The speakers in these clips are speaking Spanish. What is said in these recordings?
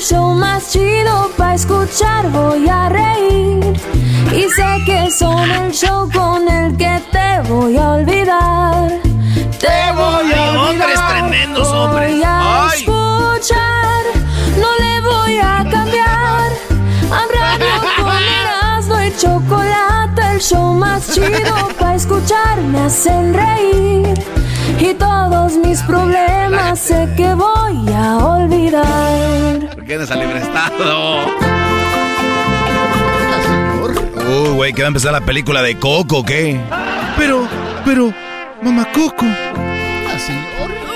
show más chido para escuchar. Voy a reír. Y sé que son el show con el que te voy a olvidar. Te voy a olvidar. hombres tremendos, hombres. Voy a Ay. escuchar, no le voy a cambiar. Radio con Erasmo y chocolate, el show más chido para escuchar. Me hacen reír y todos mis problemas sé que voy a olvidar. ¿Por qué no sale prestado? Uy, güey, que va a empezar la película de Coco, ¿o ¿qué? Pero, pero, mamá Coco.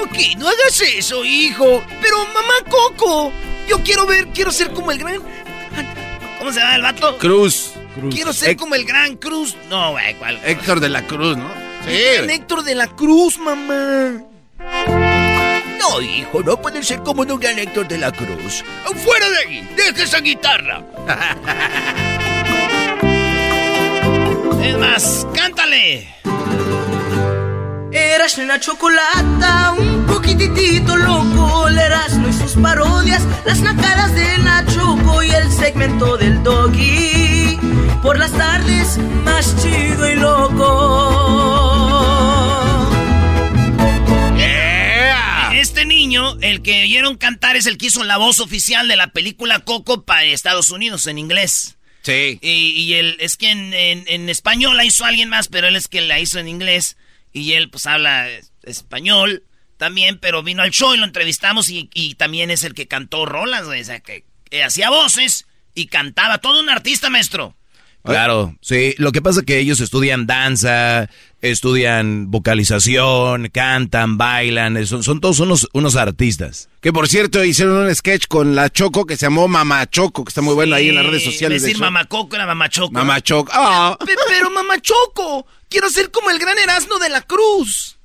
Ok, no hagas eso, hijo. Pero, mamá Coco, yo quiero ver, quiero ser como el gran... ¿Cómo se llama el vato? Cruz. Quiero ser como el gran Cruz. No, güey, ¿cuál? Héctor de la Cruz, ¿no? El Héctor de la Cruz, mamá. No, hijo, no puede ser como un gran Héctor de la Cruz. ¡Fuera de ahí! ¡Deja esa guitarra! es más, cántale. Eras la chocolata, un poquitito loco, el Erasmo y sus parodias, las nacadas de Nachoco y el segmento del doggy. Por las tardes, más chido y loco. Este niño, el que oyeron cantar, es el que hizo la voz oficial de la película Coco para Estados Unidos en inglés. Sí. Y, y él, es que en, en- en español la hizo alguien más, pero él es que la hizo en inglés. Y él pues habla es- español también, pero vino al show y lo entrevistamos y, y también es el que cantó rolas. O sea, que, que hacía voces y cantaba. Todo un artista, maestro. Claro, sí. Lo que pasa es que ellos estudian danza, estudian vocalización, cantan, bailan, son, son todos unos, unos artistas. Que por cierto hicieron un sketch con la Choco que se llamó Mamá Choco, que está muy bueno ahí en las redes sociales. de Decir mamá Coco era mamá Choco. Mamá Choco. Ah. Pe- Pero mamá Choco, quiero ser como el gran Erasmo de la Cruz.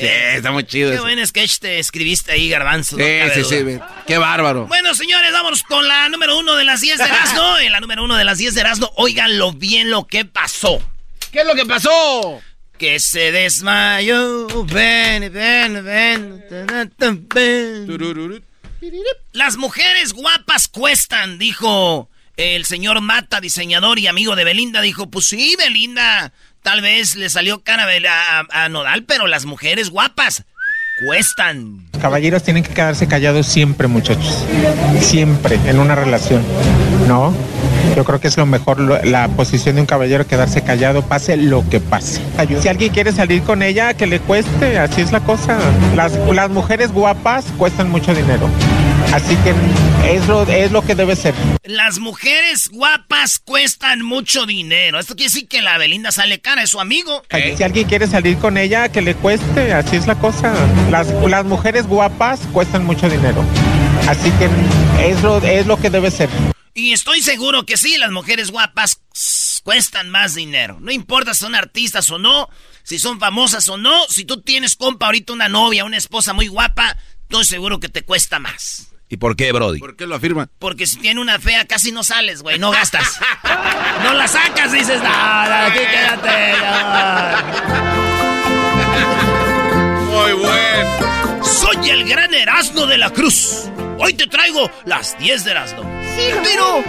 Sí, está muy chido Qué eso. buen sketch te escribiste ahí, Garbanzo. Sí, sí, sí. Qué bárbaro. Bueno, señores, vámonos con la número uno de las 10 de Erasmo. En la número uno de las 10 de Erasmo, óiganlo bien lo que pasó. ¿Qué es lo que pasó? Que se desmayó. Ven, ven, ven. Las mujeres guapas cuestan, dijo el señor Mata, diseñador y amigo de Belinda. Dijo, pues sí, Belinda, tal vez le salió cara a, Nodal, pero las mujeres guapas cuestan. Caballeros tienen que quedarse callados siempre, muchachos. Siempre, en una relación. ¿No? Yo creo que es lo mejor, la posición de un caballero, quedarse callado, pase lo que pase. Si alguien quiere salir con ella, que le cueste, así es la cosa. Las, las mujeres guapas cuestan mucho dinero. Así que es lo, es lo que debe ser. Las mujeres guapas cuestan mucho dinero. Esto quiere decir que la Belinda sale cara, es su amigo. Si alguien quiere salir con ella, que le cueste, así es la cosa. Las, las mujeres guapas cuestan mucho dinero. Así que es lo, es lo que debe ser. Y estoy seguro que sí, las mujeres guapas cuestan más dinero. No importa si son artistas o no, si son famosas o no, si tú tienes compa ahorita una novia, una esposa muy guapa, estoy seguro que te cuesta más. ¿Y por qué, Brody? ¿Por qué lo afirma? Porque si tiene una fea casi no sales, güey, no gastas. no la sacas, dices, no, no, aquí quédate. no". Soy el gran Erasmo de la Cruz. Hoy te traigo las 10 de Erasmo. Sí, pero,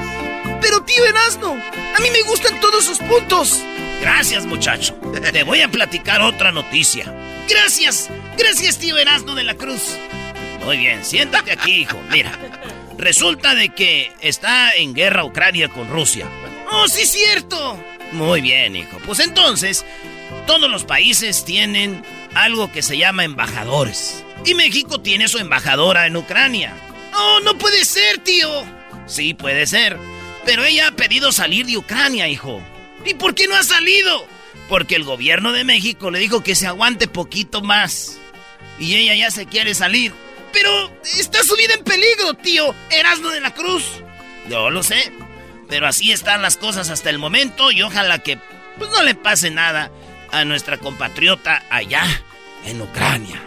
pero tío Erasmo, a mí me gustan todos sus puntos. Gracias, muchacho. Te voy a platicar otra noticia. Gracias, gracias, tío Erasmo de la Cruz. Muy bien, siéntate aquí, hijo. Mira, resulta de que está en guerra Ucrania con Rusia. Oh, sí, cierto. Muy bien, hijo. Pues entonces, todos los países tienen algo que se llama embajadores. Y México tiene su embajadora en Ucrania. Oh, no puede ser, tío. Sí, puede ser. Pero ella ha pedido salir de Ucrania, hijo. ¿Y por qué no ha salido? Porque el gobierno de México le dijo que se aguante poquito más. Y ella ya se quiere salir. Pero está su vida en peligro, tío. Erasmo de la Cruz. Yo lo sé. Pero así están las cosas hasta el momento y ojalá que pues, no le pase nada a nuestra compatriota allá en Ucrania.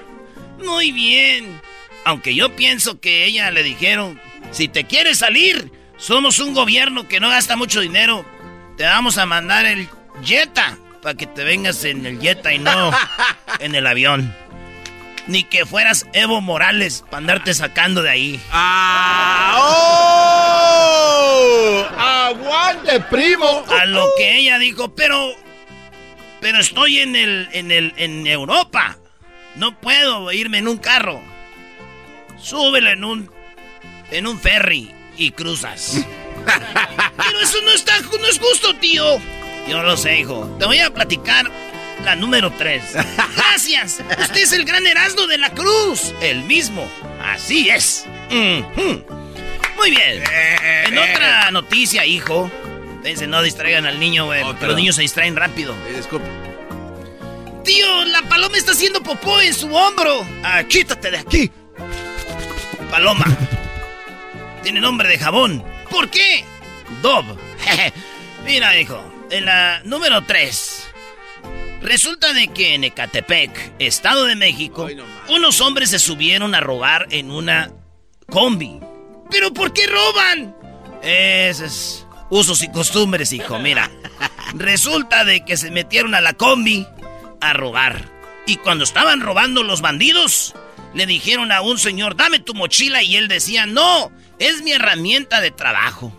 Muy bien. Aunque yo pienso que ella le dijeron, si te quieres salir, somos un gobierno que no gasta mucho dinero. Te vamos a mandar el Jetta para que te vengas en el Jetta y no en el avión. Ni que fueras Evo Morales para andarte sacando de ahí. ¡Ah! ¡Oh! ¡Aguante, primo! A lo que ella dijo, pero. Pero estoy en el. en el. en Europa. No puedo irme en un carro. Súbelo en un. en un ferry y cruzas. pero eso no está. no es justo, tío. Yo lo sé, hijo. Te voy a platicar la número 3. Gracias. Usted es el gran Erasmo de la Cruz. El mismo. Así es. Muy bien. En otra noticia, hijo. Dice, no distraigan al niño, güey. porque los niños se distraen rápido. disculpe. Tío, la paloma está haciendo popó en su hombro. Ah, quítate de aquí. Paloma. Tiene nombre de jabón. ¿Por qué? Dob. Mira, hijo. En la número 3. Resulta de que en Ecatepec, Estado de México, unos hombres se subieron a robar en una combi. ¿Pero por qué roban? Esos usos y costumbres, hijo. Mira, resulta de que se metieron a la combi a robar. Y cuando estaban robando los bandidos, le dijeron a un señor, dame tu mochila. Y él decía, no, es mi herramienta de trabajo.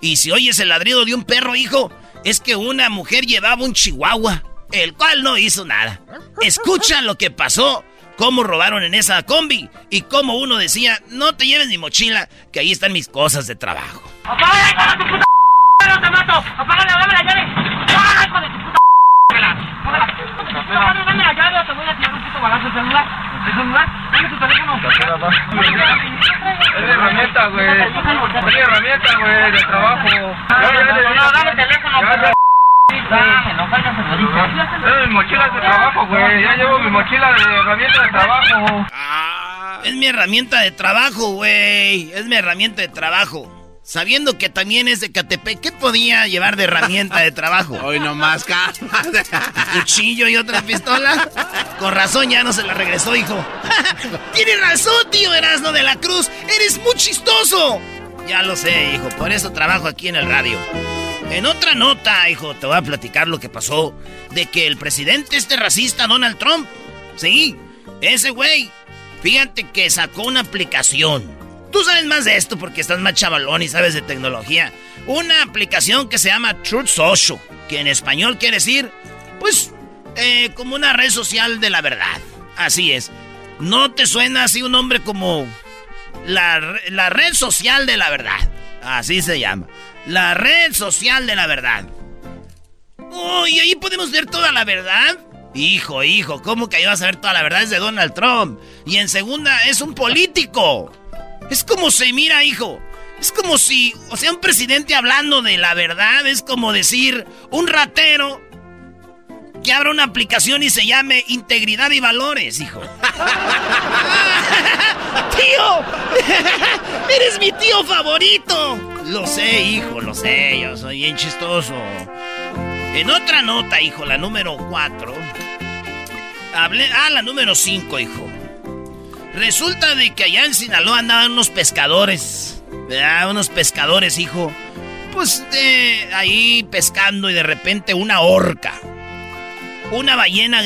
Y si oyes el ladrido de un perro, hijo, es que una mujer llevaba un chihuahua el cual no hizo nada. Escucha lo que pasó, cómo robaron en esa combi y cómo uno decía, no te lleves mi mochila, que ahí están mis cosas de trabajo. ¡Apágale, tu puta! ¡No te mato! ¡Apágale, dame la llave! ¡Ah, hijo de tu puta! ¡Apágale, dame la llave te voy a tirar un puto balazo! ¿El celular? ¿El celular? Dame tu teléfono. Es de herramienta, güey. Es de herramienta, güey, de trabajo. No, dame el teléfono. Dame, no vayas a Es mi mochila de trabajo, güey. Ya llevo mi mochila de herramienta de trabajo. Ah, es mi herramienta de trabajo, güey. Es mi herramienta de trabajo. Sabiendo que también es de Catepec, ¿qué podía llevar de herramienta de trabajo? Hoy nomás, Cuchillo y otra pistola. Con razón ya no se la regresó, hijo. Tienes razón, tío Erasmo de la Cruz. Eres muy chistoso. Ya lo sé, hijo. Por eso trabajo aquí en el radio. En otra nota, hijo, te voy a platicar lo que pasó de que el presidente este racista, Donald Trump, sí, ese güey, fíjate que sacó una aplicación. Tú sabes más de esto porque estás más chavalón y sabes de tecnología. Una aplicación que se llama Truth Social, que en español quiere decir, pues, eh, como una red social de la verdad. Así es. ¿No te suena así un nombre como la, la red social de la verdad? Así se llama. La red social de la verdad. Oh, y ahí podemos ver toda la verdad. Hijo, hijo, ¿cómo que ahí vas a ver toda la verdad? Es de Donald Trump. Y en segunda, es un político. Es como se mira, hijo. Es como si, o sea, un presidente hablando de la verdad es como decir un ratero que abra una aplicación y se llame Integridad y Valores, hijo. ¡Tío! ¡Eres mi tío favorito! Lo sé, hijo, lo sé, yo soy bien chistoso. En otra nota, hijo, la número 4. Hablé. Ah, la número 5, hijo. Resulta de que allá en Sinaloa andaban unos pescadores. Unos pescadores, hijo. Pues ahí pescando y de repente una horca una ballena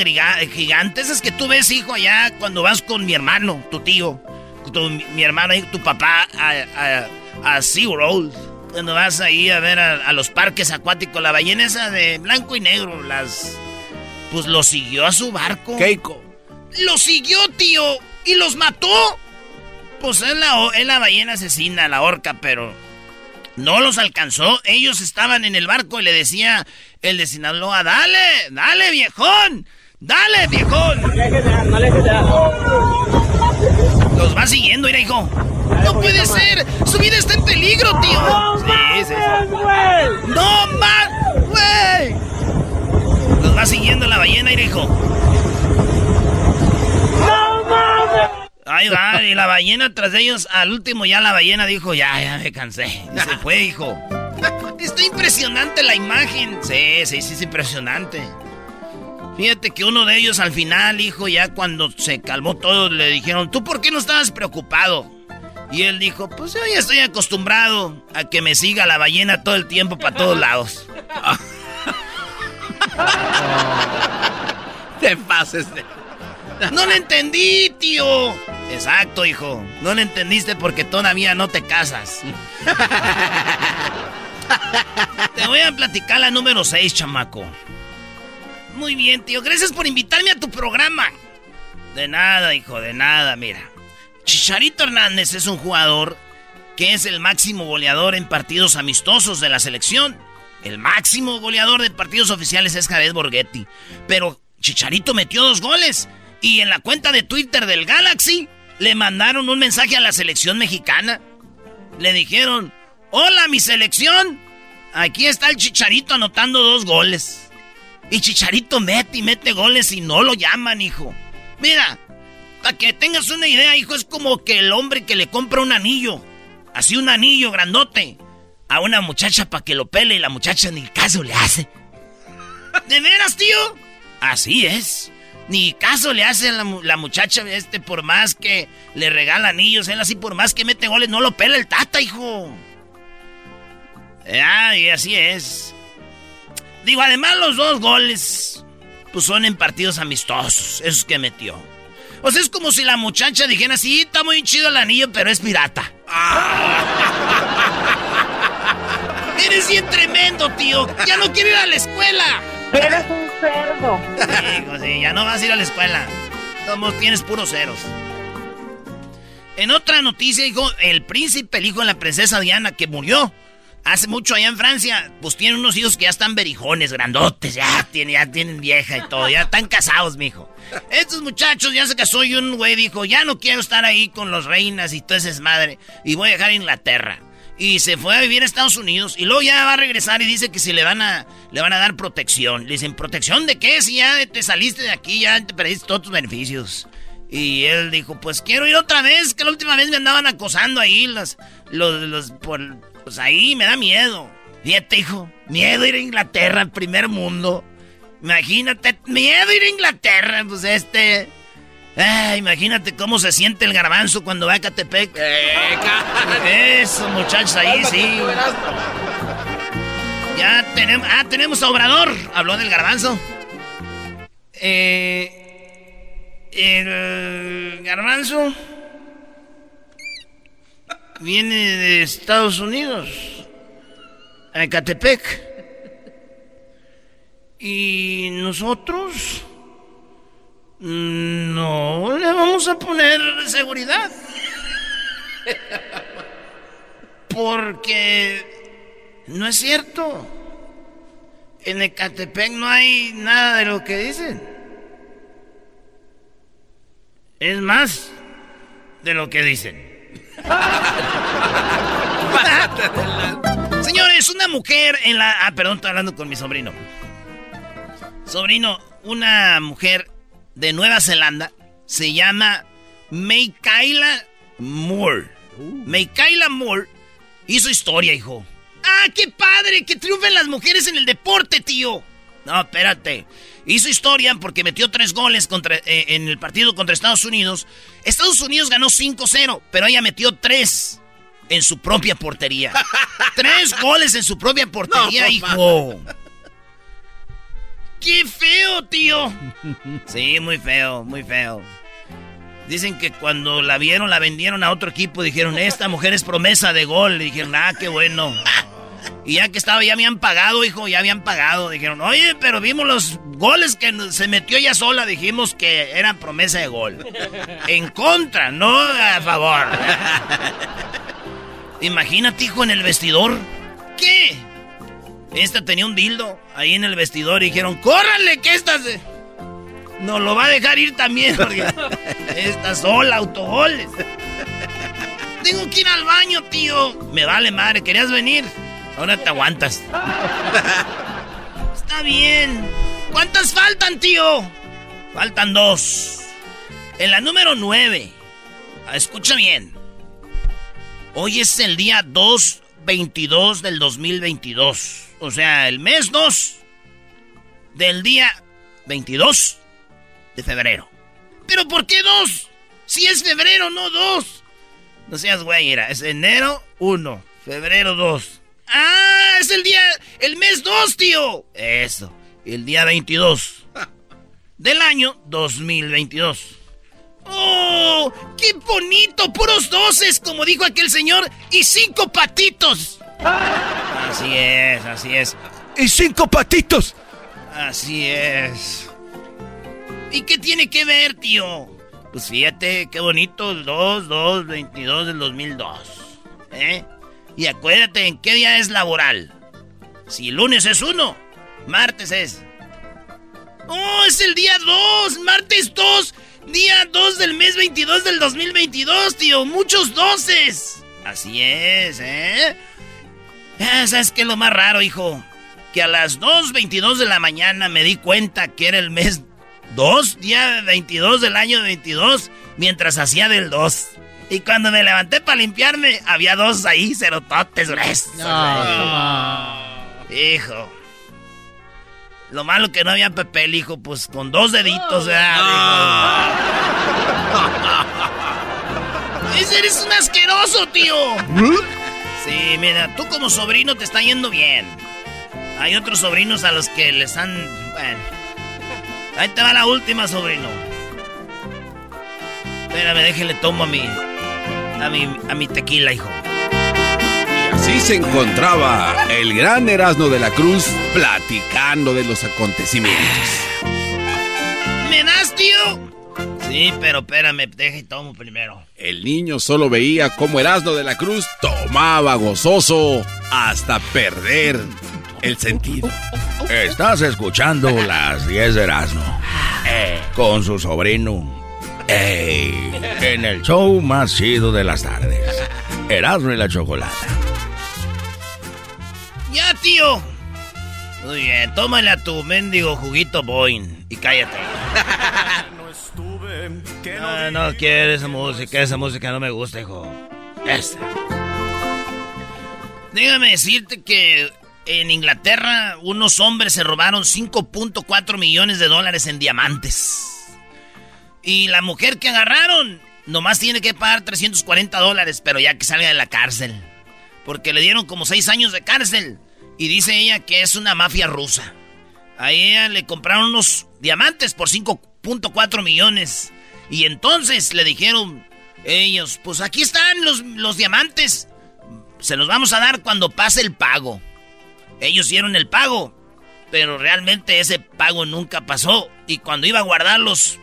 gigante. Esas que tú ves, hijo, allá cuando vas con mi hermano, tu tío, mi hermano y tu papá a, a SeaWorld. Cuando vas ahí a ver a, a los parques acuáticos, la ballena esa de blanco y negro, las... Pues lo siguió a su barco. Keiko. Lo siguió, tío, y los mató. Pues es la, es la ballena asesina, la orca, pero no los alcanzó. Ellos estaban en el barco y le decía el de Sinaloa, dale, dale, viejón, dale, viejón. Los va siguiendo, mira, hijo. No puede ser, su vida está en peligro, tío. Sí, sí, sí. No más, güey. Los va siguiendo la ballena, mira, hijo. Ahí va, y la ballena tras de ellos, al último ya la ballena dijo, ya, ya me cansé. Y se fue, hijo. Está impresionante la imagen. Sí, sí, sí, es impresionante. Fíjate que uno de ellos al final, hijo, ya cuando se calmó todo, le dijeron, ¿tú por qué no estabas preocupado? Y él dijo, pues yo ya estoy acostumbrado a que me siga la ballena todo el tiempo para todos lados. Te pases de... No le entendí, tío. Exacto, hijo. No le entendiste porque todavía no te casas. te voy a platicar la número 6, chamaco. Muy bien, tío. Gracias por invitarme a tu programa. De nada, hijo, de nada, mira. Chicharito Hernández es un jugador que es el máximo goleador en partidos amistosos de la selección. El máximo goleador de partidos oficiales es Jared Borghetti. Pero Chicharito metió dos goles. Y en la cuenta de Twitter del Galaxy le mandaron un mensaje a la selección mexicana. Le dijeron, hola mi selección. Aquí está el Chicharito anotando dos goles. Y Chicharito mete y mete goles y no lo llaman, hijo. Mira, para que tengas una idea, hijo, es como que el hombre que le compra un anillo, así un anillo grandote, a una muchacha para que lo pele y la muchacha ni caso le hace. ¿De veras, tío? Así es. Ni caso le hace la, la muchacha este por más que le regala anillos, él así por más que mete goles, no lo pela el tata, hijo. Ah, y así es. Digo, además los dos goles, pues son en partidos amistosos, esos que metió. O sea, es como si la muchacha dijera, sí, está muy chido el anillo, pero es pirata. Eres bien tremendo, tío. Ya no quiero ir a la escuela. Eres un cerdo. Hijo, sí, ya no vas a ir a la escuela. Todos tienes puros ceros. En otra noticia, hijo, el príncipe, el hijo de la princesa Diana, que murió hace mucho allá en Francia, pues tiene unos hijos que ya están berijones, grandotes, ya, tiene, ya tienen vieja y todo, ya están casados, mijo. Estos muchachos ya se casó y un güey dijo, ya no quiero estar ahí con los reinas y todo ese madre, y voy a dejar Inglaterra. Y se fue a vivir a Estados Unidos y luego ya va a regresar y dice que si le van a le van a dar protección. Le dicen, ¿protección de qué? Si ya te saliste de aquí, ya te perdiste todos tus beneficios. Y él dijo, pues quiero ir otra vez, que la última vez me andaban acosando ahí los, los, los, por, pues ahí me da miedo. Fíjate, hijo, miedo ir a Inglaterra, el primer mundo. Imagínate, miedo ir a Inglaterra, pues este... Ah, imagínate cómo se siente el garbanzo cuando va a Catepec. Eso, muchachos, ahí sí. Ya tenemos. Ah, tenemos a Obrador. Habló del garbanzo. Eh, el garbanzo viene de Estados Unidos, a Ecatepec. Y nosotros mm, no le vamos a poner seguridad. Porque no es cierto. En Ecatepec no hay nada de lo que dicen. Es más de lo que dicen. Señores, una mujer en la... Ah, perdón, estoy hablando con mi sobrino. Sobrino, una mujer de Nueva Zelanda se llama Meikaila Moore. Meikaila Moore hizo historia, hijo. ¡Ah, qué padre! ¡Que triunfen las mujeres en el deporte, tío! No, espérate. Hizo historia porque metió tres goles contra, eh, en el partido contra Estados Unidos. Estados Unidos ganó 5-0, pero ella metió tres en su propia portería. tres goles en su propia portería, No, hijo. ¡Qué feo, tío! Sí, muy feo, muy feo. Dicen que cuando la vieron, la vendieron a otro equipo. Dijeron, esta mujer es promesa de gol. dijeron, ah, qué bueno. Y ya que estaba, ya habían pagado, hijo, ya habían pagado. Dijeron, oye, pero vimos los goles que se metió ella sola. Dijimos que eran promesa de gol. En contra, no a favor. Imagínate, hijo, en el vestidor. ¿Qué? Esta tenía un dildo ahí en el vestidor y dijeron, ¡córranle que esta se... No lo va a dejar ir también porque está sola, autogoles. Tengo que ir al baño, tío. Me vale madre, ¿querías venir? Ahora te aguantas. Está bien. ¿Cuántas faltan, tío? Faltan dos. En la número nueve. Ah, escucha bien. Hoy es el día 2-22 del 2022. O sea, el mes 2 del día 22 de febrero. ¿Pero por qué 2? Si es febrero, no 2. No seas güey, era. Es enero 1, febrero 2. ¡Ah! Es el día. El mes 2, tío. Eso. El día 22 del año 2022. ¡Oh! ¡Qué bonito! Puros doces, como dijo aquel señor, y cinco patitos. Así es, así es. ¡Y cinco patitos! Así es. ¿Y qué tiene que ver, tío? Pues fíjate, qué bonito, el 2, 2, 22 del 2002. ¿Eh? Y acuérdate en qué día es laboral. Si lunes es uno, martes es. ¡Oh, es el día 2! ¡Martes 2! Día 2 del mes 22 del 2022, tío. Muchos doces. Así es, ¿eh? Ah, ¿Sabes qué es lo más raro, hijo? Que a las 2.22 de la mañana me di cuenta que era el mes 2, día 22 del año 22, mientras hacía del 2. Y cuando me levanté para limpiarme, había dos ahí, cerototes gruesos. Hijo. Lo malo que no había papel, hijo, pues con dos deditos, ¿verdad? Ese eres un asqueroso, tío. Sí, mira, tú como sobrino te está yendo bien. Hay otros sobrinos a los que les han... Bueno. Ahí te va la última, sobrino. Espérame, déjale tomo a mi... A mi, a mi tequila, hijo. Así se encontraba el gran Erasmo de la Cruz platicando de los acontecimientos. ¿Me das, tío? Sí, pero espérame, deja y tomo primero. El niño solo veía cómo Erasmo de la Cruz tomaba gozoso hasta perder el sentido. Estás escuchando las 10 de Erasmo con su sobrino. Ey, en el show más chido de las tardes. Erasmo y la chocolata. ¡Ya, tío! Muy bien, tómale a tu mendigo juguito Boing y cállate. no, no quiero esa música, esa música no me gusta, hijo. Esta. Déjame decirte que en Inglaterra unos hombres se robaron 5.4 millones de dólares en diamantes. Y la mujer que agarraron nomás tiene que pagar 340 dólares, pero ya que salga de la cárcel. Porque le dieron como 6 años de cárcel. Y dice ella que es una mafia rusa. A ella le compraron unos diamantes por 5.4 millones. Y entonces le dijeron ellos, pues aquí están los, los diamantes. Se los vamos a dar cuando pase el pago. Ellos hicieron el pago, pero realmente ese pago nunca pasó. Y cuando iba a guardar los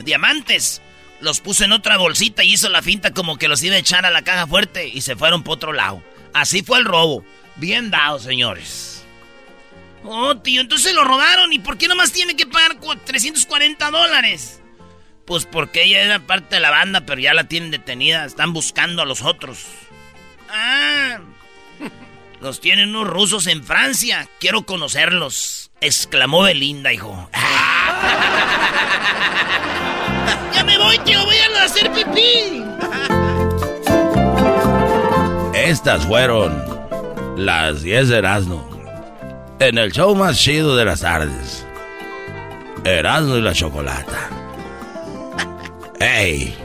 diamantes, los puso en otra bolsita y hizo la finta como que los iba a echar a la caja fuerte y se fueron por otro lado. Así fue el robo. Bien dado, señores. Oh, tío, entonces lo robaron. ¿Y por qué nomás tiene que pagar 340 dólares? Pues porque ella era parte de la banda, pero ya la tienen detenida. Están buscando a los otros. Ah. Los tienen unos rusos en Francia. Quiero conocerlos. Exclamó Belinda, hijo. ya me voy, tío. Voy a hacer pipí. Estas fueron las 10 de Erasmo. En el show más chido de las tardes. Erasmo y la chocolata. ¡Ey!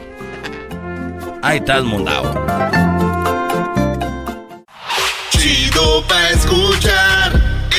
Ahí estás, mundao. Chido pa' escuchar.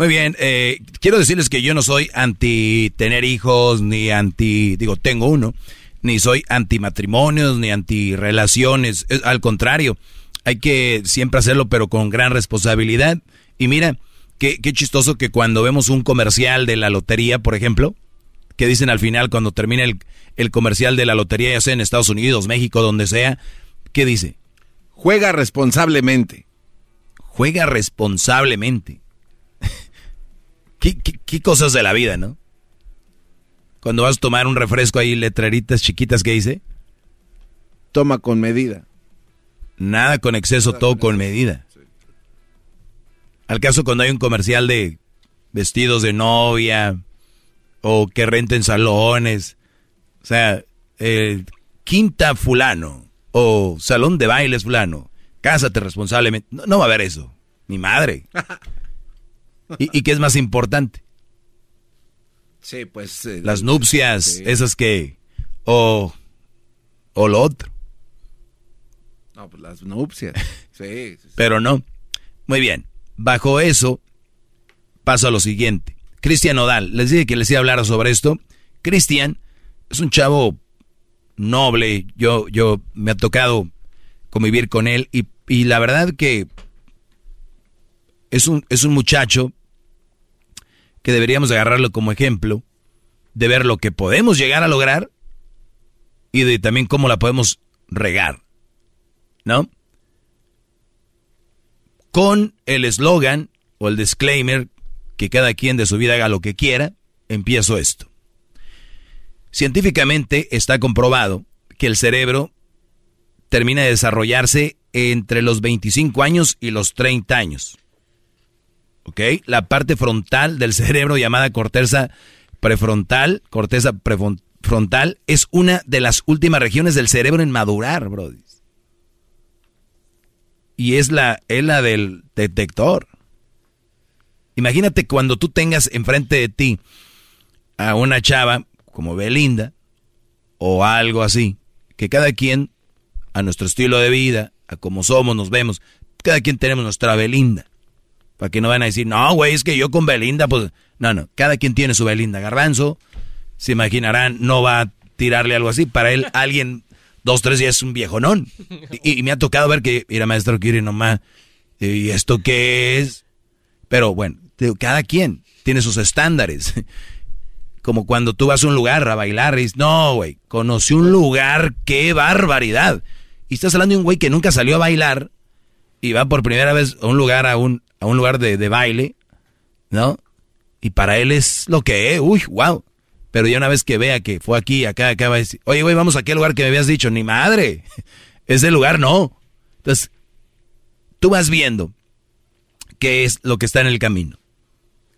Muy bien, eh, quiero decirles que yo no soy anti tener hijos, ni anti, digo, tengo uno, ni soy anti matrimonios, ni anti relaciones, al contrario, hay que siempre hacerlo, pero con gran responsabilidad. Y mira, qué, qué chistoso que cuando vemos un comercial de la lotería, por ejemplo, que dicen al final cuando termina el, el comercial de la lotería, ya sea en Estados Unidos, México, donde sea, ¿qué dice? Juega responsablemente. Juega responsablemente. ¿Qué, cosas de la vida, ¿no? Cuando vas a tomar un refresco ahí, letreritas chiquitas que dice. Toma con medida. Nada con exceso, todo con, medida. Al caso cuando hay un comercial de vestidos de novia o que renten salones, o sea, quinta fulano o salón de bailes fulano, cásate responsablemente. No, no va a haber eso. Mi madre. ¿Y, qué es más importante? Sí, pues... Eh, Las nupcias, esas que... O, o lo otro. No, pues las nupcias. Sí, Pero no. Muy bien. Bajo eso, paso a lo siguiente. Cristian Odal, les dije que les iba a hablar sobre esto. Cristian es un chavo noble. Yo, yo me ha tocado convivir con él y, y la verdad que es un, es un muchacho que deberíamos agarrarlo como ejemplo de ver lo que podemos llegar a lograr y de también cómo la podemos regar. ¿No? Con el eslogan o el disclaimer que cada quien de su vida haga lo que quiera, empiezo esto. Científicamente está comprobado que el cerebro termina de desarrollarse entre los 25 años y los 30 años. La parte frontal del cerebro llamada corteza prefrontal, corteza prefrontal, es una de las últimas regiones del cerebro en madurar, bro. Y es la, es la del detector. Imagínate cuando tú tengas enfrente de ti a una chava como Belinda o algo así, que cada quien, a nuestro estilo de vida, a como somos, nos vemos, cada quien tenemos nuestra Belinda. Para que no van a decir, no, güey, es que yo con Belinda, pues. No, no, cada quien tiene su Belinda. Garbanzo, se imaginarán, no va a tirarle algo así. Para él, alguien, dos, tres días es un viejonón. Y, y me ha tocado ver que, mira, maestro Kiri, nomás, ¿y esto qué es? Pero bueno, cada quien tiene sus estándares. Como cuando tú vas a un lugar a bailar y dices, no, güey, conocí un lugar, qué barbaridad. Y estás hablando de un güey que nunca salió a bailar y va por primera vez a un lugar, a un, a un lugar de, baile, ¿no? Y para él es lo que es, uy, wow. Pero ya una vez que vea que fue aquí, acá, acá va a decir, oye, güey, vamos a aquel lugar que me habías dicho, ni madre, ese lugar no. Entonces, tú vas viendo qué es lo que está en el camino.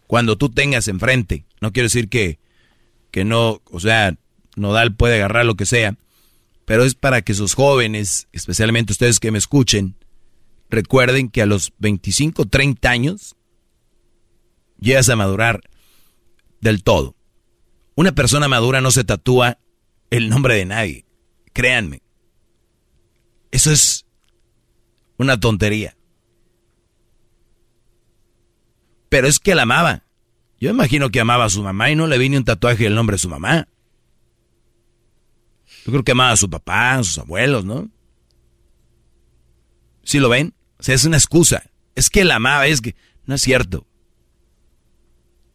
Cuando tú tengas enfrente, no quiero decir que, que no, o sea, Nodal puede agarrar lo que sea, Pero es para que sus jóvenes, especialmente ustedes que me escuchen, recuerden que a los 25, 30 años llegas a madurar del todo. Una persona madura no se tatúa el nombre de nadie. Créanme. Eso es una tontería. Pero es que la amaba. Yo imagino que amaba a su mamá y no le vine un tatuaje del nombre de su mamá. Yo creo que amaba a su papá, a sus abuelos, ¿no? ¿Sí lo ven? O sea, es una excusa. Es que la amaba, es que... No es cierto.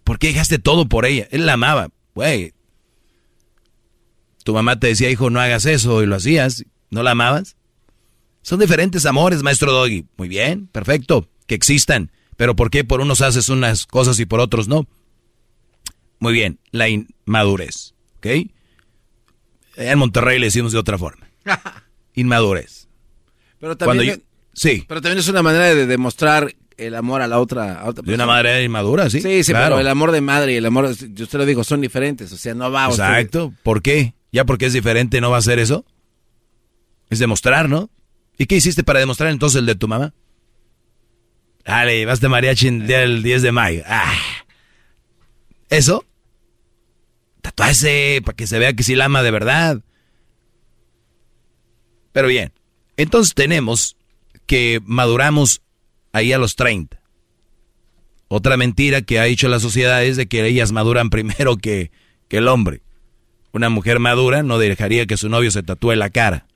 ¿Por qué dejaste todo por ella? Él la amaba. Güey. Tu mamá te decía, hijo, no hagas eso, y lo hacías. ¿No la amabas? Son diferentes amores, maestro Doggy. Muy bien, perfecto, que existan. Pero ¿por qué por unos haces unas cosas y por otros no? Muy bien, la inmadurez, ¿ok? En Monterrey le decimos de otra forma. Inmadurez. Pero también, sí. pero también es una manera de demostrar el amor a la otra, a otra De una madre inmadura, sí. Sí, sí, claro. pero el amor de madre y el amor, yo te lo digo, son diferentes. O sea, no va a Exacto. ¿Por qué? ¿Ya porque es diferente no va a ser eso? Es demostrar, ¿no? ¿Y qué hiciste para demostrar entonces el de tu mamá? Dale, vas de mariachi el día del 10 de mayo. Ah. ¿Eso? Tatuarse para que se vea que sí la ama de verdad. Pero bien, entonces tenemos que maduramos ahí a los 30. Otra mentira que ha dicho la sociedad es de que ellas maduran primero que, que el hombre. Una mujer madura no dejaría que su novio se tatúe la cara.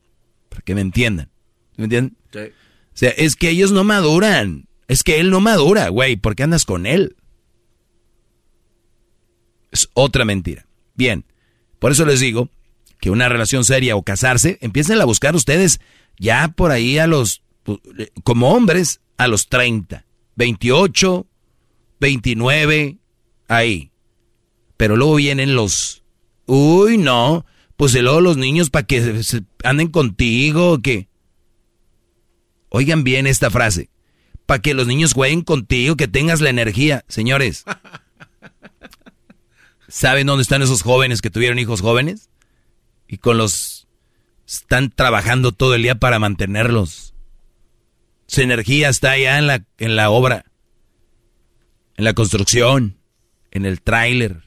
Para que me entiendan. ¿Me entienden? Sí. O sea, es que ellos no maduran. Es que él no madura, güey. ¿Por qué andas con él? Es otra mentira. Bien, por eso les digo que una relación seria o casarse, empiecen a buscar ustedes ya por ahí a los, como hombres, a los 30, 28, 29, ahí. Pero luego vienen los, uy, no, pues y luego los niños para que se- anden contigo, que... Oigan bien esta frase, para que los niños jueguen contigo, que tengas la energía. Señores, ¿saben dónde están esos jóvenes que tuvieron hijos jóvenes? Y con los... Están trabajando todo el día para mantenerlos. Su energía está allá en la, en la obra, en la construcción, en el tráiler.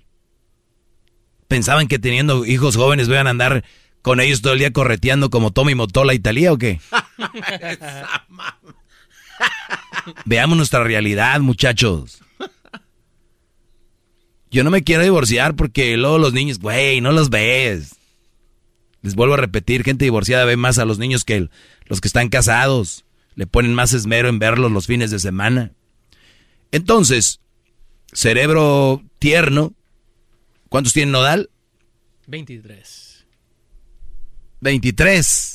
¿Pensaban que teniendo hijos jóvenes iban a andar con ellos todo el día correteando como Tommy Motola Italia o qué? Veamos nuestra realidad, muchachos. Yo no me quiero divorciar porque luego los niños, güey, no los ves. Les vuelvo a repetir, gente divorciada ve más a los niños que los que están casados. Le ponen más esmero en verlos los fines de semana. Entonces, cerebro tierno. ¿Cuántos tiene Nodal? 23. 23.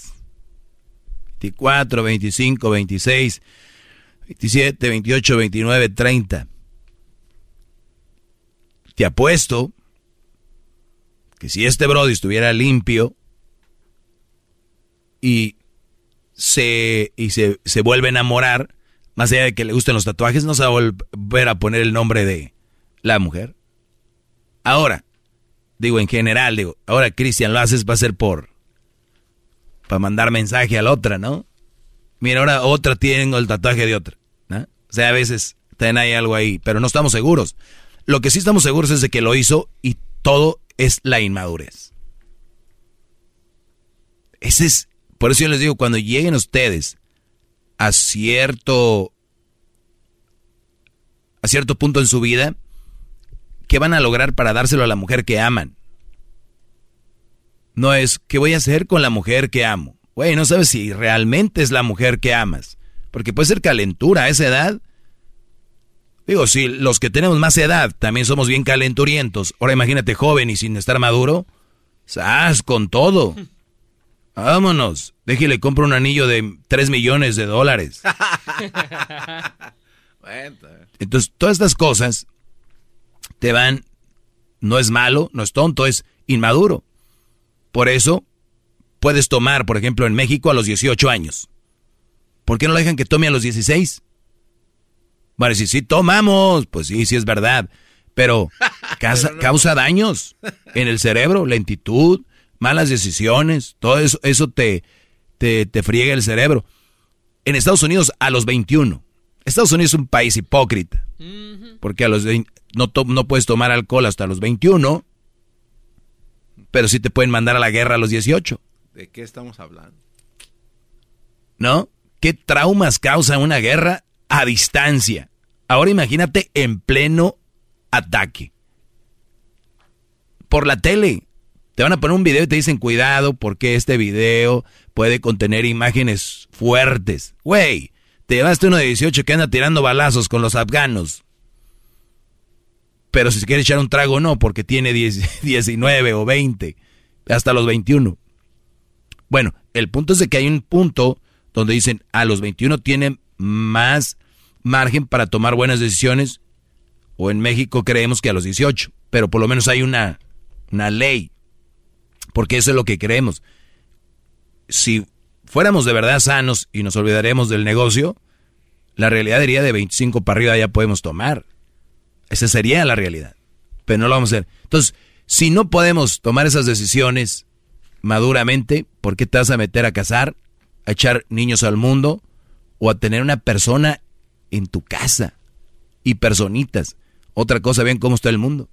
24, 25, 26, 27, 28, 29, 30. Te apuesto que si este Brody estuviera limpio y se, y se, se vuelve a enamorar, más allá de que le gusten los tatuajes, no se va a volver a poner el nombre de la mujer. Ahora, digo en general, digo, ahora Cristian lo haces va a ser por para mandar mensaje a la otra, ¿no? Mira, ahora otra tiene el tatuaje de otra, ¿no? O sea, a veces también hay algo ahí, pero no estamos seguros. Lo que sí estamos seguros es de que lo hizo y todo es la inmadurez. Ese es, por eso yo les digo, cuando lleguen ustedes a cierto, a cierto punto en su vida, ¿qué van a lograr para dárselo a la mujer que aman? No es, ¿qué voy a hacer con la mujer que amo? Güey, no sabes si realmente es la mujer que amas. Porque puede ser calentura a esa edad. Digo, si los que tenemos más edad también somos bien calenturientos, ahora imagínate joven y sin estar maduro, ¡zas! con todo. Vámonos. Déjele, compro un anillo de 3 millones de dólares. Entonces, todas estas cosas te van, no es malo, no es tonto, es inmaduro. Por eso, puedes tomar, por ejemplo, en México a los 18 años. ¿Por qué no lo dejan que tome a los 16? Bueno, si sí tomamos, pues sí, sí es verdad. Pero causa, causa daños en el cerebro, lentitud, malas decisiones, todo eso, eso te, te, te friega el cerebro. En Estados Unidos a los 21. Estados Unidos es un país hipócrita. Porque a los no, no puedes tomar alcohol hasta los 21, pero sí te pueden mandar a la guerra a los 18. ¿De qué estamos hablando? ¿No? ¿Qué traumas causa una guerra a distancia? Ahora imagínate en pleno ataque. Por la tele. Te van a poner un video y te dicen cuidado porque este video puede contener imágenes fuertes. Güey, te llevaste uno de 18 que anda tirando balazos con los afganos. Pero si quiere echar un trago, no, porque tiene 19 o 20, hasta los 21. Bueno, el punto es de que hay un punto donde dicen a los 21 tienen más margen para tomar buenas decisiones, o en México creemos que a los 18, pero por lo menos hay una, una ley, porque eso es lo que creemos. Si fuéramos de verdad sanos y nos olvidaremos del negocio, la realidad diría de 25 para arriba ya podemos tomar. Esa sería la realidad. Pero no lo vamos a hacer. Entonces, si no podemos tomar esas decisiones maduramente, ¿por qué te vas a meter a casar, a echar niños al mundo o a tener una persona en tu casa y personitas? Otra cosa, ven cómo está el mundo.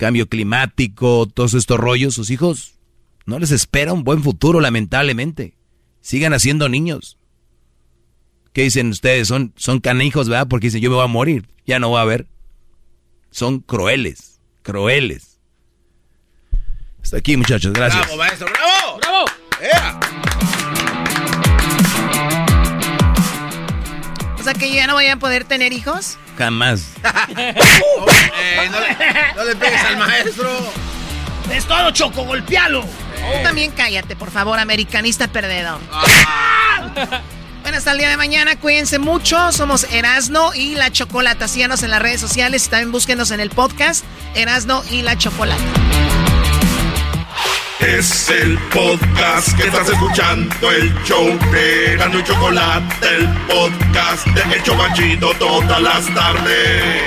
Cambio climático, todos estos rollos, sus hijos no les espera un buen futuro, lamentablemente. Sigan haciendo niños. ¿Qué dicen ustedes? Son, son canijos, ¿verdad? Porque dicen, yo me voy a morir, ya no voy a ver. Son crueles, crueles. Hasta aquí, muchachos, gracias. ¡Bravo, maestro! ¡Bravo! ¡Bravo! O sea que yo ya no voy a poder tener hijos. Jamás. Eh, no, le, no le pegues al maestro. Es todo, Choco, golpealo. Tú también cállate, por favor, americanista perdedor. Bueno, hasta el día de mañana, cuídense mucho. Somos Erasno y la Chocolata. Síganos en las redes sociales y también búsquenos en el podcast Erasno y la Chocolata. Es el podcast que estás escuchando, el show de y Chocolate, el podcast de El Chobachito todas las tardes.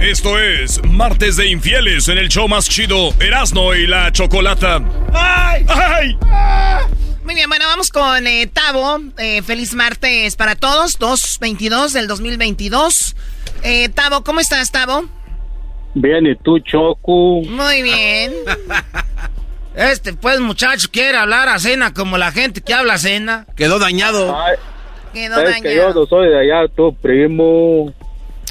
Esto es Martes de Infieles en el show más chido Erasno y la Chocolata. ¡Ay! ¡Ay! Muy bien, bueno, vamos con eh, Tavo. Eh, feliz martes para todos, 2.22 del 2022. Eh, Tavo, ¿cómo estás, Tavo? Bien, ¿y tú, Choco? Muy bien. Este, pues, muchacho, quiere hablar a cena como la gente que habla a cena. Quedó dañado. Ay, Quedó es que dañado. yo no soy de allá, tu primo.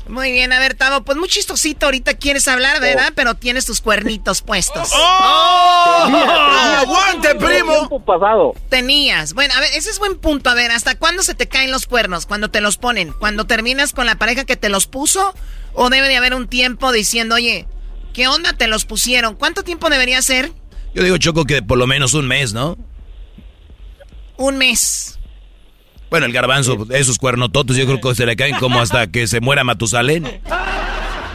Muy bien, a ver, Tavo, pues muy chistosito ahorita quieres hablar, ¿verdad? Pero tienes tus cuernitos puestos. ¡Oh! Tenía- ¡Aguante, primo! Tiempo pasado. Tenías. Bueno, a ver, ese es buen punto. A ver, ¿hasta cuándo se te caen los cuernos? ¿Cuando te los ponen? ¿Cuando terminas con la pareja que te los puso? ¿O debe de haber un tiempo diciendo, oye, ¿qué onda te los pusieron? ¿Cuánto tiempo debería ser? Yo digo, Choco, que por lo menos un mes, ¿no? Un mes. Bueno, el garbanzo, esos cuernototes, yo creo que se le caen como hasta que se muera Matusalén.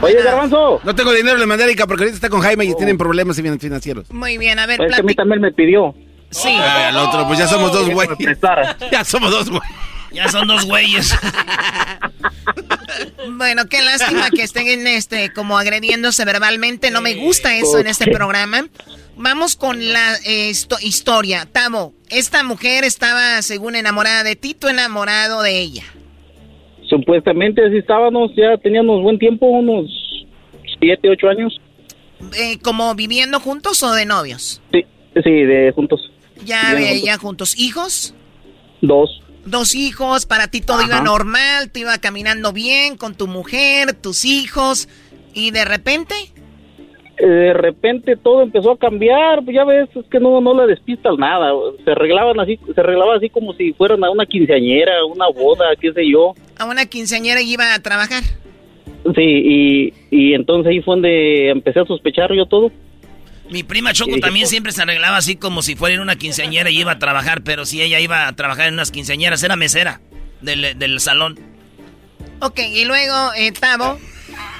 Oye, Garbanzo. No tengo dinero, le mandé a Erika porque ahorita está con Jaime y tienen problemas financieros. Muy bien, a ver, Es que a mí también me pidió. Sí. Ay, al otro, pues ya somos dos güeyes. Ya somos dos güeyes. Ya son dos güeyes. bueno, qué lástima que estén en este como agrediéndose verbalmente. No me gusta eso en este programa. Vamos con la eh, histo- historia. Tamo, esta mujer estaba según enamorada de ti, tú enamorado de ella. Supuestamente así estábamos, ya teníamos buen tiempo, unos siete, ocho años. Eh, ¿Como viviendo juntos o de novios? Sí, sí, de juntos. Ya, eh, juntos. ya juntos. ¿Hijos? Dos. Dos hijos, para ti todo iba normal, te iba caminando bien con tu mujer, tus hijos, y de repente... Eh, De repente todo empezó a cambiar, pues ya ves, es que no, no la despistas nada. Se arreglaban así, se arreglaba así como si fueran a una quinceañera, una boda, qué sé yo. A una quinceañera y iba a trabajar. Sí, y, y entonces ahí fue donde empecé a sospechar yo todo. Mi prima Choco Sí, también siempre se arreglaba así como si fuera en una quinceañera y iba a trabajar, pero si ella iba a trabajar en unas quinceañeras, era mesera del, del salón. Ok, y luego, eh, Tavo,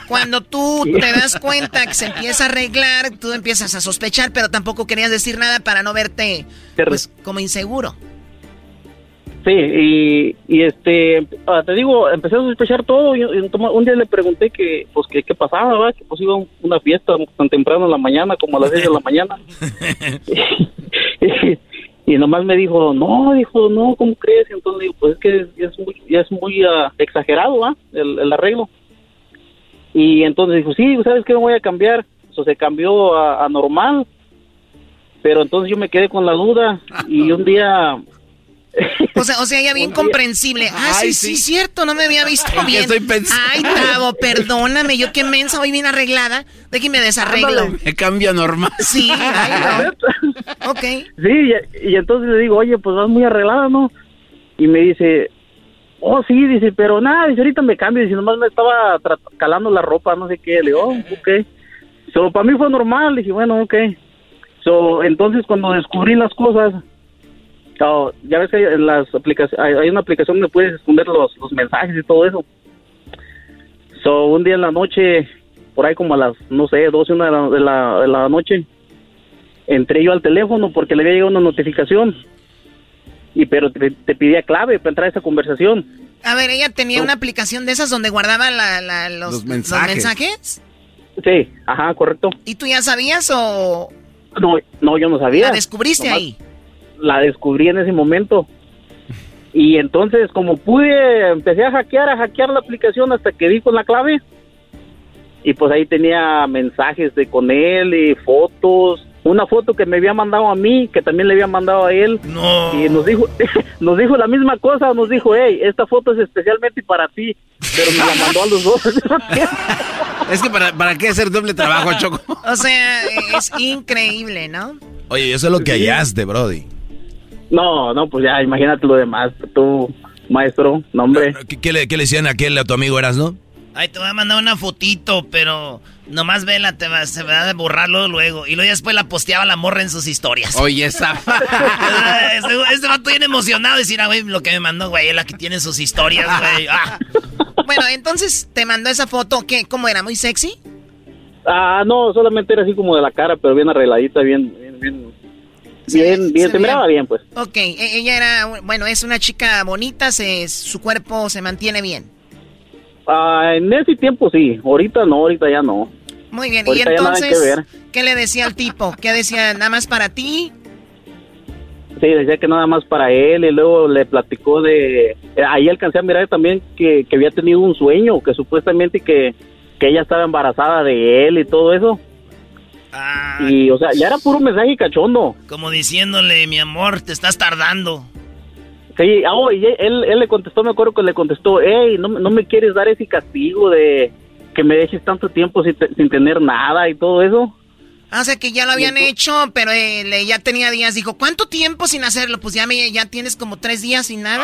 cuando tú te das cuenta que se empieza a arreglar, tú empiezas a sospechar, pero tampoco querías decir nada para no verte, pues, como inseguro. Sí, y, y este, ah, te digo, empecé a sospechar todo. Y, y un día le pregunté que, pues, que qué pasaba, ¿verdad? Que pues iba a una fiesta tan temprano en la mañana, como a las 10 de la mañana. y, nomás me dijo, no, dijo, no, ¿cómo crees? Y entonces le digo, pues es que ya es muy, ya es muy ah, exagerado, ¿va? El, el arreglo. Y entonces dijo, sí, ¿sabes qué? Me voy a cambiar. Eso se cambió a, a normal. Pero entonces yo me quedé con la duda y un día O sea, o sea, ella bien comprensible. Ah, sí, Ay, sí, sí. cierto, no me había visto ¿En qué bien. estoy pensando? Ay, Tavo, perdóname, yo qué mensa, voy bien arreglada. Déjeme desarreglo. Me cambia normal. Sí, ay, no. Ok. Sí, y, y entonces le digo, oye, pues vas muy arreglada, ¿no? Y me dice, oh, sí, dice, pero nada, dice, ahorita me cambio, dice, nomás me estaba calando la ropa, no sé qué. Le digo, oh, ok. So, para mí fue normal, dije, bueno, ok. So, entonces cuando descubrí las cosas, oh, ya ves que hay en las aplicaciones, hay, hay una aplicación donde puedes esconder los, los mensajes y todo eso. So, un día en la noche, por ahí como a las, no sé, 12, una de la, de la, de la noche, entré yo al teléfono porque le había llegado una notificación. Y pero te, te pedía clave para entrar a esa conversación. A ver, ella tenía una aplicación de esas donde guardaba la- la- los, Los mensajes. mensajes. Sí, ajá, correcto. ¿Y tú ya sabías o No, no, yo no sabía. la descubriste Nomás ahí? La descubrí en ese momento. Y entonces, como pude, empecé a hackear, a hackear la aplicación hasta que di con la clave. Y pues ahí tenía mensajes de con él y fotos. Una foto que me había mandado a mí, que también le había mandado a él. Y nos dijo, nos dijo la misma cosa, nos dijo, hey, esta foto es especialmente para ti. Pero me la mandó a los dos. Es que para, para qué hacer doble trabajo, Choco. O sea, es increíble, ¿no? Oye, eso es lo que hallaste, Brody. No, no, pues ya, imagínate lo demás. Tú, maestro, nombre. ¿Qué, qué le, qué le decían a aquel a tu amigo Eras, no? Ay, te voy a mandar una fotito, pero nomás vela, te va, se va a borrarlo luego. Y luego ya después la posteaba la morra en sus historias. Oye, esa. este, este vato bien emocionado de decir, ah, güey, lo que me mandó, güey, es la que tiene en sus historias, güey. Ah. Bueno, entonces te mandó esa foto, ¿qué? ¿Cómo era? ¿Muy sexy? Ah, no, solamente era así como de la cara, pero bien arregladita, bien, bien, bien. Bien, bien, se miraba bien, pues. Ok, e- ella era, bueno, es una chica bonita, se, su cuerpo se mantiene bien. Ah, en ese tiempo sí, ahorita no, ahorita ya no. Muy bien, Ahorita y entonces. ¿qué le decía al tipo? ¿Qué decía? ¿Nada más para ti? Sí, decía que nada más para él y luego le platicó de... eh, Ahí alcancé a mirar también que, que había tenido un sueño, que supuestamente que, que ella estaba embarazada de él y todo eso. Y, o sea, ya era puro mensaje cachondo. Como diciéndole, mi amor, te estás tardando. Sí, ah, oh, y él, él le contestó, me acuerdo que le contestó, hey, no, me- no me quieres dar ese castigo de que me dejes tanto tiempo sin, sin tener nada y todo eso. Ah, o sea que ya lo habían hecho, pero él eh, ya tenía días. Dijo, ¿cuánto tiempo sin hacerlo? Pues ya, me, ya tienes como tres días sin nada.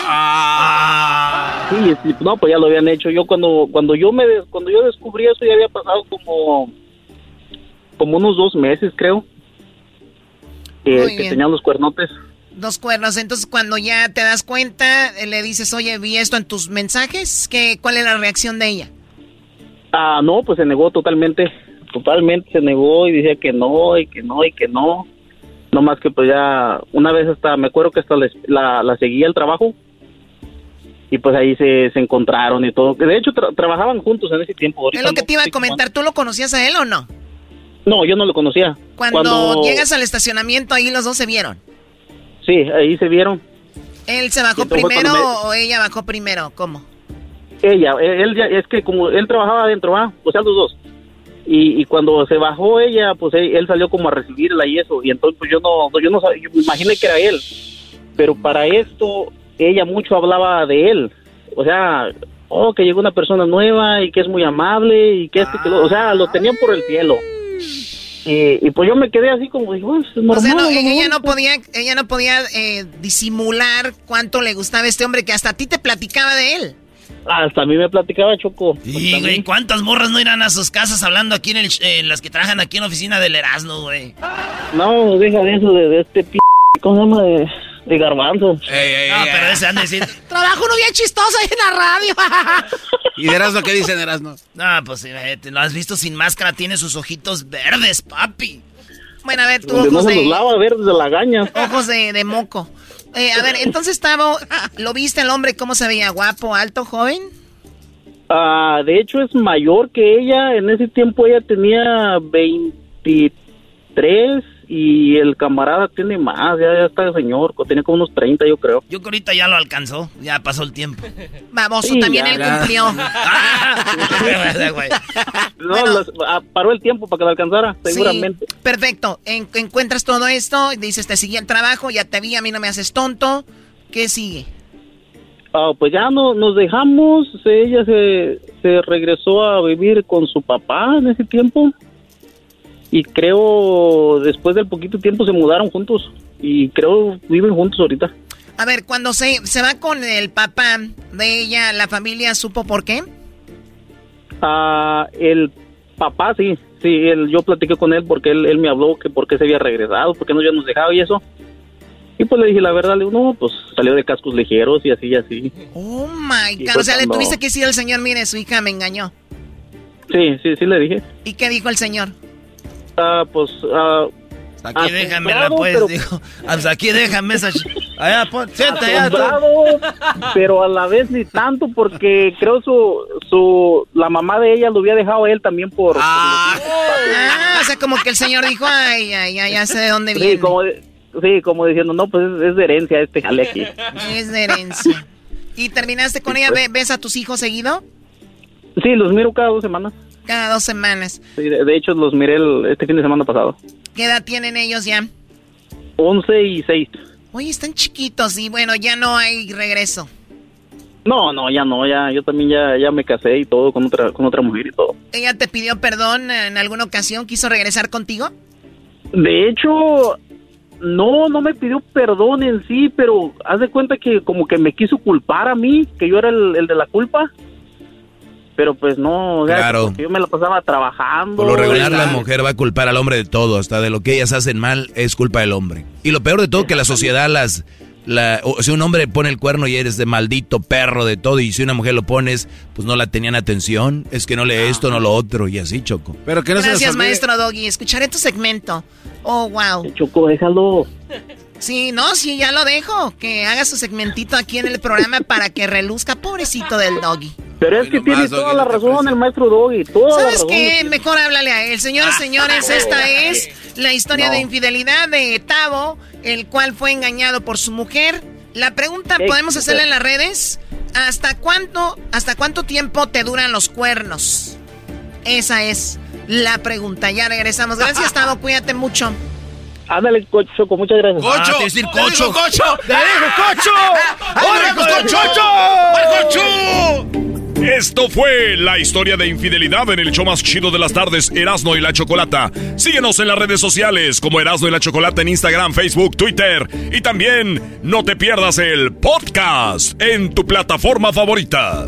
Sí, sí, no, pues ya lo habían hecho. Yo cuando cuando yo me cuando yo descubrí eso ya había pasado como como unos dos meses, creo. Que, Muy que tenían los cuernotes. Dos cuernos. Entonces, cuando ya te das cuenta, eh, le dices, oye, vi esto en tus mensajes. ¿Qué, ¿Cuál es la reacción de ella? Ah, no, pues se negó totalmente. Totalmente se negó y decía que no, y que no, y que no. No más que pues ya, una vez hasta, me acuerdo que hasta les- la, la seguía al trabajo. Y pues ahí se, se encontraron y todo. Que De hecho, tra- trabajaban juntos en ese tiempo. Ahorita Es lo que te iba a comentar. ¿Tú lo conocías a él o no? No, yo no lo conocía. Cuando, llegas al estacionamiento, ahí los dos se vieron. Sí, ahí se vieron. ¿Él se bajó Entonces primero me- o ella bajó primero? ¿Cómo? Ella, él, él ya, es que como él trabajaba adentro, ¿ah? O sea, los dos. Y, y cuando se bajó ella, pues él, él salió como a recibirla y eso. Y entonces pues yo no, yo no sabía, yo me imaginé que era él. Pero para esto, ella mucho hablaba de él. O sea, oh, que llegó una persona nueva y que es muy amable y que este, que lo, o sea, lo tenían por el cielo. Y, y pues yo me quedé así como, digo, "Pues, es normal. O sea, no, ella mejor". no podía, ella no podía eh, disimular cuánto le gustaba este hombre que hasta a ti te platicaba de él. Hasta a mí me platicaba Choco. Y, güey, ¿cuántas morras no irán a sus casas hablando aquí en el, en las que trabajan aquí en la oficina del Erasmo, güey? No, deja de eso, de, de este p... ¿Cómo se llama? De, de garbanzo. no, pero ese han de decir. Trabajo uno bien chistoso ahí en la radio. ¿Y de Erasmo qué dicen Erasmo? No, pues lo has visto sin máscara, tiene sus ojitos verdes, papi. Bueno, a ver, tú Donde no ojos se los de, lava verdes de la gaña. ojos de, de moco. Eh, a ver, entonces, Tavo, ¿lo viste el hombre cómo se veía? ¿Guapo, alto, joven? Ah, de hecho, es mayor que ella. En ese tiempo ella tenía 23 y el camarada tiene más. Ya, ya está señor. Tenía como unos 30, yo creo. Yo creo que ahorita ya lo alcanzó. Ya pasó el tiempo. Vamos, también él cumplió. no, ah, paró el tiempo para que lo alcanzara, seguramente. perfecto. encuentras todo esto, dices, te sigue el trabajo, ya te vi, a mí no me haces tonto. ¿Qué sigue? Ah, pues ya no, nos dejamos, ella se, se regresó a vivir con su papá en ese tiempo y creo después del poquito tiempo se mudaron juntos y creo viven juntos ahorita. A ver, cuando se, se va con el papá de ella, ¿la familia supo por qué? Ah, el papá sí, sí, él, yo platiqué con él porque él, él me habló que por qué se había regresado, por qué no ya nos dejaba y eso. Y pues le dije la verdad, le digo, no, pues salió de cascos ligeros y así y así. Oh my God. O sea, le tuviste que decir al señor, mire, su hija me engañó. Sí, sí, sí le dije. ¿Y qué dijo el señor? Ah, pues. Uh, aquí déjame la pues, dijo. Hasta aquí déjame esa. Allá, pon, siente allá. pero a la vez ni tanto, porque creo su, su. La mamá de ella lo había dejado a él también por. Ah, ah o sea, como que el señor dijo, ay, ay, ay, ya sé de dónde viene. Sí, como. Sí, como diciendo, no, pues es, de herencia este jale aquí. Es de herencia. ¿Y terminaste con ella? Pues. ¿Ves a tus hijos seguido? Sí, los miro cada dos semanas. Cada dos semanas. Sí, de, hecho los miré este fin de semana pasado. ¿Qué edad tienen ellos ya? Once y seis. Oye, están chiquitos y bueno, ya no hay regreso. No, no, ya no, ya, yo también ya, ya me casé y todo con otra, con otra mujer y todo. ¿Ella te pidió perdón en alguna ocasión? ¿Quiso regresar contigo? De hecho, no, no me pidió perdón en sí, pero haz de cuenta que como que me quiso culpar a mí, que yo era el, de la culpa. Pero pues no, claro. yo me la pasaba trabajando. Por lo regular la mujer va a culpar al hombre de todo, hasta de lo que ellas hacen mal es culpa del hombre. Y lo peor de todo que la sociedad las la, o si un hombre pone el cuerno y eres de maldito perro de todo, y si una mujer lo pones, pues no la tenían atención, es que no lee esto, no lo otro, y así, Choco. Pero que no Gracias, maestro Doggy, escucharé tu segmento. Oh, wow. Choco, déjalo. Sí, no, sí, ya lo dejo. Que haga su segmentito aquí en el programa para que reluzca, pobrecito del Doggy. Pero es que tiene toda la razón el maestro Doggy, ¿Sabes qué? Mejor háblale a él. Señoras, señores, esta es la historia de infidelidad de Tavo, el cual fue engañado por su mujer. La pregunta, ¿podemos hacerla en las redes? ¿Hasta cuánto, ¿Hasta cuánto tiempo te duran los cuernos? Esa es la pregunta. Ya regresamos. Gracias, Tavo. Cuídate mucho. Ándale, Cocho, con muchas gracias. ¡Cocho! Ah, decir Cocho. ¡Cocho! ¡Te digo, Cocho! ¡Ahora, Cocho! ¡Cocho! Esto fue la historia de infidelidad en el show más chido de las tardes, Erasno y la Chocolata. Síguenos en las redes sociales como Erasno y la Chocolata en Instagram, Facebook, Twitter. Y también no te pierdas el podcast en tu plataforma favorita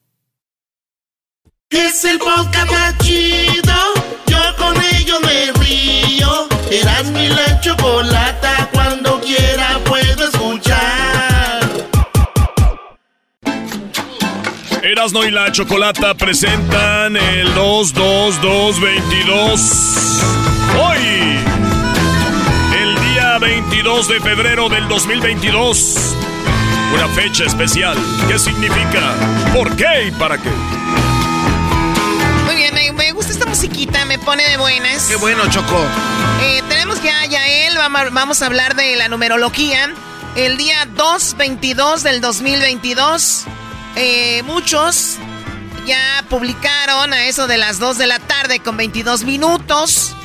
Es el podcast más chido. Yo con ello me río. Eras mi la chocolata. Cuando quiera puedo escuchar. Erasno y la Chocolata presentan el 22222. Hoy, el día 22 de febrero del 2022. Una fecha especial. ¿Qué significa? ¿Por qué y para qué? Esta musiquita, me pone de buenas. Qué bueno, Choco. Eh, tenemos ya a Yael, vamos, vamos a hablar de la numerología. el día 2-22 del 2022. Eh, muchos ya publicaron a eso de las 2 de la tarde con 22 minutos,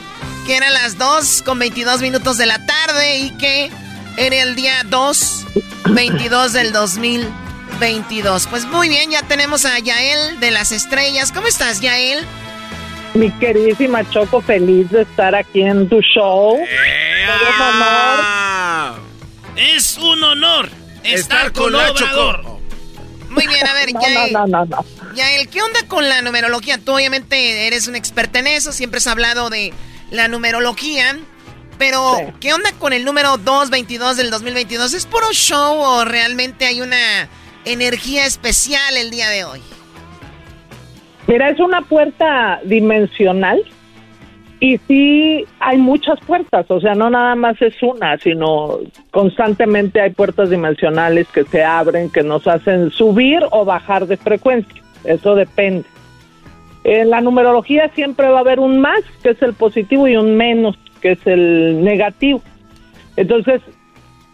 que eran las 2 con 22 minutos de la tarde y que era el día 2, 22 del 2022. Pues muy bien, ya tenemos a Yael de las estrellas. ¿Cómo estás, Yael? Mi queridísima Choco, feliz de estar aquí en tu show. Es un honor. Es un honor estar, con, con Choco. Muy bien, a ver, Yael. No, no, no, Yael, ¿qué onda con la numerología? Tú obviamente eres un experta en eso, siempre has hablado de la numerología. Pero, ¿qué onda con el número 222 del 2022? ¿Es puro show o realmente hay una energía especial el día de hoy? Mira, es una puerta dimensional y sí hay muchas puertas, o sea, no nada más es una, sino constantemente hay puertas dimensionales que se abren, que nos hacen subir o bajar de frecuencia, eso depende. En la numerología siempre va a haber un más, que es el positivo, y un menos, que es el negativo. Entonces,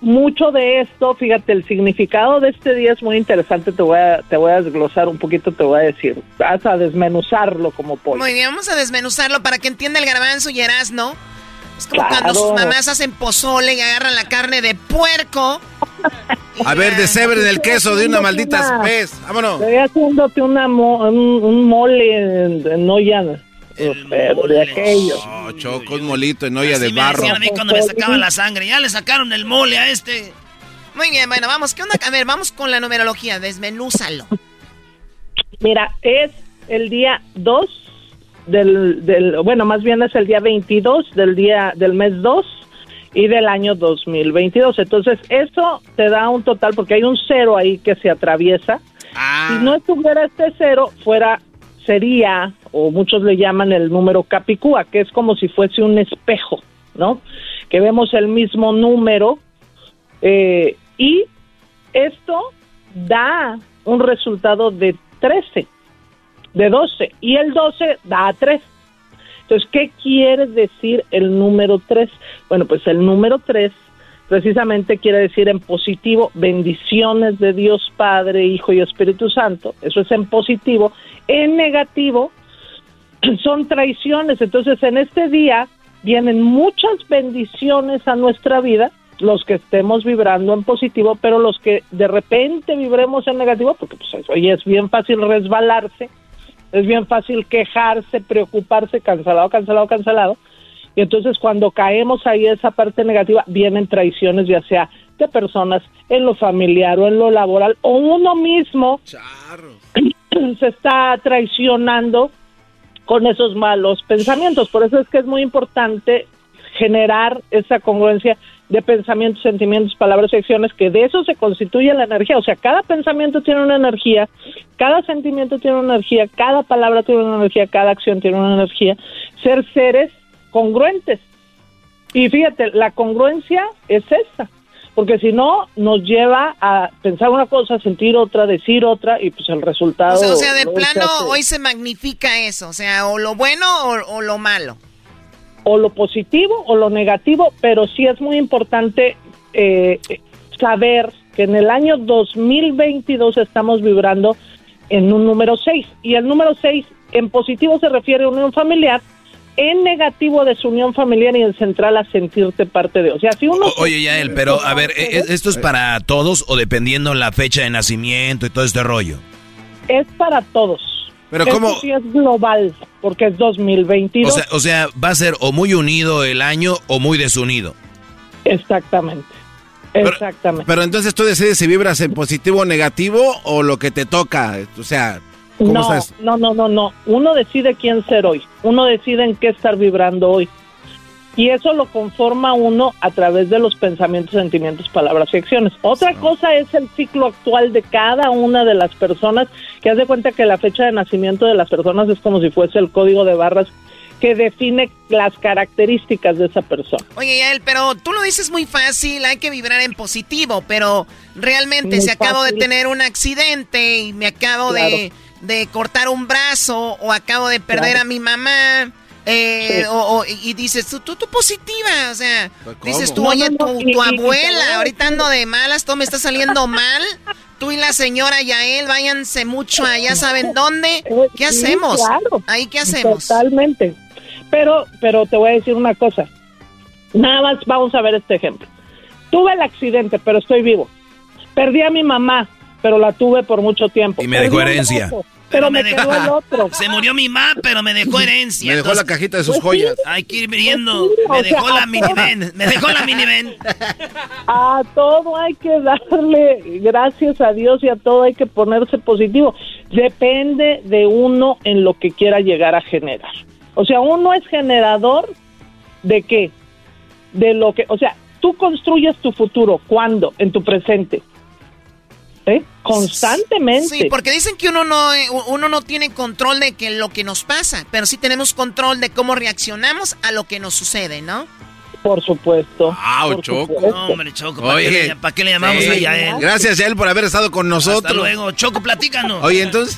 mucho de esto, fíjate, el significado de este día es muy interesante, te voy a, te voy a desglosar un poquito, te voy a decir, vas a desmenuzarlo como pollo. Muy bien, vamos a desmenuzarlo para que entienda el garbanzo y ¿no? Es como cuando sus mamás hacen pozole y agarran la carne de puerco. a ver, en el queso de una maldita vez, vámonos. Estoy haciéndote una un, mole en, en olla de aquello. No, choco, un molito en olla de barro. a mí cuando me sacaba la sangre. Ya le sacaron el mole a este. Muy bien, bueno, vamos. ¿Qué onda? A ver, vamos con la numerología. Desmenúzalo. Mira, es el día 2 del, del, bueno, más bien es el día 22 del día del mes 2 y del año 2022. Entonces, eso te da un total porque hay un cero ahí que se atraviesa. Ah. Si no estuviera este cero, fuera sería, o muchos le llaman el número Capicúa, que es como si fuese un espejo, ¿no? Que vemos el mismo número eh, y esto da un resultado de 13, de 12, y el 12 da 3. Entonces, ¿qué quiere decir el número 3? Bueno, pues el número 3 precisamente quiere decir en positivo bendiciones de Dios Padre, Hijo y Espíritu Santo, eso es en positivo, en negativo son traiciones, entonces en este día vienen muchas bendiciones a nuestra vida, los que estemos vibrando en positivo, pero los que de repente vibremos en negativo, porque pues hoy es bien fácil resbalarse, es bien fácil quejarse, preocuparse, cancelado, cancelado, cancelado, y entonces cuando caemos ahí esa parte negativa, vienen traiciones ya sea de personas en lo familiar o en lo laboral o uno mismo se está traicionando con esos malos pensamientos. Por eso es que es muy importante generar esa congruencia de pensamientos, sentimientos, palabras y acciones, que de eso se constituye la energía. O sea, cada pensamiento tiene una energía, cada sentimiento tiene una energía, cada palabra tiene una energía, cada acción tiene una energía. Ser seres congruentes. Y fíjate, la congruencia es esa, porque si no nos lleva a pensar una cosa, sentir otra, decir otra y pues el resultado... O sea, de plano hoy se magnifica eso, o sea, o lo bueno o, lo malo. O lo positivo o lo negativo, pero sí es muy importante eh, saber que en el año 2022 estamos vibrando en un número 6 y el número 6 en positivo se refiere a unión familiar en negativo de su unión familiar y en central a sentirte parte de. O sea, si uno. oye, Yael, pero a ver, ¿e-, ¿esto es para todos o dependiendo la fecha de nacimiento y todo este rollo? Es para todos. Pero ¿cómo? Sí es global, porque es 2022. O sea, o sea, va a ser o muy unido el año o muy desunido. Exactamente. Exactamente. Pero, entonces tú decides si vibras en positivo o negativo o lo que te toca. O sea, no, no, no, no, no. Uno decide quién ser hoy. Uno decide en qué estar vibrando hoy. Y eso lo conforma uno a través de los pensamientos, sentimientos, palabras y acciones. Otra cosa es el ciclo actual de cada una de las personas, que hace cuenta que la fecha de nacimiento de las personas es como si fuese el código de barras que define las características de esa persona. Oye, Yael, pero tú lo dices muy fácil, hay que vibrar en positivo, pero realmente si acabo de tener un accidente y me acabo de de cortar un brazo o acabo de perder a mi mamá Eh, o, y dices, tú, tú, tú positiva, o sea, dices tú, oye, tu, abuela, ahorita ando de malas, todo me está saliendo mal. Tú y la señora Yael, váyanse mucho allá, ¿saben dónde? ¿Qué hacemos? Ahí, ¿qué hacemos? Totalmente. Pero, pero te voy a decir una cosa. Nada más vamos a ver este ejemplo. Tuve el accidente, pero estoy vivo. Perdí a mi mamá, pero la tuve por mucho tiempo. Y me dejó herencia pero, me, dejó el otro. Se murió mi mamá, pero me dejó herencia. Me dejó la cajita de sus pues joyas. Hay que ir viendo. me dejó la minivan. Me dejó la minivan. A todo hay que darle gracias a Dios y a todo hay que ponerse positivo. Depende de uno en lo que quiera llegar a generar. O sea, uno es generador de qué? De lo que, o sea, tú construyes tu futuro. ¿Cuándo? En tu presente. ¿Eh? Constantemente. Sí, porque dicen que uno no, eh, uno no tiene control de que lo que nos pasa, pero sí tenemos control de cómo reaccionamos a lo que nos sucede, ¿no? Por supuesto. Ah, Choco. No, hombre, Choco, ¿para, qué, le, llamamos a Yael? Gracias, Yael, por haber estado con nosotros. Hasta luego, Choco, platícanos. Oye, entonces...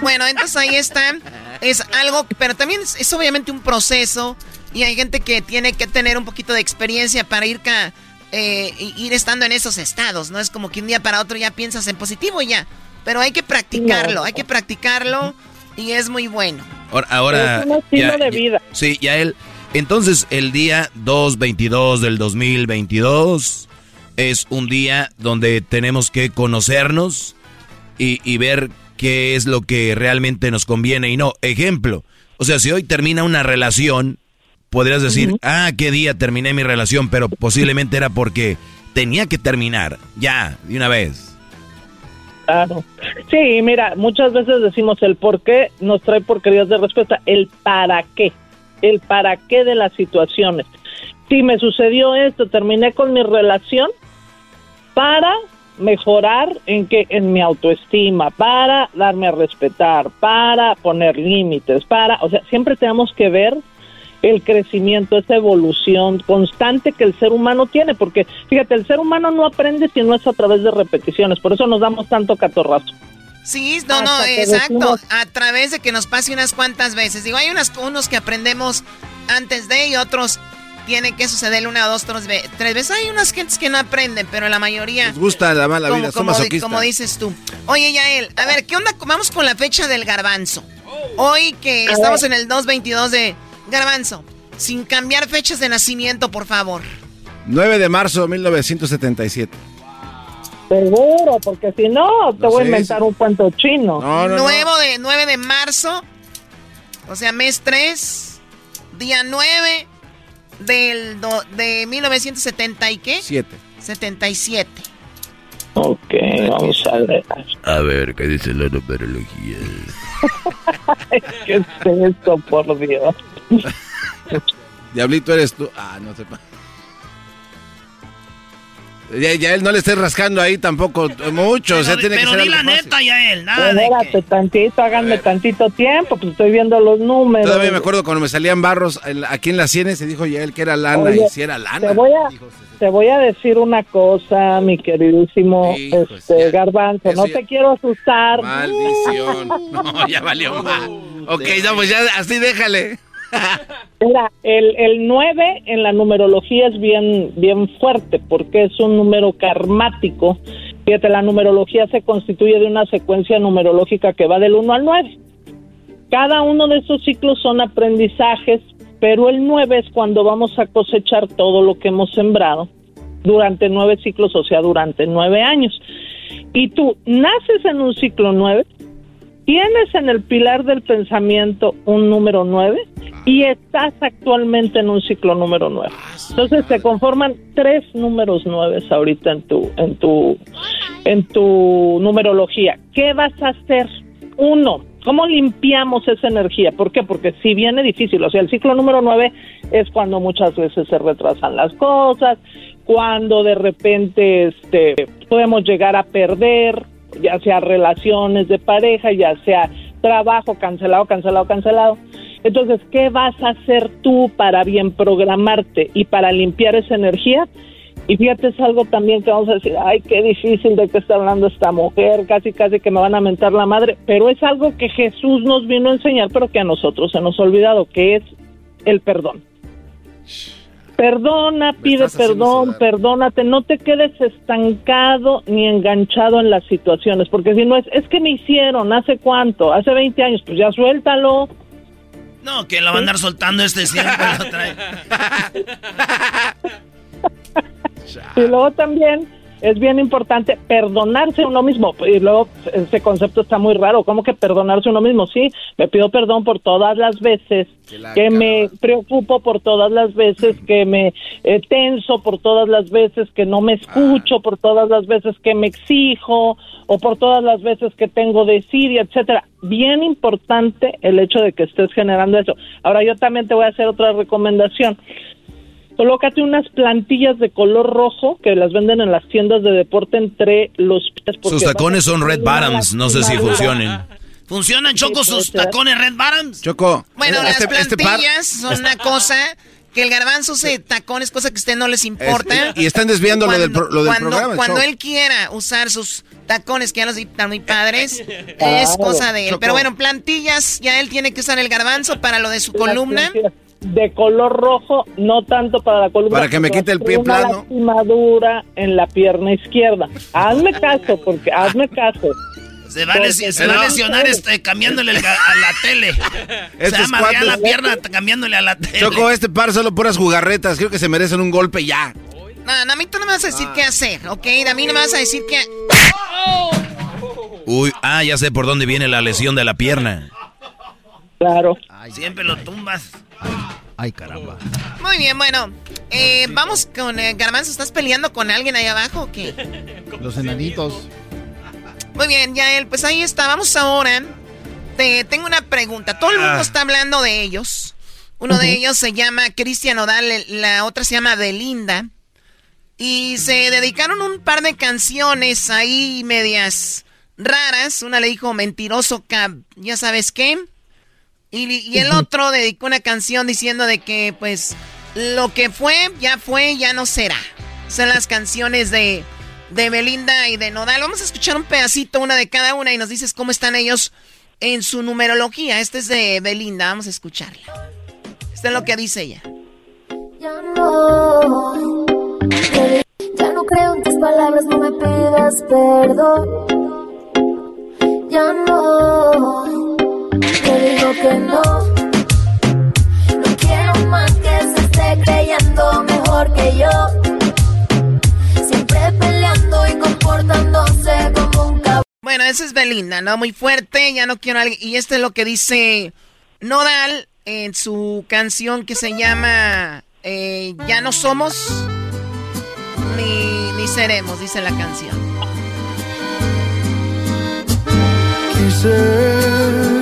bueno, entonces ahí está. Es algo, pero también es, obviamente un proceso y hay gente que tiene que tener un poquito de experiencia para ir... Ca eh, ir estando en esos estados, ¿no? Es como que un día para otro ya piensas en positivo y ya. Pero hay que practicarlo, hay que practicarlo y es muy bueno. Ahora, es un estilo de vida. Sí, ya él. Entonces, el día 2-22 del 2022 es un día donde tenemos que conocernos y, y ver qué es lo que realmente nos conviene y no. Ejemplo, o sea, si hoy termina una relación, podrías decir, ah, qué día terminé mi relación, pero posiblemente era porque tenía que terminar, ya, de una vez. Claro. Sí, mira, muchas veces decimos el por qué nos trae porquerías de respuesta, el para qué, el para qué de las situaciones. Si me sucedió esto, terminé con mi relación para mejorar en que en mi autoestima, para darme a respetar, para poner límites, para, o sea, siempre tenemos que ver el crecimiento, esa evolución constante que el ser humano tiene, porque fíjate, el ser humano no aprende si no es a través de repeticiones, por eso nos damos tanto catorrazo. Sí, no, no, exacto, a través de que nos pase unas cuantas veces. Digo, hay unas, unos que aprendemos antes de y otros tienen que suceder una, dos, tres, tres veces. Hay unas gentes que no aprenden, pero la mayoría... Les gusta la mala vida, como, como dices tú. Oye, Yael, a ver, ¿qué onda? Vamos con la fecha del garbanzo. Hoy que estamos en el 222 de Garbanzo, sin cambiar fechas de nacimiento, por favor. 9 de marzo de 1977. Seguro, porque si no, te voy a inventar un cuento chino. No, Nuevo De, 9 de marzo, o sea, mes 3, día 9 del de 1970 y qué? 7. 77. Ok, vamos a ver. A ver, ¿qué dice la numerología? ¿Qué es esto, por Dios? Diablito eres tú. Ah, no sepa. Ya, él no le esté rascando ahí tampoco mucho. o sea, tiene pero que ser di la neta, ya él. Nada Espérate tantito, háganme tantito tiempo, pues estoy viendo los números. Todavía me acuerdo cuando me salían barros aquí en las sienes, se dijo ya él que era lana y si era lana. Te voy, a, te voy a decir una cosa, mi queridísimo este, Garbanzo. No te quiero asustar. Maldición. no, ya valió mal. Ok, no, pues ya así déjale. El, el 9 en la numerología es bien, bien fuerte porque es un número karmático. Fíjate, la numerología se constituye de una secuencia numerológica que va del 1 al 9. Cada uno de esos ciclos son aprendizajes, pero el 9 es cuando vamos a cosechar todo lo que hemos sembrado durante nueve ciclos, o sea, durante nueve años. Y tú naces en un ciclo 9, tienes en el pilar del pensamiento un número 9 y estás actualmente en un ciclo número 9. Entonces se conforman tres números 9 ahorita en tu en tu en tu numerología. ¿Qué vas a hacer? Uno, ¿cómo limpiamos esa energía? ¿Por qué? Porque si viene difícil, o sea, el ciclo número 9 es cuando muchas veces se retrasan las cosas, cuando de repente este podemos llegar a perder ya sea relaciones de pareja, ya sea trabajo cancelado, cancelado, cancelado. Entonces, ¿qué vas a hacer tú para bien programarte y para limpiar esa energía? Y fíjate, es algo también que vamos a decir, ay, qué difícil de qué está hablando esta mujer, casi, casi que me van a mentar la madre, pero es algo que Jesús nos vino a enseñar, pero que a nosotros se nos ha olvidado, que es el perdón. Perdona, pide perdón, perdónate, no te quedes estancado ni enganchado en las situaciones, porque si no es, es que me hicieron, ¿hace cuánto? Hace 20 años, pues ya suéltalo. No, que lo va a andar soltando este siempre lo trae. y luego también es bien importante perdonarse uno mismo. Y luego ese concepto está muy raro. ¿Cómo que perdonarse a uno mismo? Sí, me pido perdón por todas las veces que me preocupo, por todas las veces que me eh, tenso, por todas las veces que no me escucho, por todas las veces que me exijo o por todas las veces que tengo desidia, etcétera. Bien importante el hecho de que estés generando eso. Ahora yo también te voy a hacer otra recomendación colócate unas plantillas de color rojo que las venden en las tiendas de deporte entre los pies. Sus tacones son red bottoms, no sé si funcionen. ¿Funcionan, Choco, sus tacones red bottoms? Choco. Bueno, las este, este plantillas son una cosa que el garbanzo se tacones, cosa que a usted no les importa. y están desviando lo del, lo cuando, programa. Cuando él quiera usar sus tacones, que ya los están muy padres, es cosa de él. Pero bueno, plantillas, ya él tiene que usar el garbanzo para lo de su columna de color rojo, no tanto para la columna. Para que me quite el pie una plano. lastimadura en la pierna izquierda. Hazme caso, porque hazme caso. Se va, a, lesionar este, cambiándole a la tele. se va a la pierna cambiándole a la tele. Choco, este par solo puras jugarretas. Creo que se merecen un golpe ya. No, no, a mí tú no me vas a decir qué hacer, ¿ok? A mí no me vas a decir qué... Uy, ah, ya sé por dónde viene la lesión de la pierna. Claro. Ay, siempre lo tumbas. Ay, caramba. Muy bien, bueno. Eh, vamos con eh, Garbanzo. ¿Estás peleando con alguien ahí abajo o qué? Los enanitos. Muy bien, Yael. Pues ahí está. Vamos ahora. Te, tengo una pregunta. Todo el mundo ah. está hablando de ellos. Uno de ellos se llama Cristian Odal. La otra se llama Belinda. Y se dedicaron un par de canciones ahí medias raras. Una le dijo mentiroso, ya sabes qué. Y, el otro dedicó una canción diciendo de que, pues, lo que fue, ya fue, ya no será. Son las canciones de, de Belinda y de Nodal. Vamos a escuchar un pedacito, una de cada una, y nos dices cómo están ellos en su numerología. Este es de Belinda, vamos a escucharla. Esto es lo que dice ella. Ya no, ya no creo en tus palabras, no me pidas perdón. Ya no digo que no. No quiero más que se esté creyendo mejor que yo. Siempre peleando y comportándose como un cabrón. Bueno, esa es Belinda, ¿no? Muy fuerte, ya no quiero a alguien. Y esto es lo que dice Nodal en su canción que se llama eh, Ya no somos ni, ni seremos, dice la canción. Quise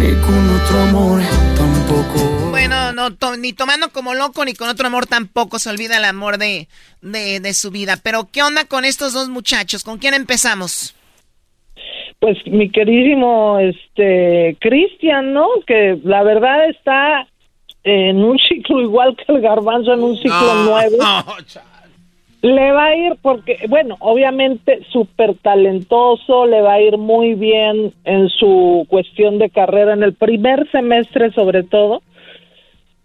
ni con otro amor tampoco. Bueno, no, ni tomando como loco, ni con otro amor tampoco se olvida el amor de, de, su vida. Pero, ¿qué onda con estos dos muchachos? ¿Con quién empezamos? Pues mi queridísimo este Cristian, ¿no? Que la verdad está en un ciclo igual que el garbanzo en un ciclo nuevo. Le va a ir porque, bueno, obviamente súper talentoso, le va a ir muy bien en su cuestión de carrera en el primer semestre sobre todo,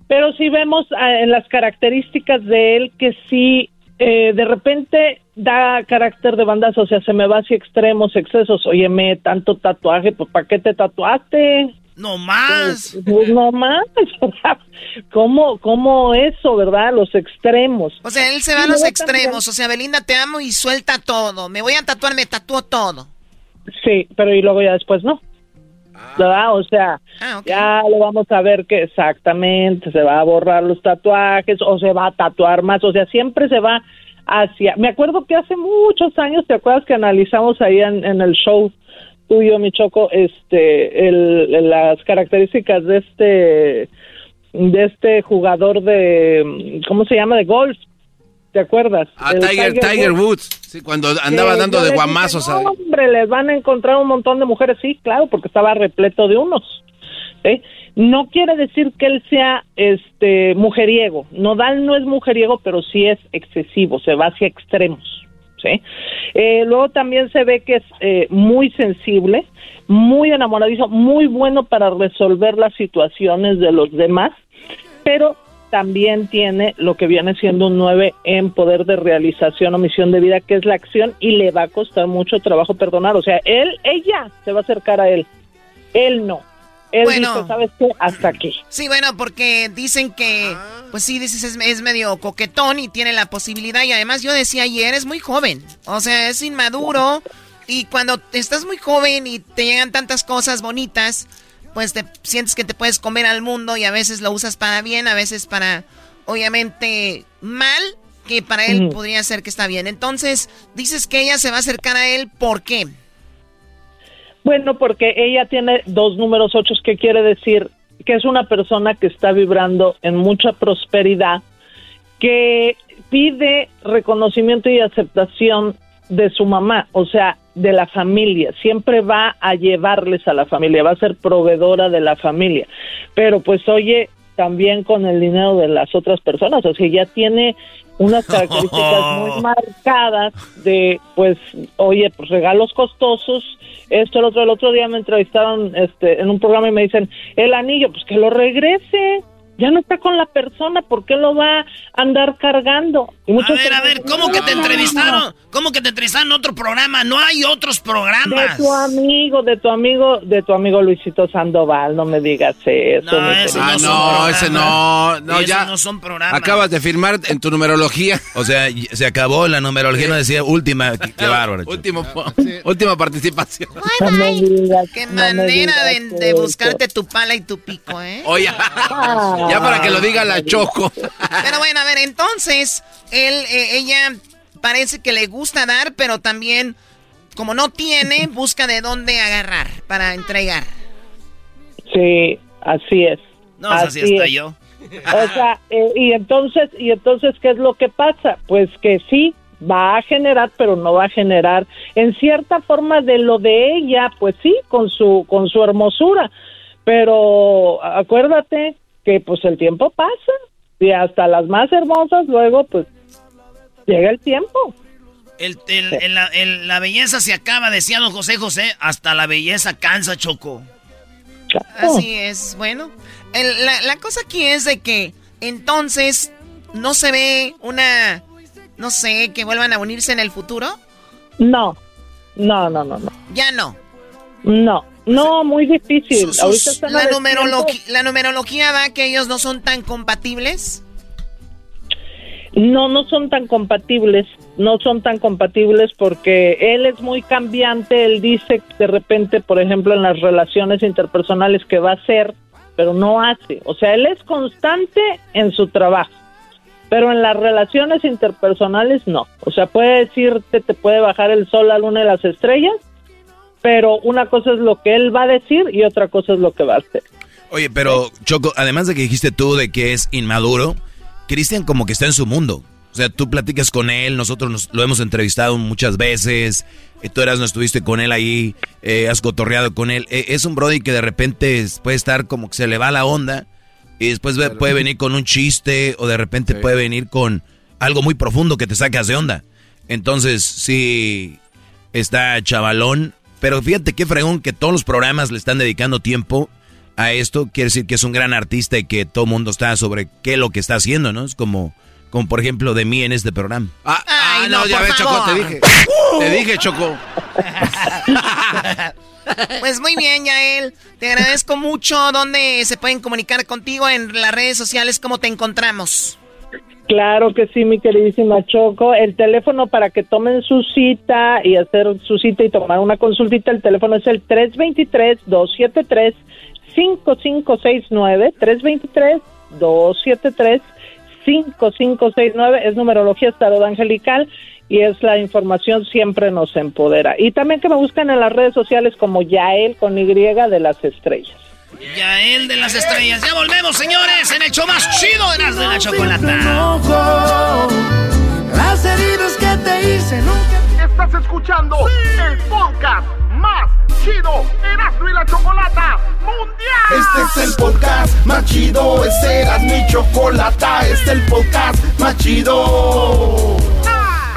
pero si vemos ah, en las características de él que sí, eh, de repente da carácter de bandas, o sea, se me va hacia extremos, excesos, óyeme, tanto tatuaje, pues ¿para qué te tatuaste? No más. Pues, pues no más. ¿Cómo, ¿Cómo eso, verdad? Los extremos. O sea, él se va a los extremos. O sea, Belinda, te amo y suelta todo. Me voy a tatuar, me tatuó todo. Sí, pero y luego ya después no. ¿verdad? O sea, ya lo vamos a ver que exactamente se va a borrar los tatuajes o se va a tatuar más, o sea, siempre se va hacia... Me acuerdo que hace muchos años, ¿te acuerdas que analizamos ahí en, en el show tuyo, mi Choco, este, el, las características de este de este jugador de, ¿cómo se llama? De golf. ¿Te acuerdas? A Tiger, Tiger, Woods. Sí, cuando andaba dando de guamazos. a... hombre, les van a encontrar un montón de mujeres. Sí, claro, porque estaba repleto de unos. No quiere decir que él sea este mujeriego. Nodal no es mujeriego, pero sí es excesivo, se va hacia extremos. Eh, luego también se ve que es eh, muy sensible, muy enamoradizo, muy bueno para resolver las situaciones de los demás, pero también tiene lo que viene siendo un 9 en poder de realización o misión de vida, que es la acción, y le va a costar mucho trabajo perdonar. O sea, él, ella se va a acercar a él, él no. Él bueno, dice, ¿sabes qué? Hasta aquí. Sí, bueno, porque dicen que, pues sí, dices, es, es, medio coquetón y tiene la posibilidad. Y además, yo decía ayer, es muy joven. O sea, es inmaduro. Y cuando estás muy joven y te llegan tantas cosas bonitas, pues te sientes que te puedes comer al mundo y a veces lo usas para bien, a veces para, obviamente, mal, que para él podría ser que está bien. Entonces, dices que ella se va a acercar a él, ¿por qué? Bueno, porque ella tiene dos números ocho, que quiere decir que es una persona que está vibrando en mucha prosperidad, que pide reconocimiento y aceptación de su mamá, o sea, de la familia, siempre va a llevarles a la familia, va a ser proveedora de la familia, pero pues oye, también con el dinero de las otras personas, o sea, ya tiene unas características muy marcadas de, pues, oye, pues regalos costosos, esto, el otro, el otro día me entrevistaron este, en un programa y me dicen, el anillo, pues que lo regrese, ya no está con la persona, ¿por qué lo va a andar cargando? a ver, a ver, ¿cómo que te entrevistaron? ¿Cómo que te entrevistaron en otro programa? No hay otros programas. De tu amigo, de tu amigo, de tu amigo Luisito Sandoval, no me digas eso. No, ese no, no ese no, no, ya. no son programas. Acabas de firmar en tu numerología. O sea, se acabó la numerología, no decía última, qué, bárbaro. Último, última participación. No me digas, qué manera de, buscarte tu pala y tu pico, ¿eh? Oye. Ya para que lo diga la Choco. Pero bueno, a ver, entonces, él, eh, ella parece que le gusta dar, pero también, como no tiene, busca de dónde agarrar para entregar. Sí, así es. No, así, así está yo. O sea, eh, y entonces, y entonces, ¿qué es lo que pasa? Pues que sí, va a generar, pero no va a generar en cierta forma de lo de ella, pues sí, con su, con su hermosura. Pero acuérdate que pues el tiempo pasa y hasta las más hermosas luego pues llega el tiempo. El, la, belleza se acaba, decía don José José, hasta la belleza cansa, Choco. Así es, bueno. la, la cosa aquí es de que entonces no se ve una, no sé, que vuelvan a unirse en el futuro. No, no, no, no, no. Ya no. No. No, muy difícil. la, numerología, ¿La numerología da que ellos no son tan compatibles? No, no son tan compatibles, no son tan compatibles porque él es muy cambiante, él dice de repente, por ejemplo, en las relaciones interpersonales que va a hacer, pero no hace. O sea, él es constante en su trabajo, pero en las relaciones interpersonales no. O sea, puede decirte, te puede bajar el sol, la luna y las estrellas, pero una cosa es lo que él va a decir y otra cosa es lo que va a hacer. Oye, pero Choco, además de que dijiste tú de que es inmaduro, Cristian como que está en su mundo. O sea, tú platicas con él, nosotros nos, lo hemos entrevistado muchas veces, eh, tú eras, no estuviste con él ahí, eh, has cotorreado con él. Eh, es un brody que de repente puede estar como que se le va la onda y después puede venir con un chiste o de repente puede venir con algo muy profundo que te sacas de onda. Entonces, sí, está chavalón, pero fíjate qué fregón que todos los programas le están dedicando tiempo a esto. Quiere decir que es un gran artista y que todo el mundo está sobre qué es lo que está haciendo, ¿no? Es como, como por ejemplo de mí en este programa. Ah, ah no, ya ves, Choco, te dije. Te dije, Choco. Pues muy bien, Yael. Te agradezco mucho. ¿Dónde se pueden comunicar contigo en las redes sociales? ¿Cómo te encontramos? Claro que sí, mi queridísima Choco. El teléfono para que tomen su cita y hacer su cita y tomar una consultita, el teléfono es el 323-273-5569. 323-273-5569. Es numerología estado angelical y es la información siempre nos empodera. Y también que me buscan en las redes sociales como Yael con Y de las estrellas. Yael de las estrellas. Ya volvemos, señores, en el show más chido de las de la chocolata. Las heridas que te hice nunca. Estás escuchando el podcast más chido Erasmo y la Chocolata Mundial. Este es el podcast más chido, este era mi chocolata, este es el podcast más chido.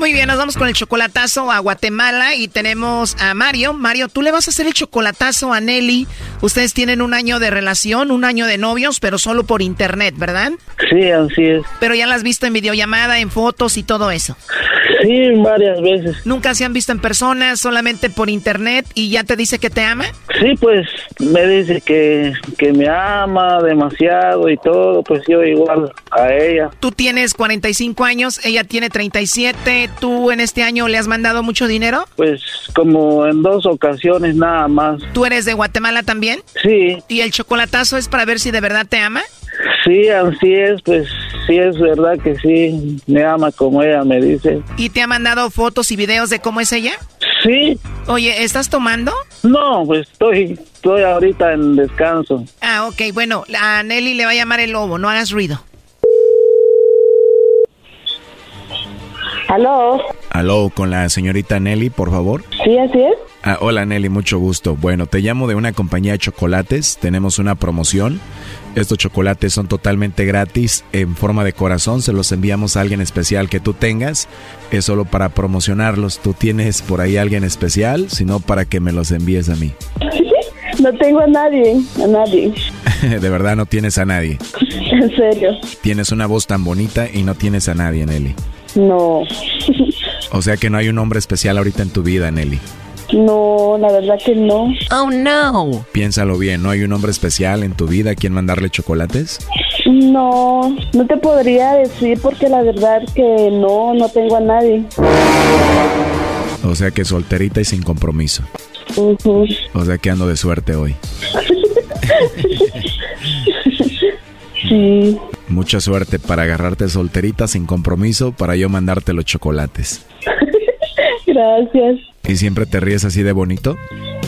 Muy bien, nos vamos con el chocolatazo a Guatemala y tenemos a Mario. Mario, tú le vas a hacer el chocolatazo a Nelly. Ustedes tienen un año de relación, un año de novios, pero solo por internet, ¿verdad? Sí, así es. Pero ya la has visto en videollamada, en fotos y todo eso. Sí, varias veces. ¿Nunca se han visto en persona, solamente por internet y ya te dice que te ama? Sí, pues me dice que, que me ama demasiado y todo, pues yo igual a ella. Tú tienes 45 años, ella tiene 37. ¿Tú en este año le has mandado mucho dinero? Pues como en dos ocasiones nada más. ¿Tú eres de Guatemala también? Sí. ¿Y el chocolatazo es para ver si de verdad te ama? Sí, así es, pues sí es verdad que sí, me ama como ella me dice. ¿Y te ha mandado fotos y videos de cómo es ella? Sí. Oye, ¿estás tomando? No, pues estoy, estoy ahorita en descanso. Ah, ok, bueno, a Nelly le va a llamar el lobo, no hagas ruido. ¿Aló? Aló, con la señorita Nelly, por favor. Sí, así es. Ah, hola Nelly, mucho gusto. Bueno, te llamo de una compañía de chocolates. Tenemos una promoción. Estos chocolates son totalmente gratis en forma de corazón. Se los enviamos a alguien especial que tú tengas. Es solo para promocionarlos. ¿Tú tienes por ahí alguien especial? Si no, para que me los envíes a mí. No tengo a nadie, a nadie. de verdad no tienes a nadie. En serio. Tienes una voz tan bonita y no tienes a nadie, Nelly. No. O sea que no hay un hombre especial ahorita en tu vida, Nelly. No, la verdad que no. Oh, no. Piénsalo bien, ¿no hay un hombre especial en tu vida a quien mandarle chocolates? No, no te podría decir porque la verdad que no, no tengo a nadie. O sea que solterita y sin compromiso. Ujú. O sea que ando de suerte hoy. Sí. Mucha suerte para agarrarte solterita sin compromiso para yo mandarte los chocolates. Gracias. ¿Y siempre te ríes así de bonito?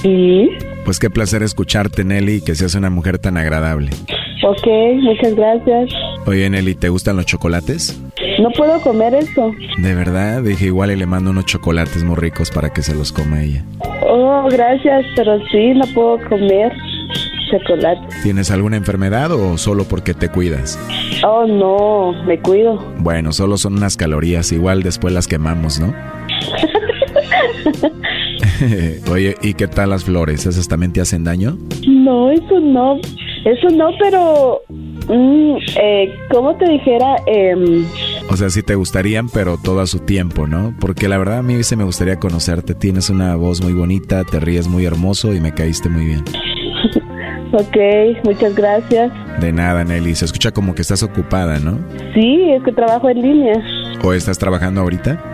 Sí. Pues qué placer escucharte, Nelly, y que seas una mujer tan agradable. Ok, muchas gracias. Oye, Nelly, ¿te gustan los chocolates? No puedo comer esto. De verdad, dije igual y le mando unos chocolates muy ricos para que se los coma ella. Oh, gracias, pero sí, no puedo comer chocolate. ¿Tienes alguna enfermedad o solo porque te cuidas? Oh, no, me cuido. Bueno, solo son unas calorías, igual después las quemamos, ¿no? Oye, ¿y qué tal las flores? ¿Esas también te hacen daño? No, eso no. Eso no, pero Mm, eh, ¿Cómo te dijera? Em, o sea, sí te gustarían, pero todo a su tiempo, ¿no? Porque la verdad a mí sí me gustaría conocerte. Tienes una voz muy bonita, te ríes muy hermoso y me caíste muy bien. ok, muchas gracias. De nada, Nelly. Se escucha como que estás ocupada, ¿no? Sí, es que trabajo en línea. ¿O estás trabajando ahorita?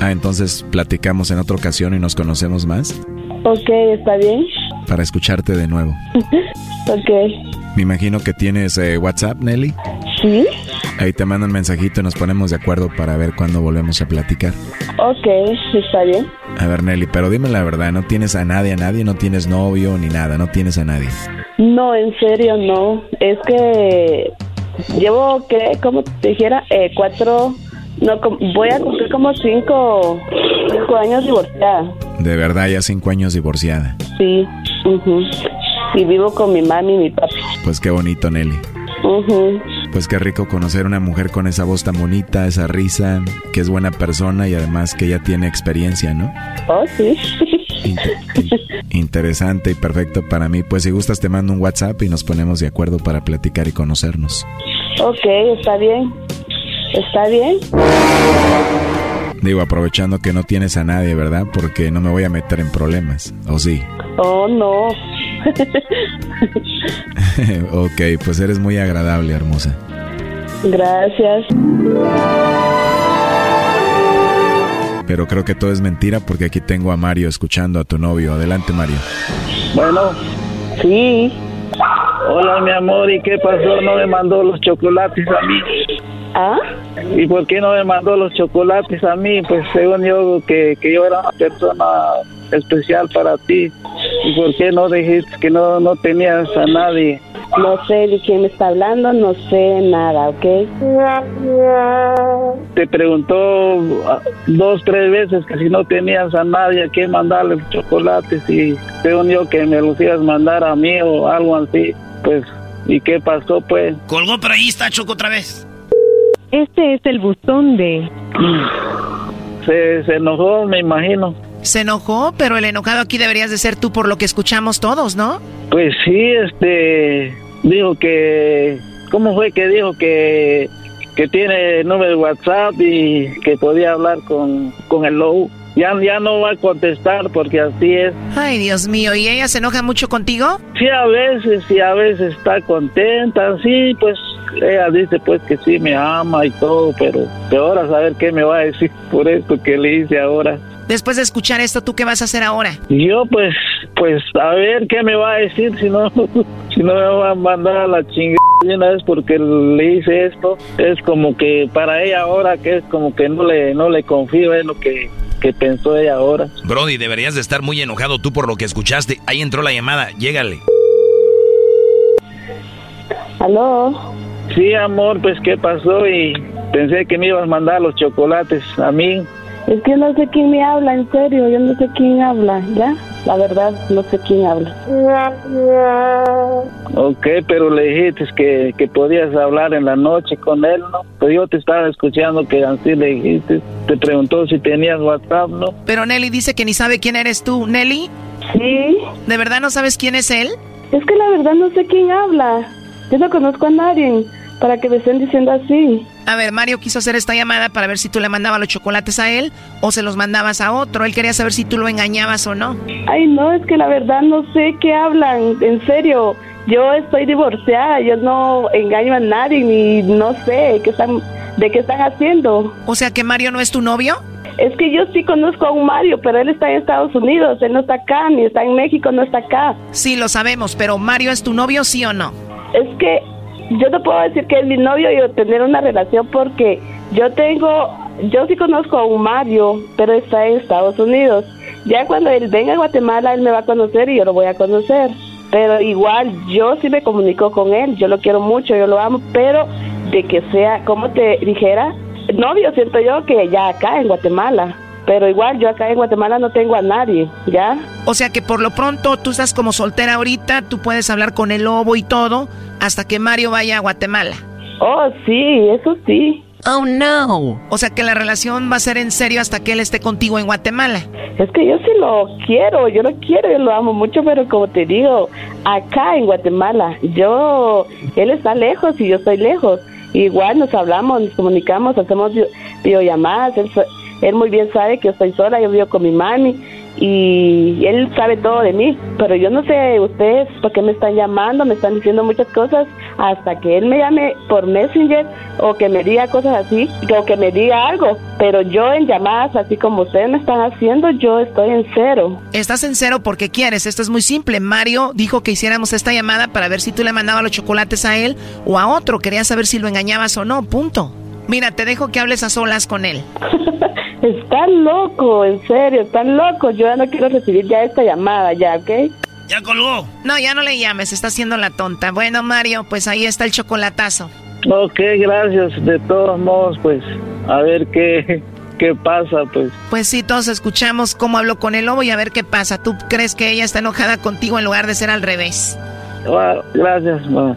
Ah, entonces platicamos en otra ocasión y nos conocemos más. Ok, está bien. Para escucharte de nuevo. ok. Me imagino que tienes eh, WhatsApp, Nelly. Sí. Ahí te mando un mensajito y nos ponemos de acuerdo para ver cuándo volvemos a platicar. Ok, está bien. A ver, Nelly, pero dime la verdad, ¿no tienes a nadie, a nadie? ¿No tienes novio ni nada? ¿No tienes a nadie? No, en serio, no. Es que llevo, ¿qué? Como te dijera, eh, cuatro... No, voy a cumplir como cinco, cinco años divorciada. De verdad, ya cinco años divorciada. Sí. Uh y vivo con mi mami y mi papi. Pues qué bonito, Nelly. Pues qué rico conocer una mujer con esa voz tan bonita, esa risa, que es buena persona y además que ella tiene experiencia, ¿no? Oh, sí. interesante y perfecto para mí. Pues si gustas te mando un WhatsApp y nos ponemos de acuerdo para platicar y conocernos. Ok, está bien. Está bien. Digo, aprovechando que no tienes a nadie, ¿verdad? Porque no me voy a meter en problemas, ¿o sí? Oh, no. ok, pues eres muy agradable, hermosa. Gracias. Pero creo que todo es mentira porque aquí tengo a Mario escuchando a tu novio. Adelante, Mario. Bueno, sí. Hola, mi amor, ¿y qué pasó? ¿No me mandó los chocolates a mí? ¿Ah? ¿Y por qué no me mandó los chocolates a mí? Pues según yo, que, que yo era una persona especial para ti. ¿Y por qué no dijiste que no, no tenías a nadie? No sé de quién me está hablando, no sé nada, ¿ok? Te preguntó ah, dos, tres veces que si no tenías a nadie a quien mandarle chocolates y según yo que me los ibas a mandar a mí o algo así, pues, ¿y qué pasó pues? Colgó, pero ahí está Choco otra vez. Este es el buzón de... Se, se enojó, me imagino. Se enojó, pero el enojado aquí deberías de ser tú por lo que escuchamos todos, ¿no? Pues sí, este... Dijo que... ¿Cómo fue que dijo que que tiene número de WhatsApp y que podía hablar con, con el Low. Ya, ya no va a contestar porque así es. Ay, Dios mío, ¿y ella se enoja mucho contigo? Sí, a veces, sí, a veces está contenta, sí, pues ella dice pues que sí me ama y todo, pero peor a saber qué me va a decir por esto que le hice ahora. Después de escuchar esto, ¿tú qué vas a hacer ahora? Yo pues, pues a ver qué me va a decir, si no, si no me va a mandar a la chingada una vez porque le hice esto. Es como que para ella ahora que es como que no le, no le confío en lo que que pensó ella ahora. Brody, deberías de estar muy enojado tú por lo que escuchaste. Ahí entró la llamada, llégale. ¿Aló? Sí, amor, pues qué pasó y pensé que me ibas a mandar los chocolates a mí. Es que no sé quién me habla, en serio, yo no sé quién habla, ¿ya? La verdad, no sé quién habla. Ok, pero le dijiste que, que podías hablar en la noche con él, ¿no? Pues yo te estaba escuchando que así le dijiste. Te preguntó si tenías WhatsApp, ¿no? Pero Nelly dice que ni sabe quién eres tú. ¿Nelly? Sí. ¿De verdad no sabes quién es él? Es que la verdad no sé quién habla. Yo no conozco a nadie para que me estén diciendo así. A ver, Mario quiso hacer esta llamada para ver si tú le mandabas los chocolates a él o se los mandabas a otro. Él quería saber si tú lo engañabas o no. Ay, no, es que la verdad no sé qué hablan, en serio. Yo estoy divorciada, yo no engaño a nadie ni no sé qué están, de qué están haciendo. O sea que Mario no es tu novio? Es que yo sí conozco a un Mario, pero él está en Estados Unidos, él no está acá, ni está en México, no está acá. Sí, lo sabemos, pero Mario es tu novio, sí o no? Es que yo no puedo decir que es mi novio y tener una relación porque yo tengo, yo sí conozco a un Mario, pero está en Estados Unidos. Ya cuando él venga a Guatemala, él me va a conocer y yo lo voy a conocer. Pero igual, yo sí me comunico con él, yo lo quiero mucho, yo lo amo, pero de que sea, como te dijera, novio siento yo que ya acá en Guatemala. Pero igual yo acá en Guatemala no tengo a nadie, ¿ya? O sea que por lo pronto tú estás como soltera ahorita, tú puedes hablar con el lobo y todo, hasta que Mario vaya a Guatemala. Oh, sí, eso sí. Oh no. O sea que la relación va a ser en serio hasta que él esté contigo en Guatemala. Es que yo sí lo quiero, yo lo quiero, yo lo amo mucho, pero como te digo, acá en Guatemala, yo, él está lejos y yo estoy lejos. Igual nos hablamos, nos comunicamos, hacemos videollamadas, él, él muy bien sabe que yo estoy sola, yo vivo con mi mami y él sabe todo de mí, pero yo no sé ustedes por qué me están llamando, me están diciendo muchas cosas hasta que él me llame por Messenger o que me diga cosas así, o que me diga algo, pero yo en llamadas así como ustedes me están haciendo, yo estoy en cero. Estás en cero porque quieres, esto es muy simple. Mario dijo que hiciéramos esta llamada para ver si tú le mandabas los chocolates a él o a otro, quería saber si lo engañabas o no, punto. Mira, te dejo que hables a solas con él. Están loco, en serio, están loco. Yo ya no quiero recibir ya esta llamada, ya, ¿ok? Ya colgó. No, ya no le llames, está haciendo la tonta. Bueno, Mario, pues ahí está el chocolatazo. Ok, gracias. De todos modos, pues, a ver qué, qué pasa, pues. Pues sí, todos escuchamos cómo habló con el lobo y a ver qué pasa. ¿Tú crees que ella está enojada contigo en lugar de ser al revés? Bueno, gracias, mamá.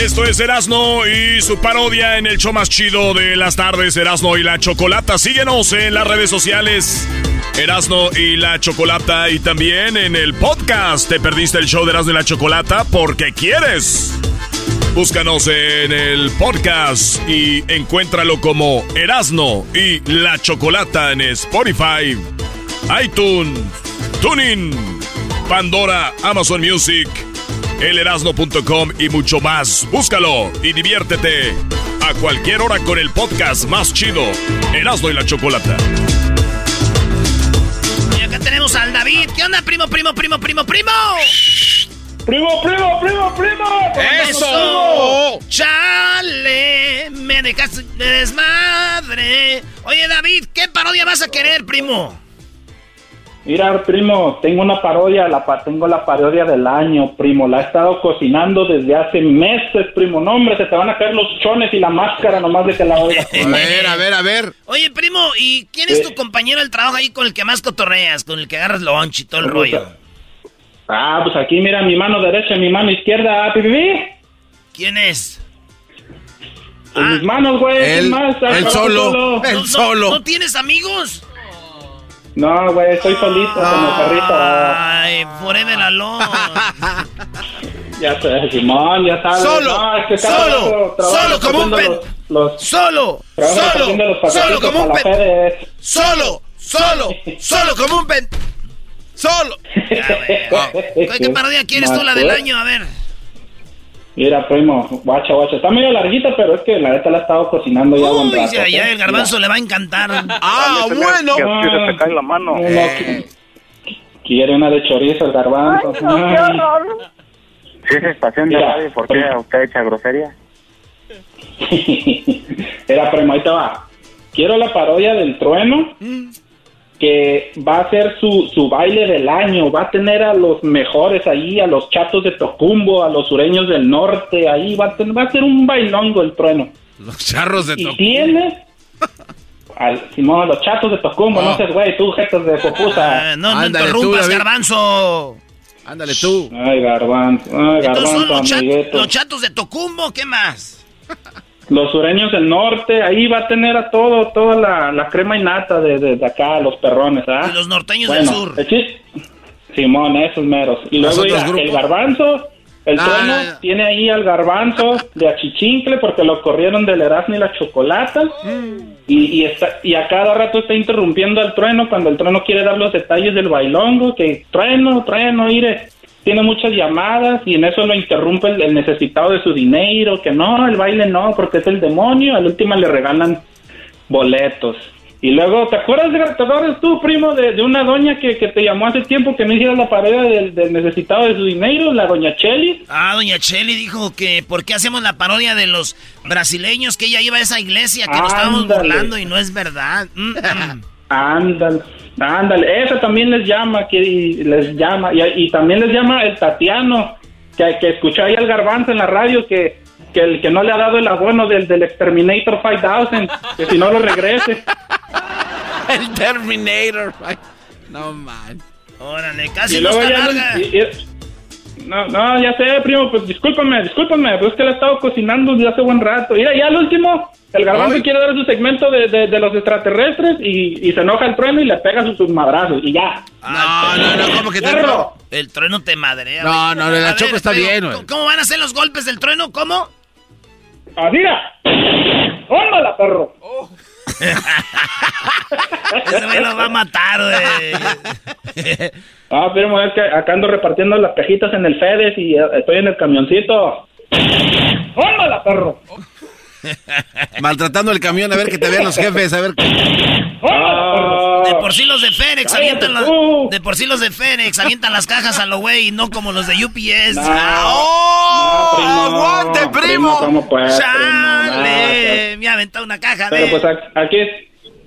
Esto es Erasno y su parodia en el show más chido de las tardes, Erasno y la Chocolata. Síguenos en las redes sociales. Erasno y la Chocolata y también en el podcast. ¿Te perdiste el show de Erasno y la Chocolata porque quieres? Búscanos en el podcast y encuéntralo como Erasno y la Chocolata en Spotify, iTunes, TuneIn, Pandora, Amazon Music, elerasno.com y mucho más. Búscalo y diviértete a cualquier hora con el podcast más chido, Erasno y la Chocolata. Y acá tenemos al David. ¿Qué onda, primo, primo, primo, primo, primo? ¡Primo, primo, primo, primo! ¡Eso! ¡Chale! Me dejaste de desmadre. Oye, David, ¿qué parodia vas a querer, primo? Mira, primo, tengo una parodia, la tengo la parodia del año, primo. La he estado cocinando desde hace meses, primo. No, hombre, se te van a caer los chones y la máscara nomás de que la oiga. a ver, a ver, a ver. Oye, primo, ¿y quién es tu compañero del trabajo ahí con el que más cotorreas, con el que agarras lunch y todo el rollo? Ah, pues aquí mira mi mano derecha y mi mano izquierda, pipipi. ¿Quién es? Pues mis manos, güey. Él, él solo, él solo. ¿No, tienes amigos? No, güey, estoy solito como perrito. Ay, forever alone. ya sé, Simón, ya sabes. Solo, no, es que solo, solo como un pen. Los, solo, solo, solo como un pen. Solo, solo, solo como un pen. Solo. ¿Qué parodia quieres tú, la del año? A ver. Mira, primo, guacha, guacha. Está medio larguita, pero es que la neta la he estado cocinando ya Uy, buen ya, ya el garbanzo le va a encantar. ah, bueno. Que, se te cae la mano. Eh. Quiere una de chorizo el garbanzo. Ay, no, qué horror. Si es estación de radio, ¿por qué usted echa grosería? Era, primo, ahí te va. Quiero la parodia del trueno. Mm que va a ser su, su baile del año, va a tener a los mejores ahí, a los chatos de Tocumbo, a los sureños del norte, ahí va a, tener, va a ser un bailongo el trueno. Los charros de Tocumbo. Y tiene al Simón, los chatos de Tocumbo, no, sé, güey, tú, jetas de popusa. Ah, no, no interrumpas, garbanzo. Ándale tú. Ay, garbanzo, ay, garbanzo, son los, los chatos de Tocumbo, ¿qué más? los sureños del norte, ahí va a tener a todo, toda la, la crema y nata de, de, acá, los perrones, ¿ah? Y los norteños del sur. Simón, esos meros. Y luego el garbanzo, el trueno tiene ahí al garbanzo de achichincle porque lo corrieron del Erasmo y la chocolata. Mm. Y, y, está, y a cada rato está interrumpiendo al trueno cuando el trueno quiere dar los detalles del bailongo, que trueno, trueno, ire tiene muchas llamadas y en eso lo interrumpe el, necesitado de su dinero, que no, el baile no, porque es el demonio, al último le regalan boletos. Y luego, ¿te acuerdas, ¿te acuerdas tú, primo, de, de una doña que, que te llamó hace tiempo que no hicieras la parodia del, del necesitado de su dinero, la doña Cheli? Ah, doña Cheli dijo que ¿por qué hacemos la parodia de los brasileños que ella iba a esa iglesia, que nos estábamos burlando y no es verdad? Mm, mm. Ándale, ándale, esa también les llama, que les llama, y, y también les llama el Tatiano, que, que ahí al garbanzo en la radio que, que el que no le ha dado el abono del, del Exterminator 5000, que si no lo regrese. El Terminator. No, man. Órale, casi y no está ya no- larga. y- y- no, no, ya sé, primo, pues discúlpame, discúlpame, pues es que le he estado cocinando desde hace buen rato. Mira, ya al último, el garbanzo Ay. quiere dar su segmento de, de, de los extraterrestres y, y se enoja el trueno y le pega sus, sus madrazos y ya. No, no, no, como que te... Perro. El trueno te madrea. No, no, la Choco está pero, bien, güey. ¿cómo- ¿Cómo van a ser los golpes del trueno? ¿Cómo? ¡Ah, mira! ¡Tómala, perro! Ese güey lo va a matar, güey. Ah, primo, es que acá ando repartiendo las cajitas en el FEDES y eh, estoy en el camioncito. ¡Tómala, perro! Maltratando el camión, a ver que te vean los jefes, a ver. Ah, De por sí los de FedEx Cállate avientan las, de por sí los de FedEx avientan las cajas a lo güey y no como los de UPS. No, Ah, no, primo, aguante, primo. ¿Cómo puedes, primo? ¡Chale! No, Me ha aventado una caja Pero de... pues aquí,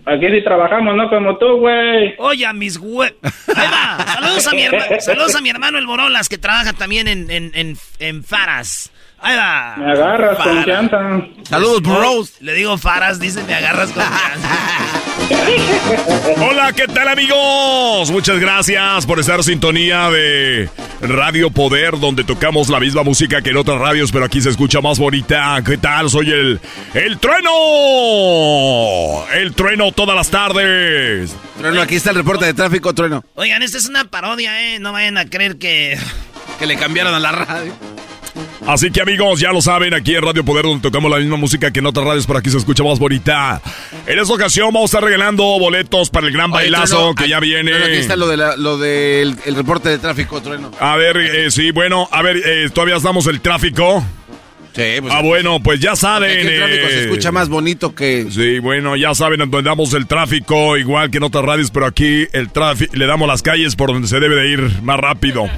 aquí sí trabajamos, ¿no? Como tú, güey. Oye, a mis va. Saludos a mi, Saludos a mi hermano el Borolas, que trabaja también en, en, en, en Faras. Ahí va. Me agarras Faras. confianza. Saludos, bros. Le digo Faras, dice, me agarras confianza. Hola, ¿qué tal amigos? Muchas gracias por estar en sintonía de Radio Poder, donde tocamos la misma música que en otras radios, pero aquí se escucha más bonita. ¿Qué tal? Soy el, el trueno. El trueno todas las tardes. Trueno, aquí está el reporte de tráfico, Trueno. Oigan, esta es una parodia, ¿eh? No vayan a creer que... Que le cambiaron a la radio. Así que amigos, ya lo saben, aquí en Radio Poder, donde tocamos la misma música que en otras radios, pero aquí se escucha más bonita. En esta ocasión vamos a estar regalando boletos para el gran Oye, bailazo Trueno, que ya viene. Aquí está lo, de la- lo del el reporte de tráfico, Trueno. A ver, eh, sí, bueno, a ver, eh, todavía estamos el tráfico. Sí, pues. Ah, bueno, pues ya saben. Aquí el tráfico se eh, escucha más bonito que. Sí, bueno, ya saben donde damos el tráfico, igual que en otras radios, pero aquí el tráfico, le damos las calles por donde se debe de ir más rápido.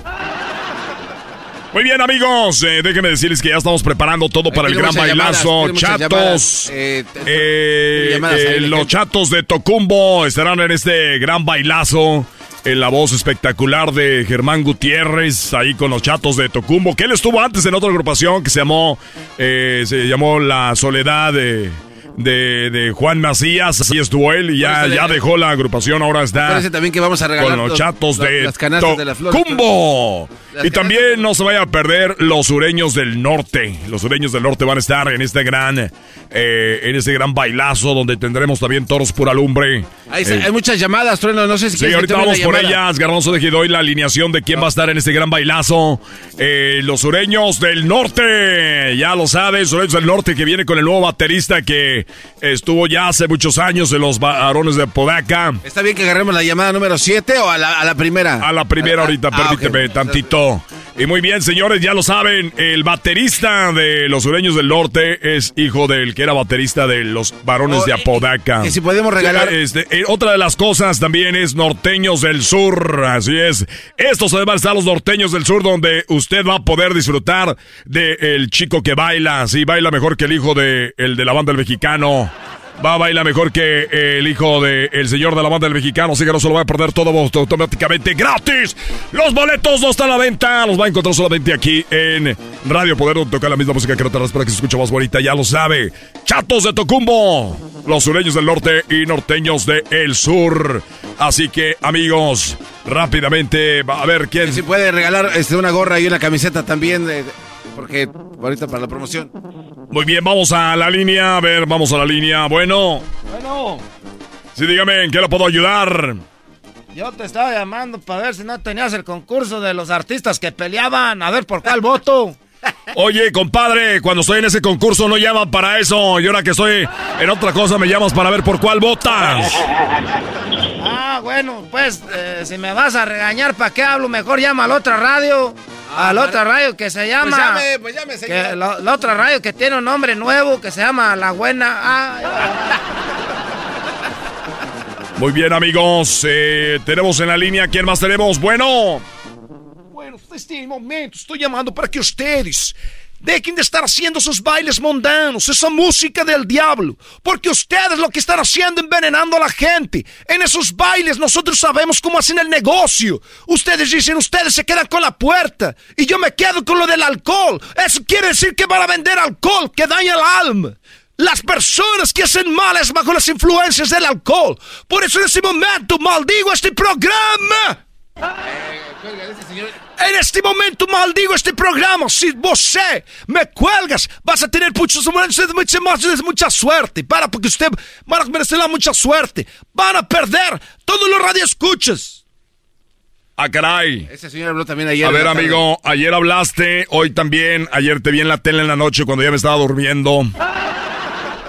Muy bien, amigos, eh, déjenme decirles que ya estamos preparando todo para el gran llamadas, bailazo. Chatos. Eh, Eh, ahí, eh, los chatos de Tocumbo estarán en este gran bailazo. En la voz espectacular de Germán Gutiérrez, ahí con los chatos de Tocumbo, que él estuvo antes en otra agrupación que se llamó, eh, se llamó La Soledad de, de, de Juan Macías, así estuvo él y ya, ya de- dejó la agrupación, ahora está también que vamos a regalar con los los- chatos la- de las canastas de las flores. Tocumbo. Las Y también no se vaya a perder los sureños del norte. Los sureños del norte van a estar en este gran, eh, en este gran bailazo donde tendremos también toros pura lumbre. Hay, Eh, hay muchas llamadas, Trueno. No sé si Sí, ahorita vamos por llamada. ellas. Garbanzo de doy la alineación de quién va a estar en este gran bailazo. Eh, los sureños del norte. Ya lo sabes, sureños del norte que viene con el nuevo baterista que estuvo ya hace muchos años en los varones de Podaca. ¿Está bien que agarremos la llamada número 7 o a la, a la primera? A la primera ahorita, Ah, permíteme tantito. Y muy bien, señores, ya lo saben, el baterista de los sureños del norte es hijo del que era baterista de los varones Oh, de y- Apodaca. y si podemos regalar- Este, eh, otra de las cosas también es norteños del sur, así es. Estos además están los norteños del sur donde usted va a poder disfrutar de el chico que baila, sí, baila mejor que el hijo de el de la banda del mexicano. Va a bailar mejor que el hijo del el señor de la banda del mexicano, así que no se lo va a perder todo automáticamente gratis. Los boletos no están a la venta, los va a encontrar solamente aquí en Radio Poder, donde toca la misma música que te para que se escuche más bonita, ya lo sabe. Chatos de Tocumbo, los sureños del norte y norteños del sur. Así que, amigos, rápidamente, a ver quién. Si puede regalar este, una gorra y una camiseta también, eh, porque ahorita para la promoción. Muy bien, vamos a la línea, a ver, vamos a la línea. Bueno, Bueno, sí, dígame, ¿en qué le puedo ayudar? yo te estaba llamando para ver si no tenías el concurso de los artistas que peleaban. A ver por cuál voto. Oye, compadre, cuando estoy en ese concurso no llaman para eso. Y ahora que estoy en otra cosa me llamas para ver por cuál votas. Ah, bueno, pues eh, si me vas a regañar, ¿para qué hablo? Mejor llama a la otra radio. a la otra radio que se llama. Pues llame, pues llame, señor. que la, la otra radio que tiene un nombre nuevo que se llama La Buena. Ah, Muy bien, amigos. Eh, tenemos en la línea, ¿quién más tenemos? Bueno. Bueno, este momento estoy llamando para que ustedes dejen de estar haciendo sus bailes mundanos, esa música del diablo, porque ustedes lo que están haciendo envenenando a la gente. En esos bailes nosotros sabemos cómo hacen el negocio. Ustedes dicen, ustedes se quedan con la puerta y yo me quedo con lo del alcohol. Eso quiere decir que van a vender alcohol que daña el alma. Las personas que hacen males bajo las influencias del alcohol. Por eso en ese momento maldigo este programa. En este momento maldigo este programa. Si vos me cuelgas, vas a tener muchos mucha, mucha, mucha suerte. Para, porque usted van a merecer mucha suerte. Van a perder todos los radioescuchas. Ah, caray. Ese señor habló también ayer. A ver, amigo, ayer hablaste, hoy también. Ayer te vi en la tele en la noche cuando ya me estaba durmiendo.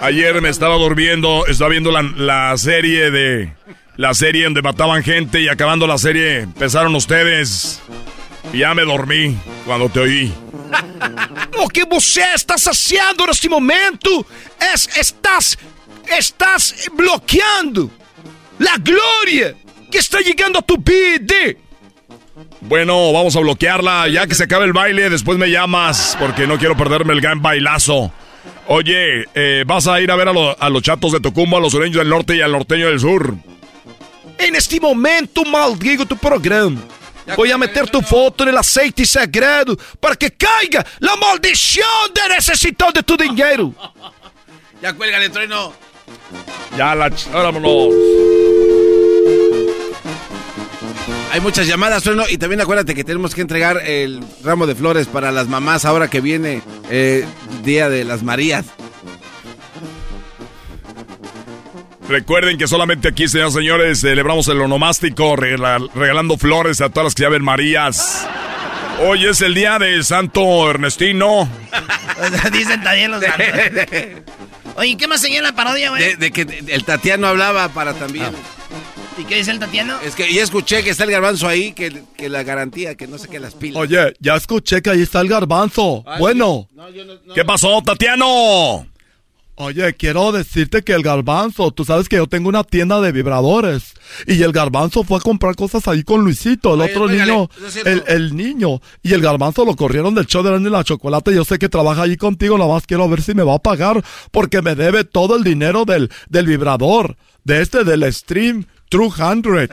Ayer me estaba durmiendo, estaba viendo la, la serie de la serie donde mataban gente y acabando la serie empezaron ustedes. Ya me dormí cuando te oí. Lo que estás haciendo en este momento es estás estás bloqueando la gloria que está llegando a tu vida. Bueno, vamos a bloquearla. Ya que se acabe el baile, después me llamas porque no quiero perderme el gran bailazo. Oye, eh, vas a ir a ver a, a los chatos de Tocumbo, a los sureños del norte y al norteño del sur. En este momento maldigo tu programa. Voy a meter tu foto en el aceite sagrado para que caiga la maldición de necesitar de tu dinero. Ya cuélgale, trueno. Ya la... Vámonos. Hay muchas llamadas, trueno. Y también acuérdate que tenemos que entregar el ramo de flores para las mamás ahora que viene eh, Día de las Marías. Recuerden que solamente aquí, señores señores, celebramos el onomástico regalando flores a todas las que llamen Marías. Hoy es el día del Santo Ernestino. Dicen también los santos. Oye, ¿qué más seguía en la parodia, güey? De, que el Tatiano hablaba para también. Ah. ¿Y qué dice el Tatiano? Es que ya escuché que está el garbanzo ahí, que, que la garantía, que no sé qué, las pilas. Oye, ya escuché que ahí está el garbanzo. bueno. ¿Qué pasó, Tatiano? Oye, quiero decirte que el garbanzo, tú sabes que yo tengo una tienda de vibradores y el garbanzo fue a comprar cosas ahí con Luisito, el otro niño, el, el, niño, y el garbanzo lo corrieron del show de la, la chocolate. Yo sé que trabaja ahí contigo, nada más quiero ver si me va a pagar porque me debe todo el dinero del, del vibrador, de este, del stream 200.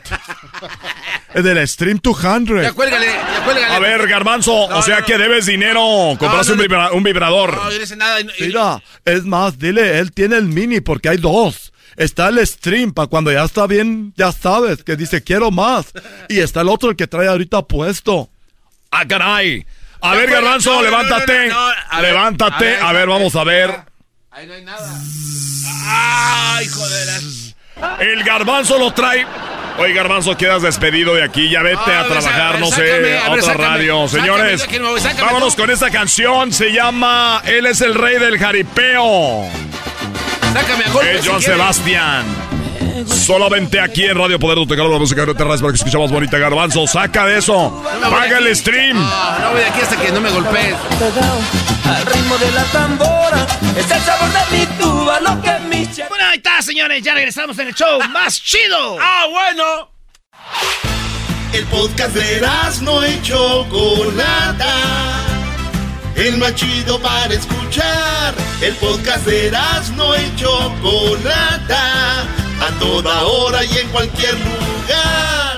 del Stream 200. Ya cuélgale, ya cuélgale. A ver, Garbanzo, o sea que debes dinero. Compraste un, vibrador. No, yo no sé nada. Mira, es más, dile, él tiene el mini porque hay dos. Está el stream para cuando ya está bien, ya sabes, que dice quiero más. Y está el otro el que trae ahorita puesto. Ah, caray. A ver, Garbanzo, levántate. levántate. A ver, vamos a ver. Ahí no hay nada. Ay, joder. El garbanzo lo trae. Oye, Garbanzo, quedas despedido de aquí. Ya vete a trabajar, no sé, a, otra radio. Señores, vámonos con esta canción. Se llama Él es el rey del jaripeo. Sácame a golpe, Es John Sebastián. Solamente aquí en Radio Poder la música de Terras para que escuchemos bonita Garbanzo. Saca de eso. Paga el stream. No, no voy de aquí hasta que no me golpees. Al ritmo de la tambora, es el sabor de mi tuba, lo que mi Bueno, ahí está, señores. Ya regresamos en el show más chido. ¡Ah, bueno! El podcast de no hecho Chocolata. El más chido para escuchar. El podcast de no hecho Chocolata a toda hora y en cualquier lugar.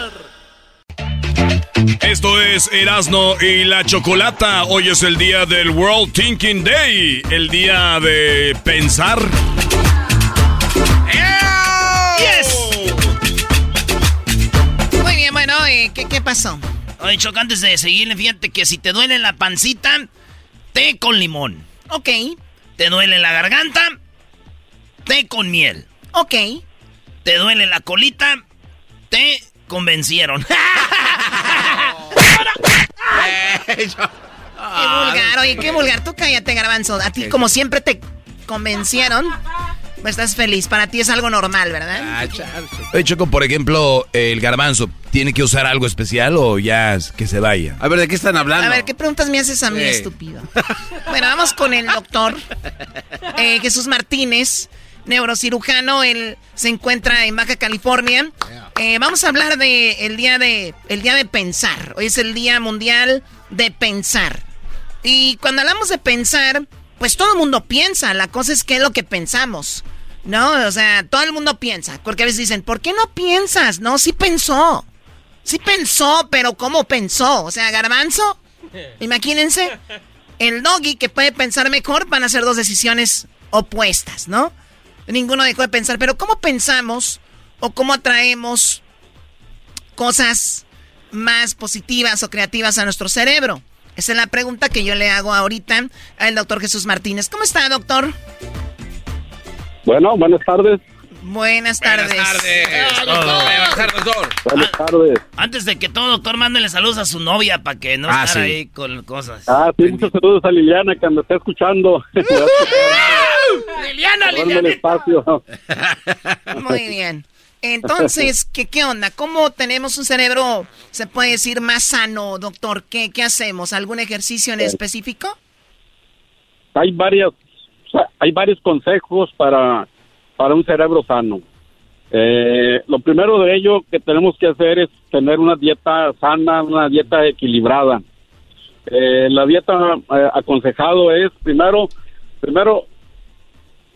Esto es Erasno y la Chocolata. Hoy es el día del World Thinking Day, el día de pensar. Yes. Muy bien, bueno, ¿qué, ¿qué, pasó? Oye, Choc, antes de seguirle, fíjate que si te duele la pancita, té con limón. Ok. ¿Te duele la garganta? Té con miel. Ok. ¿Te duele la colita? Te convencieron. qué vulgar, oye, qué vulgar. Tú cállate, garbanzo. A ti, como siempre, te convencieron. Pues estás feliz. Para ti es algo normal, ¿verdad? Ah, oye, Choco, por ejemplo, el garbanzo, ¿tiene que usar algo especial o ya que se vaya? A ver, ¿de qué están hablando? A ver, ¿qué preguntas me haces a mí, estúpido? bueno, vamos con el doctor eh, Jesús Martínez. Neurocirujano. Él se encuentra en Baja California. Eh, vamos a hablar de el día de el día de pensar. Hoy es el día mundial de pensar. Y cuando hablamos de pensar, pues todo el mundo piensa. La cosa es qué es lo que pensamos. No, o sea, todo el mundo piensa. Porque a veces dicen, ¿por qué no piensas? No, sí pensó. Sí pensó, pero ¿cómo pensó? O sea, garbanzo, imagínense, el doggy que puede pensar mejor van a ser dos decisiones opuestas, ¿no? Ninguno dejó de pensar, pero ¿cómo pensamos o cómo atraemos cosas más positivas o creativas a nuestro cerebro? Esa es la pregunta que yo le hago ahorita al doctor Jesús Martínez. ¿Cómo está, doctor? Bueno, buenas tardes. Buenas tardes. Buenas tardes. Buenas tardes, doctor. Buenas tardes. Antes de que todo, doctor, mándele saludos a su novia para que no ah, esté ahí con cosas. Ah, sí, muchos saludos a Liliana que me está escuchando. Liliana, Liliana. espacio. Muy bien. Entonces, ¿qué, ¿qué onda? ¿Cómo tenemos un cerebro, se puede decir, más sano, doctor? ¿Qué, qué hacemos? ¿Algún ejercicio en específico? Hay varias, hay varios consejos para, para un cerebro sano. Eh, lo primero de ello que tenemos que hacer es tener una dieta sana, una dieta equilibrada. Eh, la dieta eh, aconsejado es primero, primero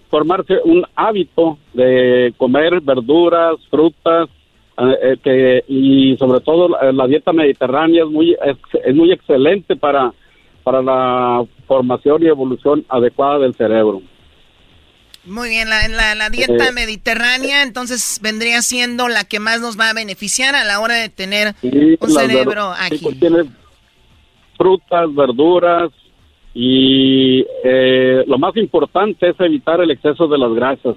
formarse un hábito de comer verduras, frutas, eh, eh, que, y sobre todo la, dieta mediterránea es muy, es, muy excelente para, para la formación y evolución adecuada del cerebro. Muy bien, la, la, dieta eh, mediterránea entonces vendría siendo la que más nos va a beneficiar a la hora de tener un cerebro ágil. tiene frutas, verduras, y eh, lo más importante es evitar el exceso de las grasas.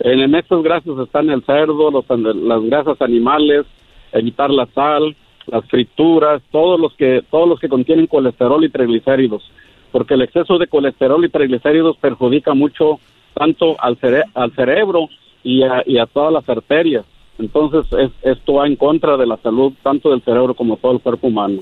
En esas grasas están el cerdo, los, las grasas animales, evitar la sal, las frituras, todos los que todos los que contienen colesterol y triglicéridos, porque el exceso de colesterol y triglicéridos perjudica mucho tanto al, al cerebro y a, todas las arterias. Entonces esto va en contra de la salud tanto del cerebro como todo el cuerpo humano.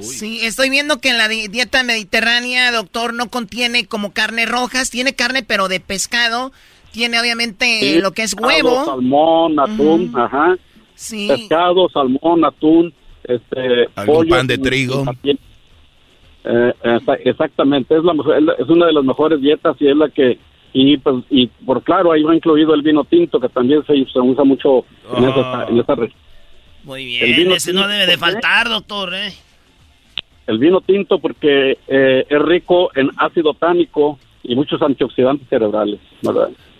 Sí, estoy viendo que en la dieta mediterránea, doctor, no contiene como carne rojas, tiene carne pero de pescado, tiene obviamente lo que es huevo. salmón, atún, ajá. Sí. Pescado, salmón, atún, este, pollo, pan de trigo. Eh, exactamente, es, la, es una de las mejores dietas y es la que y pues y por claro ahí va incluido el vino tinto que también se, usa mucho en, esa, en esa región. Muy bien, ese no debe de faltar, doctor, ¿eh? El vino tinto porque eh, es rico en ácido tánico y muchos antioxidantes cerebrales.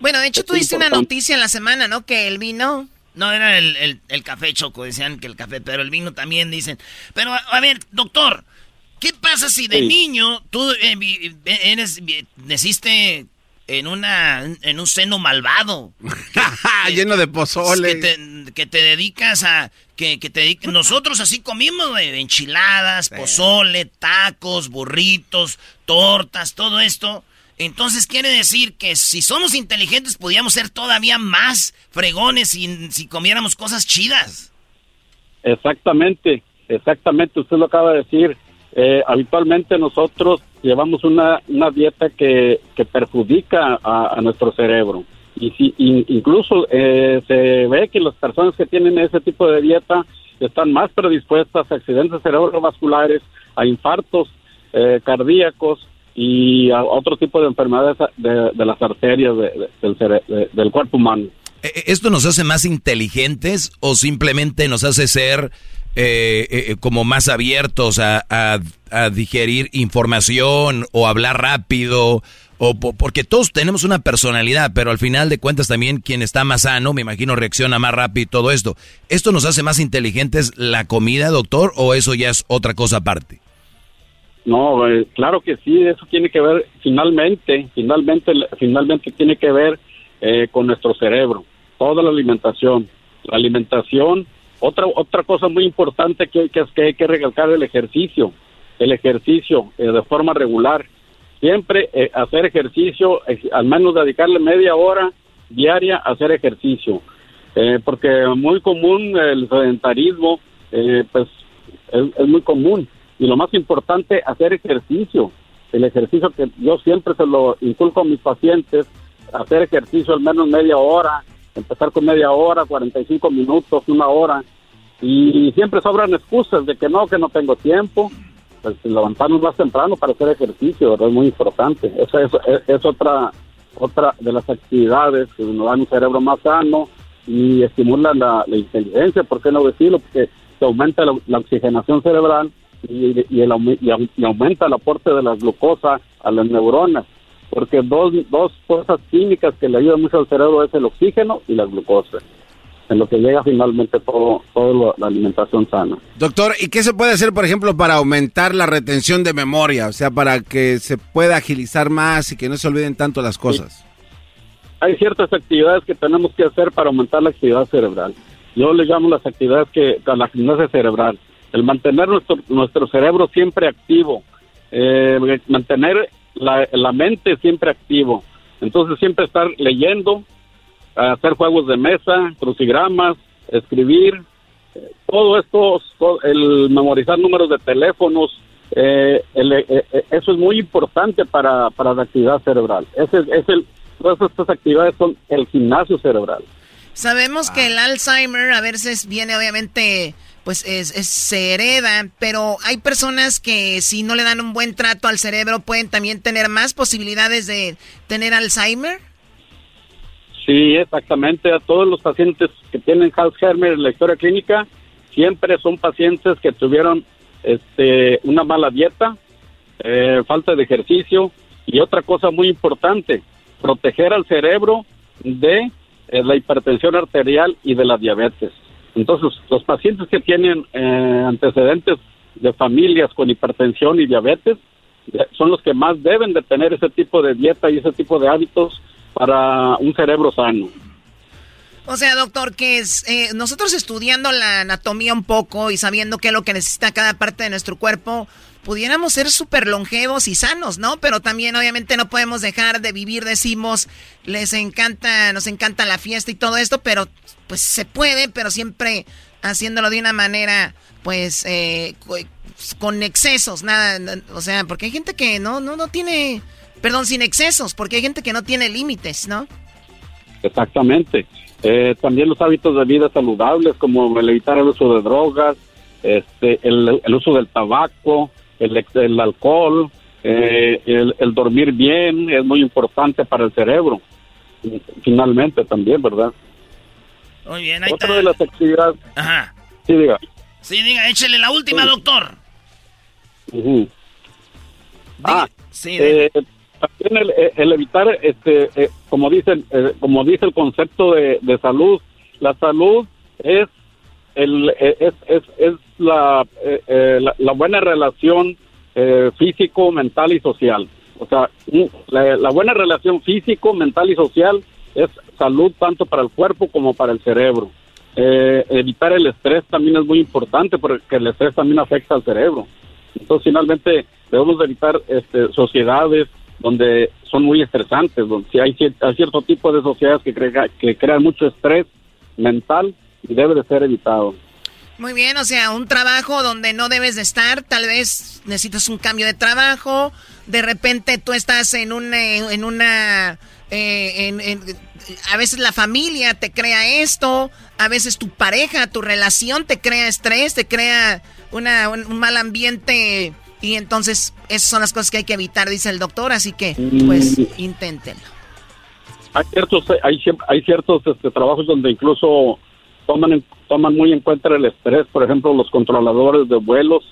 Bueno, de hecho tú diste una noticia en la semana, ¿no? Que el vino... No, era el, el, café choco, decían que el café, pero el vino también dicen. Pero, a ver, doctor, ¿qué pasa si de niño tú eh, eres, naciste en una en un seno malvado. Lleno de pozole. que te, dedicas a que, que te nosotros así comimos de enchiladas pozole tacos burritos tortas todo esto. Entonces quiere decir que si somos inteligentes podríamos ser todavía más fregones si, si comiéramos cosas chidas. Exactamente exactamente usted lo acaba de decir. Eh, habitualmente nosotros llevamos una, una dieta que, que perjudica a, nuestro cerebro. Y si incluso eh, se ve que las personas que tienen ese tipo de dieta están más predispuestas a accidentes cerebrovasculares, a infartos eh, cardíacos y a otro tipo de enfermedades de, las arterias del, del cuerpo humano. ¿Esto nos hace más inteligentes o simplemente nos hace ser eh, eh, como más abiertos a, digerir información o hablar rápido, o porque todos tenemos una personalidad, pero al final de cuentas también quien está más sano, me imagino, reacciona más rápido y todo esto. ¿Esto nos hace más inteligentes la comida, doctor, o eso ya es otra cosa aparte? No, eh, claro que sí, eso tiene que ver, finalmente, finalmente, finalmente tiene que ver con nuestro cerebro, toda la alimentación. La alimentación otra, otra cosa muy importante que, que, que hay que recalcar el ejercicio, el ejercicio eh, de forma regular. Siempre eh, hacer ejercicio, al menos dedicarle media hora diaria a hacer ejercicio. Eh, porque muy común el sedentarismo, pues es, muy común. Y lo más importante, hacer ejercicio. El ejercicio que yo siempre se lo inculco a mis pacientes hacer ejercicio al menos media hora, empezar con media hora, 45 minutos, una hora, y siempre sobran excusas de que no, que no tengo tiempo, pues levantarnos más temprano para hacer ejercicio, es muy importante. Esa es, es, otra otra de las actividades que nos dan un cerebro más sano y estimulan la, inteligencia, ¿por qué no decirlo? Porque se aumenta la, oxigenación cerebral y, y, y, aumenta el aporte de la glucosa a las neuronas porque dos, dos cosas químicas que le ayudan mucho al cerebro es el oxígeno y la glucosa en lo que llega finalmente todo, todo la alimentación sana. Doctor, ¿y qué se puede hacer, por ejemplo, para aumentar la retención de memoria? O sea, para que se pueda agilizar más y que no se olviden tanto las cosas. Hay ciertas actividades que tenemos que hacer para aumentar la actividad cerebral. Yo le llamo las actividades que, a la gimnasia cerebral. El mantener nuestro, nuestro cerebro siempre activo, eh, mantener la, la mente siempre activo. Entonces siempre estar leyendo, hacer juegos de mesa, crucigramas, escribir, todo esto, el memorizar números de teléfonos, eh, eh, eh, eso es muy importante para, para la actividad cerebral. Ese, es el, todas estas actividades son el gimnasio cerebral. Sabemos que el Alzheimer a veces viene obviamente pues es, se hereda, pero hay personas que si no le dan un buen trato al cerebro pueden también tener más posibilidades de tener Alzheimer. Sí, exactamente. A todos los pacientes que tienen Alzheimer en la historia clínica siempre son pacientes que tuvieron este, una mala dieta, eh, falta de ejercicio y otra cosa muy importante, proteger al cerebro de eh, la hipertensión arterial y de la diabetes. Entonces, los pacientes que tienen eh, antecedentes de familias con hipertensión y diabetes eh, son los que más deben de tener ese tipo de dieta y ese tipo de hábitos para un cerebro sano. O sea, doctor, que es eh, nosotros estudiando la anatomía un poco y sabiendo qué es lo que necesita cada parte de nuestro cuerpo, pudiéramos ser súper longevos y sanos, ¿no? Pero también obviamente no podemos dejar de vivir, decimos, les encanta, nos encanta la fiesta y todo esto, pero pues se puede, pero siempre haciéndolo de una manera, pues, eh, con excesos, nada, o sea, porque hay gente que no, no, no tiene, perdón, sin excesos, porque hay gente que no tiene límites, ¿no? Exactamente. Eh, también los hábitos de vida saludables, como el evitar el uso de drogas, este, el, el uso del tabaco, el, el alcohol, eh, el, dormir bien es muy importante para el cerebro, finalmente también, ¿verdad? Muy bien, ahí Otra de las actividades... Ajá. Sí, diga. Sí, diga, échale la última, doctor. Ah, sí, eh, también el, evitar, este, eh, como dicen, como dice el concepto de, de salud, la salud es el, es, es, es la, eh, la, buena relación eh, físico, mental y social. O sea, la, buena relación físico, mental y social es salud tanto para el cuerpo como para el cerebro. Eh, evitar el estrés también es muy importante porque el estrés también afecta al cerebro. Entonces, finalmente, debemos evitar este, sociedades donde son muy estresantes, donde si hay, hay cierto tipo de sociedades que, que crean mucho estrés mental y debe de ser evitado. Muy bien, o sea, un trabajo donde no debes de estar, tal vez necesitas un cambio de trabajo, de repente tú estás en una, en una, eh, a veces la familia te crea esto, a veces tu pareja, tu relación te crea estrés, te crea una, un, mal ambiente y entonces esas son las cosas que hay que evitar, dice el doctor, así que pues inténtenlo. Hay ciertos, hay, hay ciertos este, trabajos donde incluso toman, toman muy en cuenta el estrés, por ejemplo, los controladores de vuelos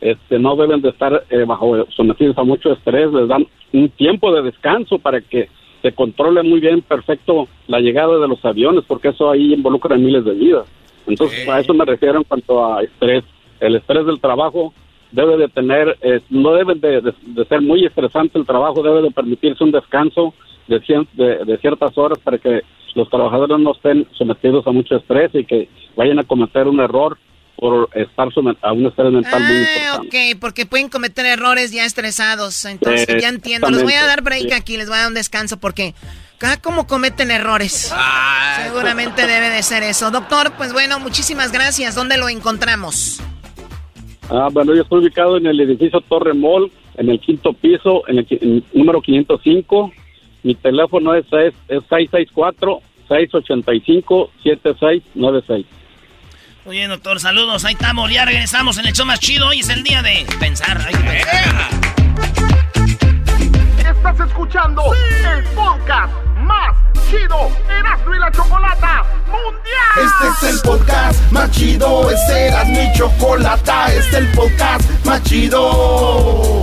este, no deben de estar eh, bajo sometidos a mucho estrés, les dan un tiempo de descanso para que se controle muy bien, perfecto, la llegada de los aviones, porque eso ahí involucra miles de vidas. Entonces, a eso me refiero en cuanto a estrés. El estrés del trabajo debe de tener, eh, no debe de, ser muy estresante el trabajo, debe de permitirse un descanso de, de ciertas horas para que los trabajadores no estén sometidos a mucho estrés y que vayan a cometer un error por estar a un estrés mental muy ah, importante. ok, porque pueden cometer errores ya estresados. Entonces, ya entiendo. Les voy a dar break aquí, les voy a dar un descanso porque cada como cometen errores. Seguramente debe de ser eso. Doctor, pues bueno, muchísimas gracias. ¿Dónde lo encontramos? Ah, bueno, yo estoy ubicado en el edificio Torre Mall, en el quinto piso, en el, en el número 505 Mi teléfono es, es, es 664-685-7696. Muy bien, doctor, saludos. Ahí estamos, ya regresamos en el show más chido. Hoy es el día de pensar. Hay que pensar. Estás escuchando el podcast más chido Erasmo y la Chocolata Mundial. Este es el podcast más chido, este era mi chocolata, este es el podcast más chido.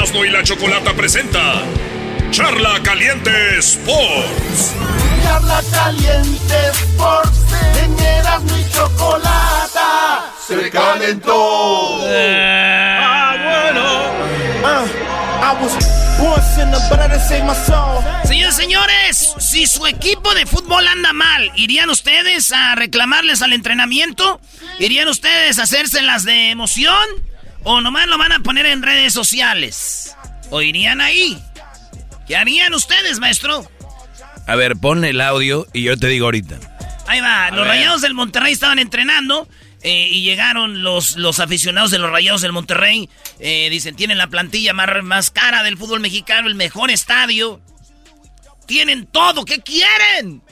Erasmo y la Chocolata presenta Charla Caliente Sports. Charla Caliente Sports en Erasmo y Chocolata se calentó. Ah, bueno. Ah, I was. Señores, señores, si su equipo de fútbol anda mal, ¿irían ustedes a reclamarles al entrenamiento? ¿Irían ustedes a hacerse las de emoción? ¿O nomás lo van a poner en redes sociales? ¿O irían ahí? ¿Qué harían ustedes, maestro? A ver, pon el audio y yo te digo ahorita. Ahí va, A los ver. Rayados del Monterrey estaban entrenando eh, y llegaron los, los aficionados de los Rayados del Monterrey. Eh, dicen, tienen la plantilla más, más cara del fútbol mexicano, el mejor estadio. Tienen todo, ¿qué quieren?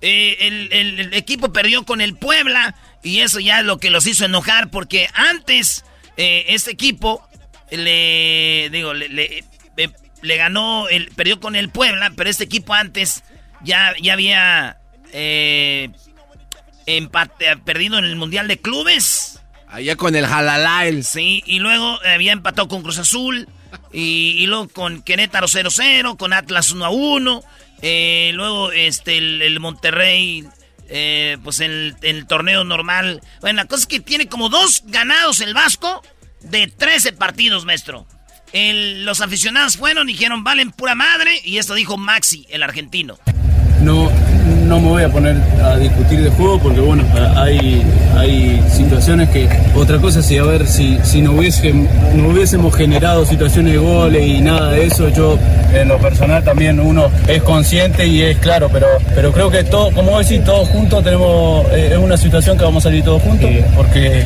Eh, el, el- el equipo perdió con el Puebla y eso ya es lo que los hizo enojar porque antes eh, este equipo le digo le, le- eh, le ganó el perdió con el Puebla pero este equipo antes ya ya había eh, empate- perdido en el mundial de clubes Allá con el Jalalael. Sí, y luego había empatado con Cruz Azul. Y, y luego con Querétaro 0-0, con Atlas 1-1. eh, luego este, el, el Monterrey, eh, pues el, el torneo normal. Bueno, la cosa es que tiene como dos ganados el Vasco de 13 partidos, maestro. Los aficionados fueron y dijeron, valen pura madre. Y esto dijo Maxi, el argentino. No, no me voy a poner a discutir de juego porque bueno, hay, hay situaciones que otra cosa si a ver si, si no, hubiese, no hubiésemos generado situaciones de goles y nada de eso, yo en lo personal también uno es consciente y es claro, pero, pero creo que todo, como decís, todos juntos tenemos, eh, es una situación que vamos a salir todos juntos porque,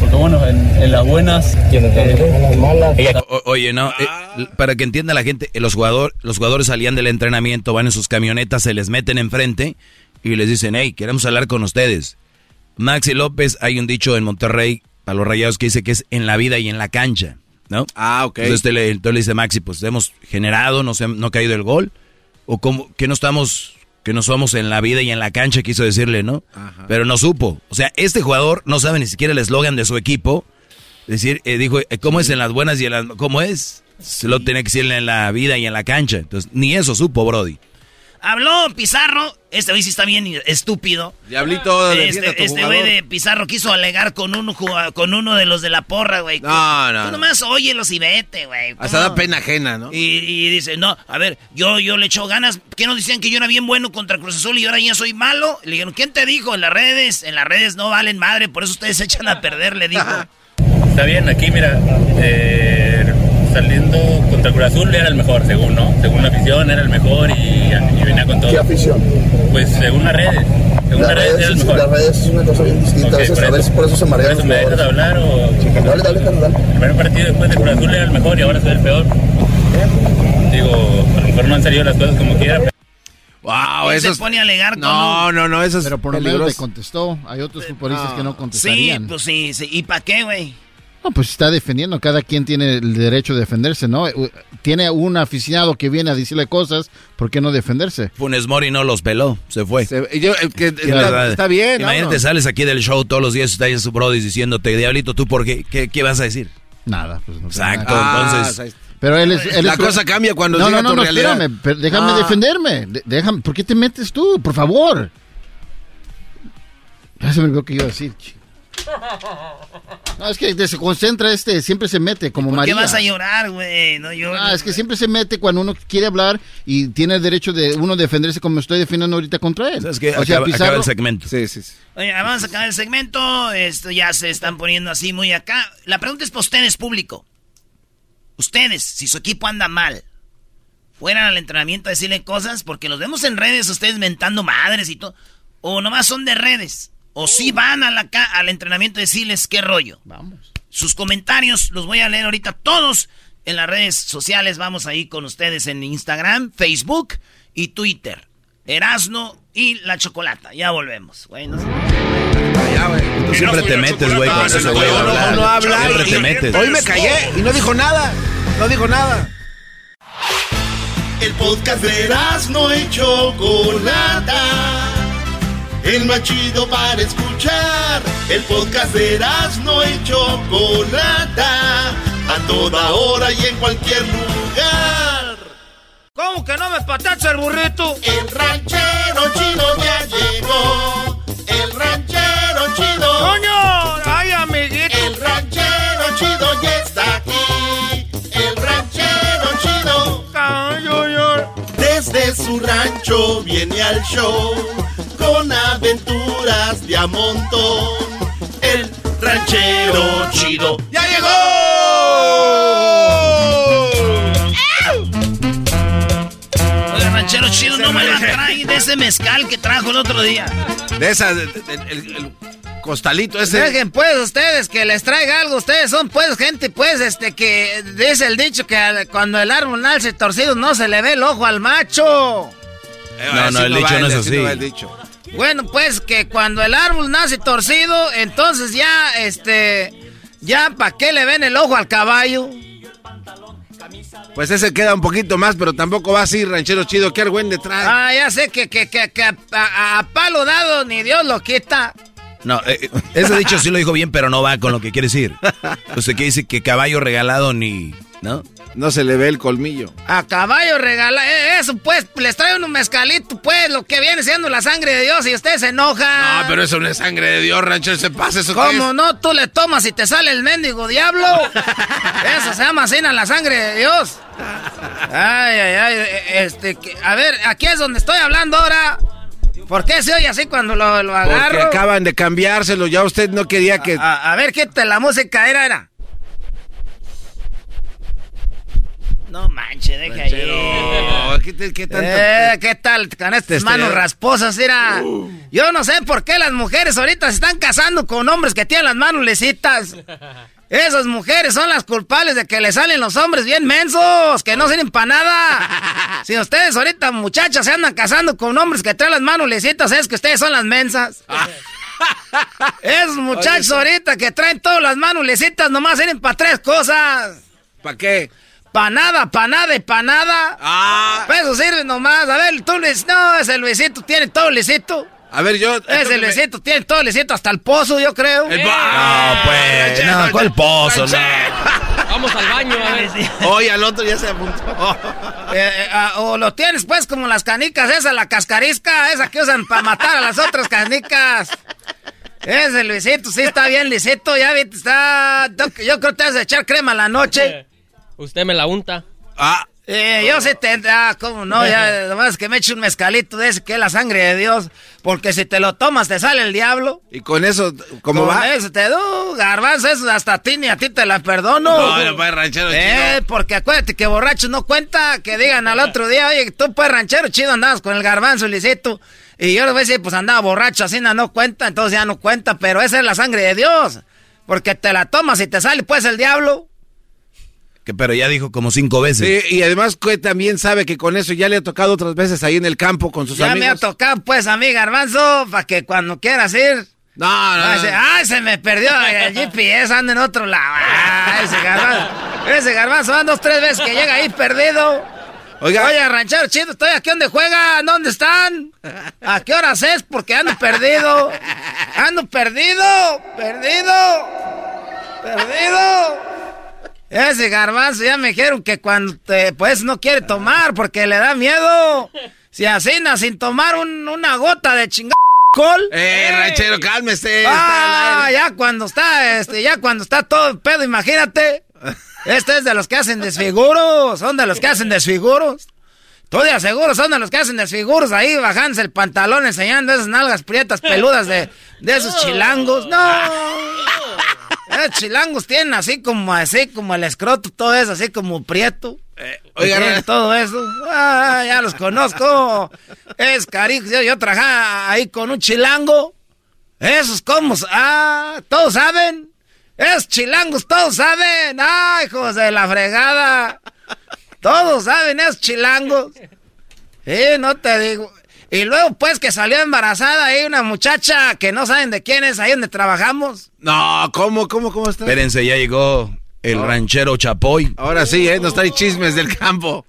porque bueno, en, en las buenas, eh, en las malas. O- oye, no, eh, para que entienda la gente, eh, los, jugador, los jugadores salían del entrenamiento, van en sus camionetas, se les meten enfrente y les dicen, hey, queremos hablar con ustedes. Maxi López, hay un dicho en Monterrey para los rayados que dice que es en la vida y en la cancha, ¿no? Ah, ok. Entonces, te le, entonces le dice Maxi, pues hemos generado, no, se, no ha caído el gol, o como que no estamos, que no somos en la vida y en la cancha, quiso decirle, ¿no? Ajá. Pero no supo. O sea, este jugador no sabe ni siquiera el eslogan de su equipo. Decir, eh, dijo, eh, ¿cómo es en las buenas y en las... ¿Cómo es? Se lo tiene que decir en la vida y en la cancha. Entonces, ni eso supo, Brody. Habló Pizarro, este güey sí está bien estúpido. Diablito, Este, este güey de Pizarro quiso alegar con un con uno de los de la porra, güey. No, no, Tú no. nomás óyelos y vete, güey. Hasta da pena ajena, ¿no? Y, y dice, no, a ver, yo, yo le echo ganas. ¿Qué nos decían que yo era bien bueno contra Cruz Azul y ahora ya soy malo? Le dijeron, ¿quién te dijo? En las redes, en las redes no valen madre, por eso ustedes se echan a perder, le dijo. Está bien, aquí mira, eh, saliendo contra Cruz Azul era el mejor, según, ¿no? Según la afición era el mejor y, y venía con todo. ¿Qué afición? Pues según las redes, según Las las redes redes, era el sí, mejor. las redes es una cosa bien distinta. Ok, a veces, por a eso- veces por eso se marean por eso me dejas hablar o... Dale, dale, dale, dale. El primer partido después de Cruz Azul era el mejor y ahora soy el peor. Digo, a lo mejor no han salido las cosas como quiera, pero... Wow, eso se pone a alegar con No, un- no, no, eso es Pero por lo menos te contestó. Hay otros futbolistas que no Sí, contestarían. pues sí, sí. ¿Y para qué, güey? No, pues está defendiendo, cada quien tiene el derecho de defenderse, ¿no? Tiene un aficionado que viene a decirle cosas, ¿por qué no defenderse? Funes Mori no los peló, se fue. yo, eh, que, está, está, bien. Imagínate, sales aquí del show todos los días, está ahí su brody diciéndote, Diablito, ¿tú por qué? ¿Qué, vas a decir? Nada, pues no Exacto, entonces... Ah, pero él es, él la cosa cambia cuando no, llega no, no, no, realidad. espérame, déjame Ah. defenderme. De- déjame, ¿por qué te metes tú? Por favor. Ya se me olvidó que iba a decir. No, es que se concentra este, siempre se mete como ¿Por María. qué vas a llorar, güey? No llores. Ah, es que siempre se mete cuando uno quiere hablar y tiene el derecho de uno defenderse como estoy defendiendo ahorita contra él. Es que O sea, acaba, acaba el segmento. Sí, sí, sí. Oye, vamos a acabar el segmento. Esto ya se están poniendo así muy acá. La pregunta es para ustedes, público. Ustedes, si su equipo anda mal, fueran al entrenamiento a decirle cosas, porque los vemos en redes, ustedes mentando madres y todo. O nomás son de redes. O si van a la ca- al entrenamiento a decirles qué rollo. Vamos. Sus comentarios los voy a leer ahorita todos en las redes sociales. Vamos ahí con ustedes en Instagram, Facebook y Twitter. Erasno y la chocolata. Ya volvemos. Güey, no sé. Tú siempre te metes, güey, con ese güey. No, no, no habla. Siempre te Y- metes. Hoy me callé y no dijo nada. No dijo nada. El podcast de no y Chocolata. El más chido para escuchar. El podcast de no y Chocolata. A toda hora y en cualquier lugar. ¿Cómo que no me patacha el burrito? El ranchero chido ya llegó. El ranchero chido. ¡Coño! ¡Ay, amiguito! El ranchero chido ya está aquí. El ranchero chido. Desde su rancho viene al show con aventuras de a montón. El ranchero chido ya llegó. Oiga, ranchero chido, no me la trae de ese mezcal que trajo el otro día. De esa, de- de- el, el costalito ese. Dejen pues ustedes que les traiga algo. Ustedes son pues gente pues este que dice el dicho que cuando el árbol nace torcido no se le ve el ojo al macho. No, no, el dicho no es así. va el dicho. Bueno, pues que cuando el árbol nace torcido, entonces ya este ya para qué le ven el ojo al caballo. Pues ese queda un poquito más, pero tampoco va así, ranchero chido. ¿Qué argüende trae? Ah, ya sé que, que, que, que a, a- a palo dado ni Dios lo quita. No, eh, eh, ese dicho sí lo dijo bien, pero no va con lo que quiere decir. Usted que dice que caballo regalado ni... ¿No? No se le ve el colmillo. A caballo regala, eh, eso pues, les trae un mezcalito, pues, lo que viene siendo la sangre de Dios y usted se enoja. Ah, pero eso no es sangre de Dios, ranchero. Se pasa eso. ¿Cómo es? no? Tú le tomas y te sale el mendigo diablo. Eso se llama en la sangre de Dios. Ay, ay, ay. Este, que- a ver, aquí es donde estoy hablando ahora. ¿Por qué se oye así cuando lo, lo Porque agarro? acaban de cambiárselo. Ya usted no quería que. A, a ver, quita la música, era, era. No manche, deja ahí. ¿qué, te- qué tanto- Eh, ¿qué tal con estas Este- manos rasposas? Mira, yo no sé por qué las mujeres ahorita se están casando con hombres que tienen las manos lisitas. Esas mujeres son las culpables de que le salen los hombres bien mensos, que no sirven para nada. Si ustedes ahorita, muchachas, se andan casando con hombres que traen las manos lisitas, es que ustedes son las mensas. Esos muchachos ahorita que traen todas las manos lisitas nomás sirven para tres cosas. ¿Para qué? Pa' nada, pa' nada y pa' nada. Ah. Pues eso sirve nomás. A ver, tú Luis, no, ese Luisito tiene todo lisito. A ver, yo. Ese Luisito tiene todo lisito, hasta el pozo, yo creo. El No, pues, no, ¿cuál pozo? No. Vamos al baño, a ver. Oye, al otro ya se apuntó. Eh, eh, ah, o lo tienes pues como las canicas, esa, la cascarisca, esa que usan para matar a las otras canicas. Ese Luisito sí está bien lisito, ya viste, está... Yo creo que te vas a echar crema a la noche. Usted me la unta. Ah. Eh, yo sí te... Ah, cómo no, ya, nomás que me eche un mezcalito de ese que es la sangre de Dios. Porque si te lo tomas te sale el diablo. Y con eso, ¿cómo Con va? eso te do, garbanzo, eso hasta a ti ni a ti te la perdono. No, no, pues, ranchero Eh, chido. porque acuérdate que borracho no cuenta, que digan al otro día, oye, tú pues ranchero chido andabas con el garbanzo lisito. Y yo les voy a decir, pues andaba borracho, así no, no cuenta, entonces ya no cuenta, pero esa es la sangre de Dios. Porque te la tomas y te sale pues el diablo. Que, pero ya dijo como cinco veces. Sí, y además que también sabe que con eso ya le ha tocado otras veces ahí en el campo con sus ya amigos. me ha tocado pues a mí garbanzo, para que cuando quieras ir, No, no, Ay, se, ay, se me perdió el GPS, anda en otro lado. Ay, ese garbanzo. Ese garbanzo van dos, tres veces que llega ahí perdido. Oiga. Oye, ranchero chido, estoy aquí donde juegan, ¿dónde están? ¿A qué horas es? Porque ando perdido. Ando perdido, perdido, perdido. Ese garbanzo ya me dijeron que cuando te, pues no quiere tomar porque le da miedo. Si asina sin tomar un- una gota de chingada alcohol. Eh, ranchero, cálmese. Ah, ya cuando está, este, ya cuando está todo el pedo, imagínate. Este es de los que hacen desfiguros, son de los que hacen desfiguros. Tú de aseguro son de los que hacen desfiguros ahí bajándose el pantalón enseñando esas nalgas prietas peludas de, de esos chilangos. No. Chilangos tienen así como así como el escroto, todo eso así como prieto. oiga, Tienen Ra- todo eso. Ah, ya los conozco. Es carijo. Yo, yo trabajaba ahí con un chilango. Esos como, ah, todos saben. Esos chilangos, todos saben. Ah, hijos de la fregada. Todos saben esos chilangos. Sí, no te digo. Y luego, pues, que salió embarazada ahí una muchacha que no saben de quién es, ahí donde trabajamos. No, ¿cómo, cómo, cómo está? Espérense, ya llegó el ranchero Chapoy. Ahora sí, ¿eh? Nos trae chismes del campo.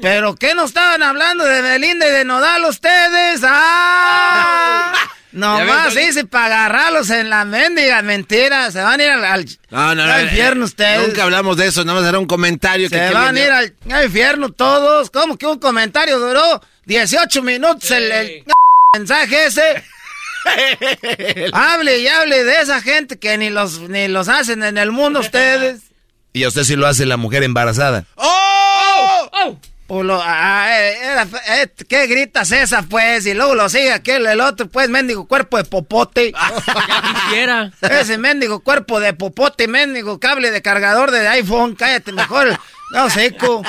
¿Pero qué no estaban hablando de Belinda y de Nodal ustedes? ¡Ah! Nomás dice para agarrarlos en la mendiga mentira. Se van a ir al, al- No, no, no. al infierno ustedes. Nunca hablamos de eso, nada más era un comentario que Se que van a ir al, al infierno todos. ¿Cómo que un comentario duró 18 minutos el, el mensaje ese? hable y hable de esa gente que ni los, ni los hacen en el mundo ustedes. Y a usted sí lo hace la mujer embarazada. ¡Oh! Pues lo- ah, eh, era- eh, ¿Qué gritas esa, pues? Y luego lo sigue aquel, el otro, pues, mendigo cuerpo de popote. Quisiera. Ese mendigo cuerpo de popote, mendigo cable de cargador de iPhone. Cállate mejor. No, seco.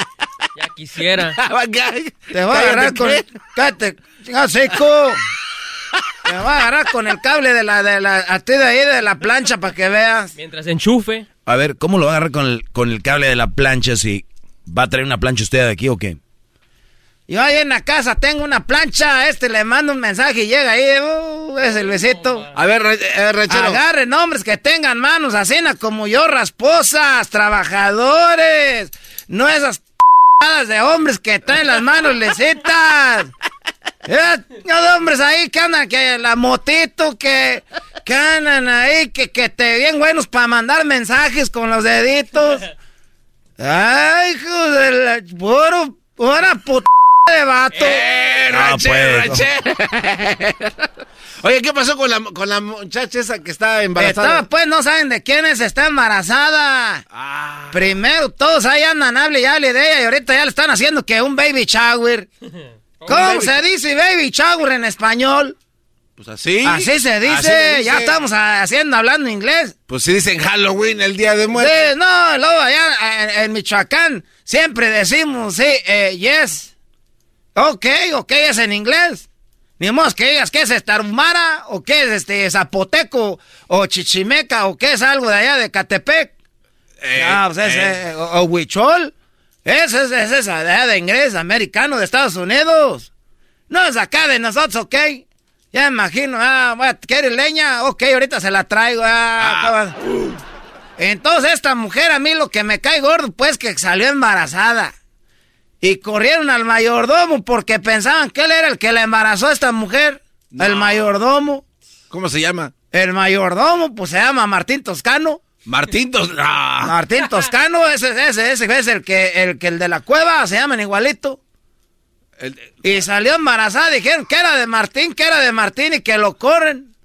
Ya quisiera. Te voy a agarrar con... Cállate, chingado seco. Te voy a agarrar con el cable de la, de la, a ti de ahí de la plancha para que veas. Mientras enchufe. A ver, ¿cómo lo va a agarrar con el, con el cable de la plancha si va a traer una plancha usted de aquí o qué? Yo ahí en la casa tengo una plancha, a este le mando un mensaje y llega ahí, uh, es el besito. A ver, re- eh, ranchero. Agarren hombres que tengan manos así como yo, rasposas, trabajadores. No esas de hombres que traen las manos lecitas. Eh, de hombres ahí que andan, que la motito, que, que andan ahí, que, que te bien buenos para mandar mensajes con los deditos. Ay, hijo de la... Puro, puta de vato. Eh, ranchero, pues. Oye, ¿qué pasó con la, con la muchacha esa que está embarazada? Pues, no saben de quién es, está embarazada. Ah. Primero, todos ahí andan, hable y hable de ella, y ahorita ya le están haciendo que un baby shower. ¿Cómo baby- se dice baby shower en español? Pues así. Así se dice, Así le dice. ya estamos haciendo, hablando inglés. Pues sí dicen Halloween, el día de muerte. Sí, no, luego allá en, en Michoacán siempre decimos, sí, eh, yes. Ok, ok, es en inglés. Ni modo que digas que es estarumara, o que es este zapoteco, o chichimeca, o que es algo de allá de Catepec. Ah, pues es, eh. eh, o, o huichol. Ese es, es esa de allá de inglés, americano de Estados Unidos. No es acá de nosotros, ok. Ya me imagino, ah, ¿quieres leña? Ok, ahorita se la traigo. Ah, acaba- Entonces esta mujer a mí lo que me cae gordo, pues que salió embarazada. Y corrieron al mayordomo porque pensaban que él era el que la embarazó a esta mujer. El mayordomo. ¿Cómo se llama? El mayordomo, pues se llama Martín Toscano. Martín Tos... Ah. Martín Toscano, ese, ese, ese es el que, el que el de la cueva, se llaman igualito. Y salió embarazada, dijeron que era de Martín, que era de Martín y que lo corren.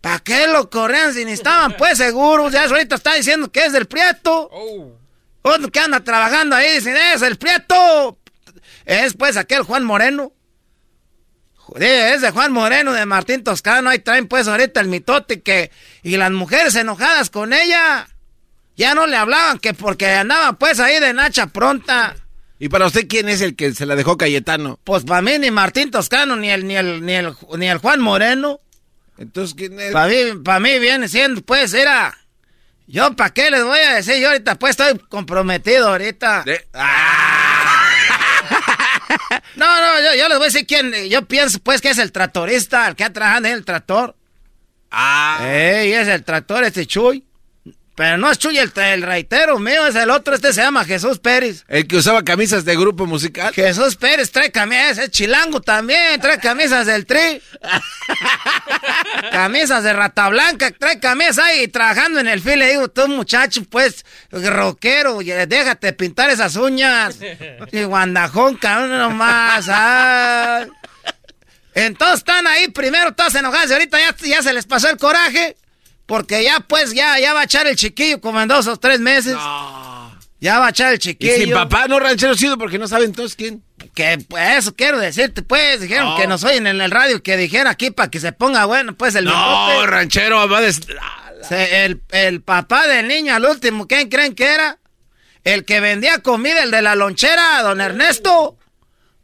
¿Para qué lo corren si ni estaban pues seguros? Ya eso ahorita está diciendo que es del Prieto. Otro que anda trabajando ahí dicen, es el Prieto. Es pues aquel Juan Moreno. Joder, es de Juan Moreno, de Martín Toscano. Ahí traen pues ahorita el mitote que... Y las mujeres enojadas con ella. Ya no le hablaban que porque andaban pues ahí de Nacha pronta. ¿Y para usted quién es el que se la dejó Cayetano? Pues para mí ni Martín Toscano ni el ni el ni el ni el Juan Moreno. Entonces quién es? Para mí para mí viene siendo pues era yo para qué les voy a decir yo ahorita pues estoy comprometido ahorita. No, no, yo, yo les voy a decir quién yo pienso pues que es el tractorista, el que ha trabajado en el tractor. Ah. Ey, es el tractor este Chuy. Pero no es Chuy el, el reitero mío, es el otro, este se llama Jesús Pérez. El que usaba camisas de grupo musical. Jesús Pérez trae camisas, es chilango también, trae camisas del tri. camisas de rata blanca, trae camisas ahí trabajando en el fil. Le digo, tú muchacho, pues, rockero, déjate pintar esas uñas. Y guandajón, cabrón, nomás. Ah. Entonces están ahí, primero todos enojados y ahorita ya, ya se les pasó el coraje. Porque ya, pues, ya, ya va a echar el chiquillo como en dos o tres meses. Ya va a echar el chiquillo. Y sin papá no ranchero sido porque no saben todos quién. Que pues, eso quiero decirte, pues, dijeron que nos oyen en el radio que dijera aquí para que se ponga bueno, pues el No, ranchero va el, el papá del niño al último, ¿quién creen que era? El que vendía comida, el de la lonchera, don Ernesto.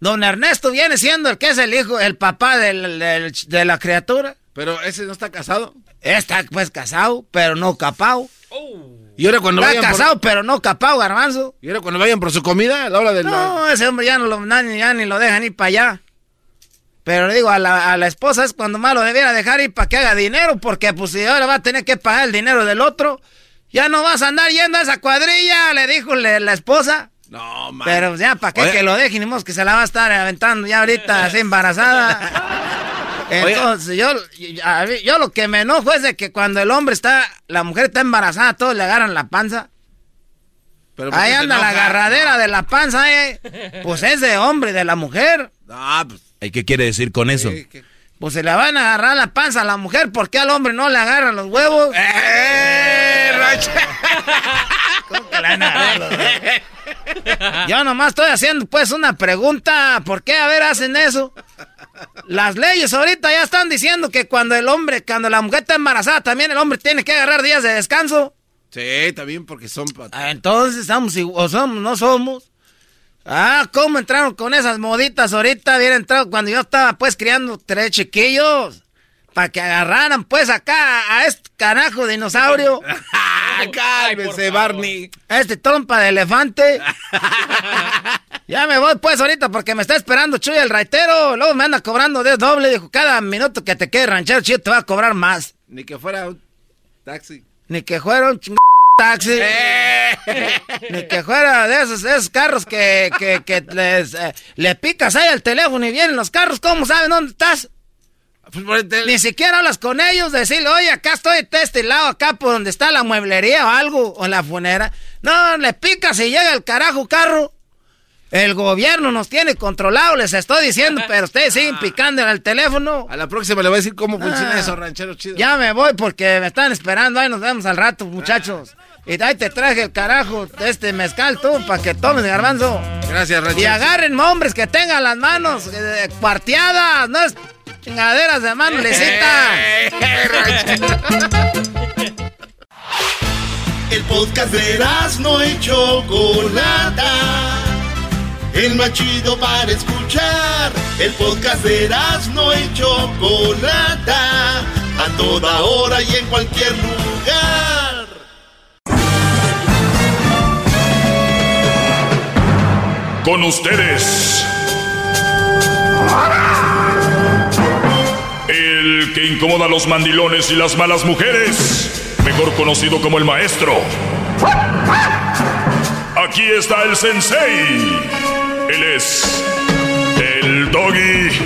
Don Ernesto viene siendo el que es el hijo, el papá del, de la criatura. Pero ese no está casado. Está pues casado, pero no capao. Y ahora cuando Está casado, pero no capao, garbanzo. Y ahora cuando vayan por su comida, a la hora del... No, ese hombre ya no lo, ya ni lo dejan ir para allá. Pero le digo, a la, a la, esposa es cuando más lo debiera dejar ir para que haga dinero, porque pues si ahora va a tener que pagar el dinero del otro, ya no vas a andar yendo a esa cuadrilla, le dijo la esposa. No, man. Pero ya, ¿para qué que lo dejen? Ni que se la va a estar aventando ya ahorita así embarazada. Entonces, yo, yo lo que me enojo es de que cuando el hombre está, la mujer está embarazada, todos le agarran la panza. Ahí anda la agarradera de la panza, eh. Pues es de hombre, de la mujer. Ah, pues. ¿Y qué quiere decir con eso? Pues se le van a agarrar la panza a la mujer, ¿por qué al hombre no le agarran los huevos? ¡Eh, ¿Cómo que le van a Yo nomás estoy haciendo pues una pregunta, ¿por qué a ver hacen eso? Las leyes ahorita ya están diciendo que cuando el hombre, cuando la mujer está embarazada, también el hombre tiene que agarrar días de descanso. Sí, también porque son... Ah, entonces, ¿estamos o somos, no somos? Ah, ¿cómo entraron con esas moditas ahorita? Habían entrado cuando yo estaba pues criando tres chiquillos. Para que agarraran pues acá a este carajo dinosaurio. Cálmese, Barney. Este trompa de elefante. ya me voy pues ahorita porque me está esperando Chuy el raitero. Luego me anda cobrando de doble. Dijo, cada minuto que te quede ranchero, Chuy te va a cobrar más. Ni que fuera un taxi. Ni que fuera un ching taxi. Eh. Ni que fuera de esos, esos carros que, que, que les, eh, le picas ahí al teléfono y vienen los carros. ¿Cómo saben dónde estás? Pues Ni siquiera hablas con ellos, decirle, oye, acá estoy de este lado, acá por donde está la mueblería o algo, o la funera. No, le picas y llega el carajo carro. El gobierno nos tiene controlado, les estoy diciendo, pero ustedes siguen picando en el teléfono. A la próxima le voy a decir cómo funciona ah. eso, ranchero chido. Ya me voy porque me están esperando, ahí nos vemos al rato, muchachos. Y ahí te traje el carajo, este mezcal tú, para que tomes garbanzo. Gracias, ranchero. Y agarren hombres que tengan las manos eh, cuarteadas, no es Chingaderas de mano, lecita. El podcast de no y Chocolata. El más chido para escuchar. El podcast de no y Chocolata. A toda hora y en cualquier lugar. Con ustedes que incomoda a los mandilones y las malas mujeres, mejor conocido como el maestro. Aquí está el sensei. Él es el doggy.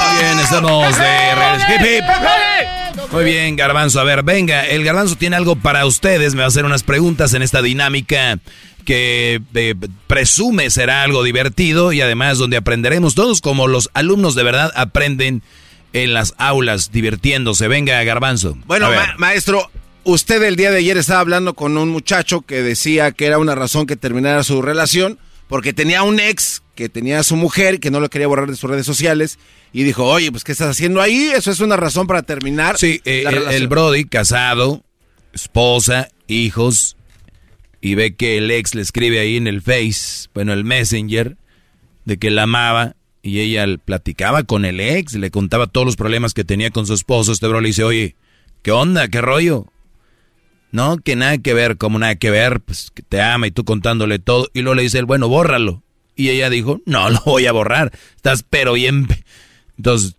Muy bien, estamos de Muy bien, Garbanzo. A ver, venga, el Garbanzo tiene algo para ustedes. Me va a hacer unas preguntas en esta dinámica que eh, presume será algo divertido y además donde aprenderemos todos como los alumnos de verdad aprenden en las aulas divirtiéndose. Venga, Garbanzo. Bueno, maestro, usted el día de ayer estaba hablando con un muchacho que decía que era una razón que terminara su relación porque tenía un ex que tenía a su mujer que no lo quería borrar de sus redes sociales y dijo, oye, pues ¿qué estás haciendo ahí? Eso es una razón para terminar. Sí, eh, el Brody, casado, esposa, hijos, y ve que el ex le escribe ahí en el Face, bueno, el Messenger, de que la amaba y ella platicaba con el ex, le contaba todos los problemas que tenía con su esposo. Este bro le dice, oye, ¿qué onda? ¿Qué rollo? No, que nada que ver, como nada que ver, pues que te ama y tú contándole todo. Y luego le dice él, bueno, bórralo. Y ella dijo, no, lo voy a borrar. Estás pero bien... Entonces,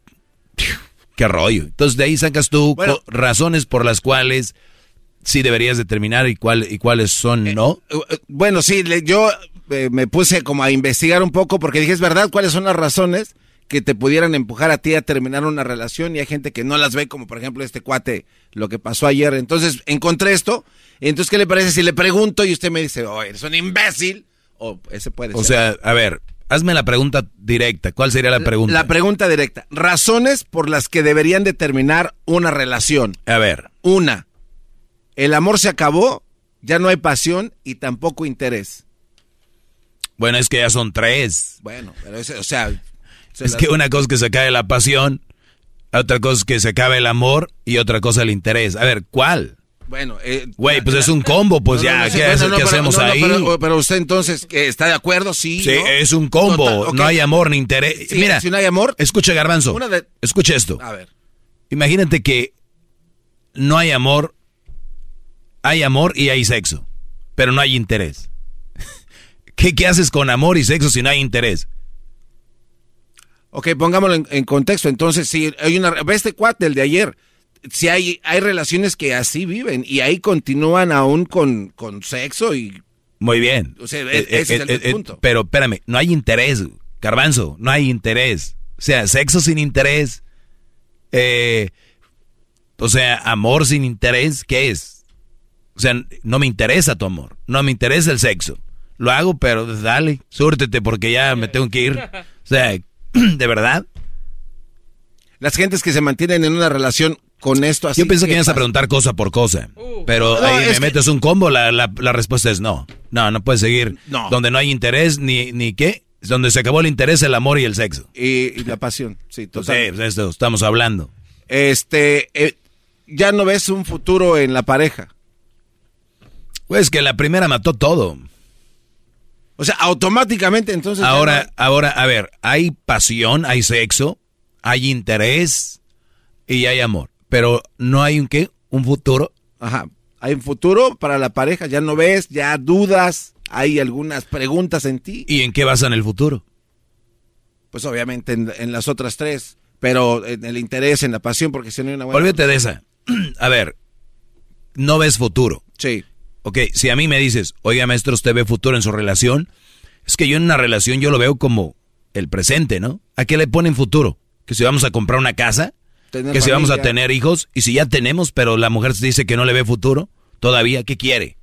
qué rollo. Entonces de ahí sacas tú razones por las cuales sí deberías determinar y, cuál, y cuáles son Eh, no. Bueno, sí, le- yo eh, me puse como a investigar un poco porque dije, es verdad, cuáles son las razones que te pudieran empujar a ti a terminar una relación y hay gente que no las ve, como por ejemplo este cuate, lo que pasó ayer. Entonces encontré esto. Entonces, ¿qué le parece si le pregunto y usted me dice, oh, eres un imbécil? O ese puede O ser. sea, a ver, hazme la pregunta directa. ¿Cuál sería la pregunta? La pregunta directa. Razones por las que deberían de terminar una relación. A ver. Una, el amor se acabó, ya no hay pasión y tampoco interés. Bueno, es que ya son tres. Bueno, pero ese, o sea... se Es que una cosa es que se acabe la pasión, otra cosa es que se acabe el amor y otra cosa el interés. A ver, ¿cuál? Bueno, eh, Güey, pues es un combo, pues No, no, ya, no, sí, ¿qué, no, qué hacemos no, no, ahí? pero, pero usted entonces está de acuerdo, sí. Sí, ¿no? es un combo, Total, no hay amor ni interés. Sí, Mira, si no hay amor, escucha Garbanzo, una de- escucha esto. A ver. Imagínate que no hay amor, hay amor y hay sexo, pero no hay interés. ¿Qué, qué haces con amor y sexo si no hay interés? Ok, pongámoslo en, en contexto. Entonces, si hay una... ve Este cuate, el de ayer, si hay, hay relaciones que así viven y ahí continúan aún con, con sexo y... Muy bien. O sea, Eh, e- ese eh, es el eh, eh, punto. pero espérame, no hay interés, Garbanzo, no hay interés. O sea, sexo sin interés. eh, o sea, amor sin interés, ¿qué es? O sea, no me interesa tu amor, no me interesa el sexo. Lo hago, pero dale, súrtete porque ya me tengo que ir. O sea, ¿de verdad? Las gentes que se mantienen en una relación con esto así... Yo pensé que ¿qué ibas a preguntar cosa por cosa. Pero No, ahí me que- metes un combo, la, la, la respuesta es no. No, no puedes seguir. No. Donde no hay interés, ni, ni qué. Donde se acabó el interés, el amor y el sexo. Y, y la pasión, sí, Sí, total. pues esto estamos hablando. Este, eh, ya no ves un futuro en la pareja. Pues que la primera mató todo. O sea, automáticamente entonces... Ahora, no- ahora, a ver, hay pasión, hay sexo, hay interés y hay amor. Pero no hay un qué, un futuro. Ajá. Hay un futuro para la pareja, ya no ves, ya dudas, hay algunas preguntas en ti. ¿Y en qué basan el futuro? Pues obviamente en, en las otras tres, pero en el interés, en la pasión, porque si no hay una buena... Olvídate de esa. A ver, no ves futuro. Sí. Ok, si a mí me dices, oiga maestro, ¿usted ve futuro en su relación? Es que yo en una relación yo lo veo como el presente, ¿no? ¿A qué le ponen futuro? Que si vamos a comprar una casa, que si vamos a tener hijos, y si ya tenemos, pero la mujer dice que no le ve futuro, todavía, ¿qué quiere?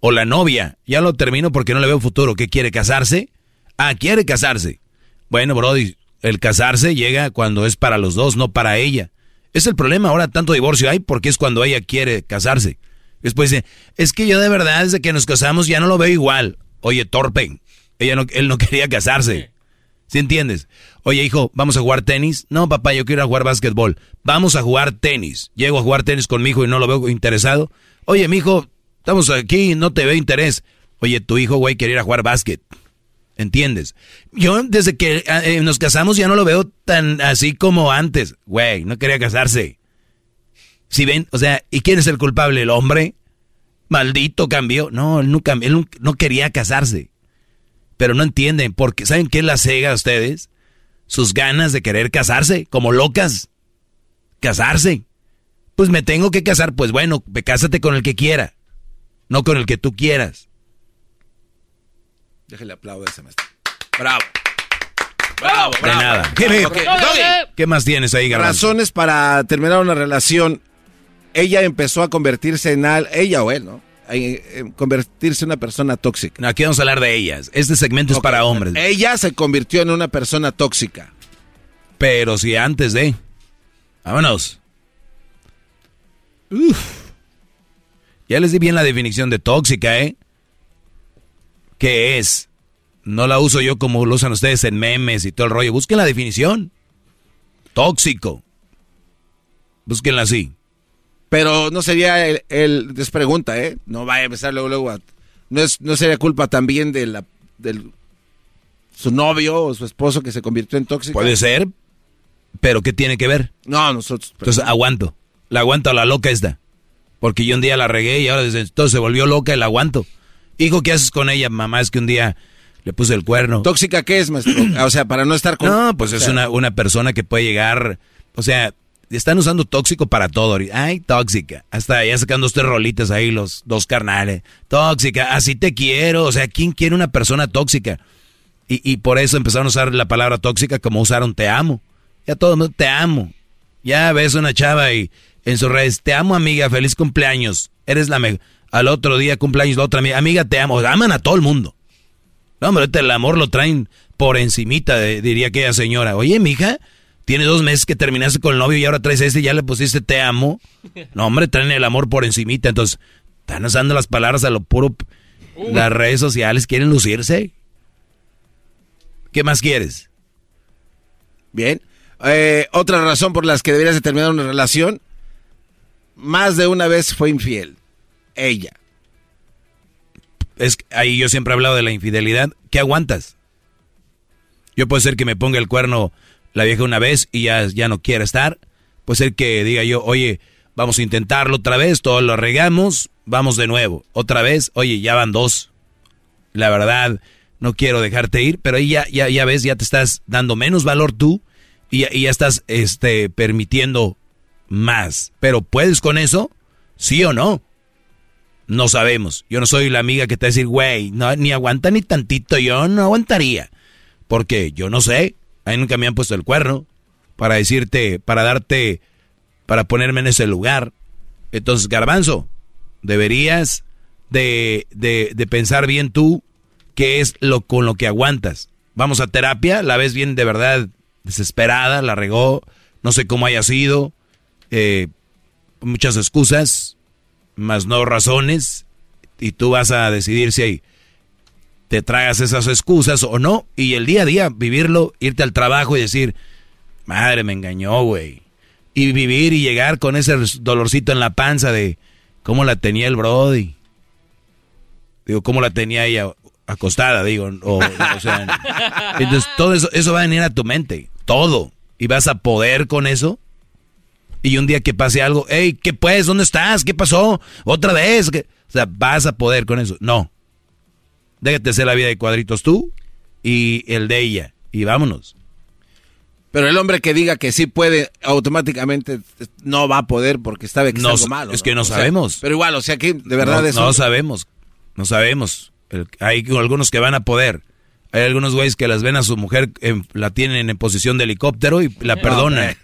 O la novia, ya lo termino porque no le veo futuro, ¿qué quiere? ¿Casarse? Ah, quiere casarse. Bueno, Brody, el casarse llega cuando es para los dos, no para ella. Es el problema, ahora tanto divorcio hay porque es cuando ella quiere casarse. Después dice, es que yo de verdad desde que nos casamos ya no lo veo igual. Oye, torpe, ella no, él no quería casarse. ¿Sí entiendes? Oye, hijo, ¿vamos a jugar tenis? No, papá, yo quiero jugar básquetbol. Vamos a jugar tenis. Llego a jugar tenis con mi hijo y no lo veo interesado. Oye, mi hijo, estamos aquí y no te veo interés. Oye, tu hijo, güey, quiere ir a jugar básquet. ¿Entiendes? Yo desde que eh, nos casamos ya no lo veo tan así como antes. Güey, no quería casarse. Si ven, o sea, ¿y quién es el culpable? ¿El hombre? Maldito cambió. No, él no, cambió, él no- quería casarse. Pero no entienden, porque ¿saben qué es la cega a ustedes? Sus ganas de querer casarse, como locas. Casarse. Pues me tengo que casar, pues bueno, ve, cásate con el que quiera, no con el que tú quieras. Déjale aplaudir a ese maestro. Bravo. Bravo, De nada. Ok, ¿Qué, ok. ¿Qué más tienes ahí, Garbanzo? Razones para terminar una relación. Ella empezó a convertirse en al, ella o él, ¿no? En convertirse en una persona tóxica. No, aquí vamos a hablar de ellas. Este segmento es para hombres. Ella se convirtió en una persona tóxica. Pero si antes de. Vámonos. Uf. Ya les di bien la definición de tóxica, ¿eh? ¿Qué es? No la uso yo como lo usan ustedes en memes y todo el rollo. Busquen la definición. Tóxico. Búsquenla así. Pero no sería el, el es pregunta, ¿eh? No vaya a empezar luego, luego a- no es, no sería culpa también de la, del su novio o su esposo que se convirtió en tóxico. Puede ser, pero ¿qué tiene que ver? No, nosotros. Entonces aguanto. La aguanto a la loca esta. Porque yo un día la regué y ahora desde entonces se volvió loca y la aguanto. Hijo, ¿qué haces con ella? Mamá, es que un día le puse el cuerno. ¿Tóxica qué es, maestro? O sea, para no estar con... No, pues o es una, una persona que puede llegar, o sea, están usando tóxico para todo. Ay, tóxica. Hasta ya sacando usted rolitas ahí, los dos carnales. Tóxica, así te quiero. O sea, ¿quién quiere una persona tóxica? Y, y por eso empezaron a usar la palabra tóxica como usaron te amo. Ya todo el mundo te amo. Ya ves una chava y en sus redes, te amo amiga, feliz cumpleaños. Eres la mejor. Al otro día cumpleaños la otra amiga, amiga te amo. Aman a todo el mundo. No, hombre, el amor lo traen por encimita, de- diría aquella señora. Oye, mija, tiene dos meses que terminaste con el novio y ahora traes este y ya le pusiste te amo. No, hombre, traen el amor por encimita. Entonces, están usando las palabras a lo puro. Las redes sociales quieren lucirse. ¿Qué más quieres? Bien. Eh, otra razón por las que deberías de terminar una relación, más de una vez fue infiel. Ella. Es que ahí yo siempre he hablado de la infidelidad. ¿Qué aguantas? Yo puede ser que me ponga el cuerno la vieja una vez y ya, ya no quiera estar. Puede ser que diga yo, oye, vamos a intentarlo otra vez, todos lo regamos, vamos de nuevo. Otra vez, oye, ya van dos. La verdad, no quiero dejarte ir, pero ahí ya, ya, ves, ya te estás dando menos valor tú y, ya- estás este, permitiendo más. Pero ¿puedes con eso? ¿Sí o no? No sabemos. Yo no soy la amiga que te va a decir, güey, ni aguanta ni tantito, yo no aguantaría. Porque yo no sé. A nunca me han puesto el cuerno para decirte, para darte, para ponerme en ese lugar. Entonces, garbanzo, deberías de, de, de pensar bien tú qué es lo con lo que aguantas. Vamos a terapia, la ves bien de verdad desesperada, la regó, no sé cómo haya sido, eh, muchas excusas, más no razones, y tú vas a decidir si hay- te tragas esas excusas o no, y el día a día vivirlo, irte al trabajo y decir, madre me engañó, güey. Y vivir y llegar con ese dolorcito en la panza de cómo la tenía el Brody. Digo, cómo la tenía ella acostada, digo, o, o sea, entonces todo eso, eso va a venir a tu mente, todo, y vas a poder con eso. Y un día que pase algo, hey, ¿qué pues? ¿Dónde estás? ¿Qué pasó? ¿Otra vez? ¿Qué? O sea, vas a poder con eso. No. Déjate hacer la vida de cuadritos tú y el de ella. Y vámonos. Pero el hombre que diga que sí puede, automáticamente no va a poder porque está que es No, algo malo. es que no O sea, sabemos. pero igual, o sea que de verdad no, eso... no sabemos. No sabemos. El- hay algunos que van a poder. Hay algunos güeyes que las ven a su mujer, en- la tienen en posición de helicóptero y la perdonan.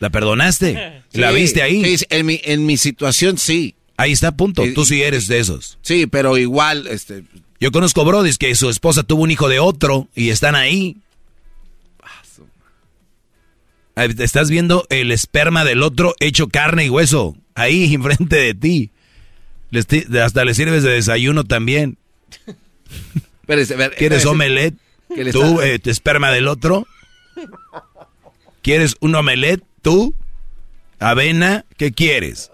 ¿La perdonaste? ¿La viste ahí? sí, en, mi, en mi situación sí. Ahí está, punto. Tú sí eres de esos. Sí, pero igual, este... Yo conozco brodis que su esposa tuvo un hijo de otro y están ahí. Ah, Estás viendo el esperma del otro hecho carne y hueso. Ahí, enfrente de ti. Hasta le sirves de desayuno también. Espérese, a ver, ¿Quieres omelette? ¿Qué le ¿Tú, eh, tu esperma del otro? ¿Quieres un omelette? ¿Tú? ¿Avena? ¿Qué quieres?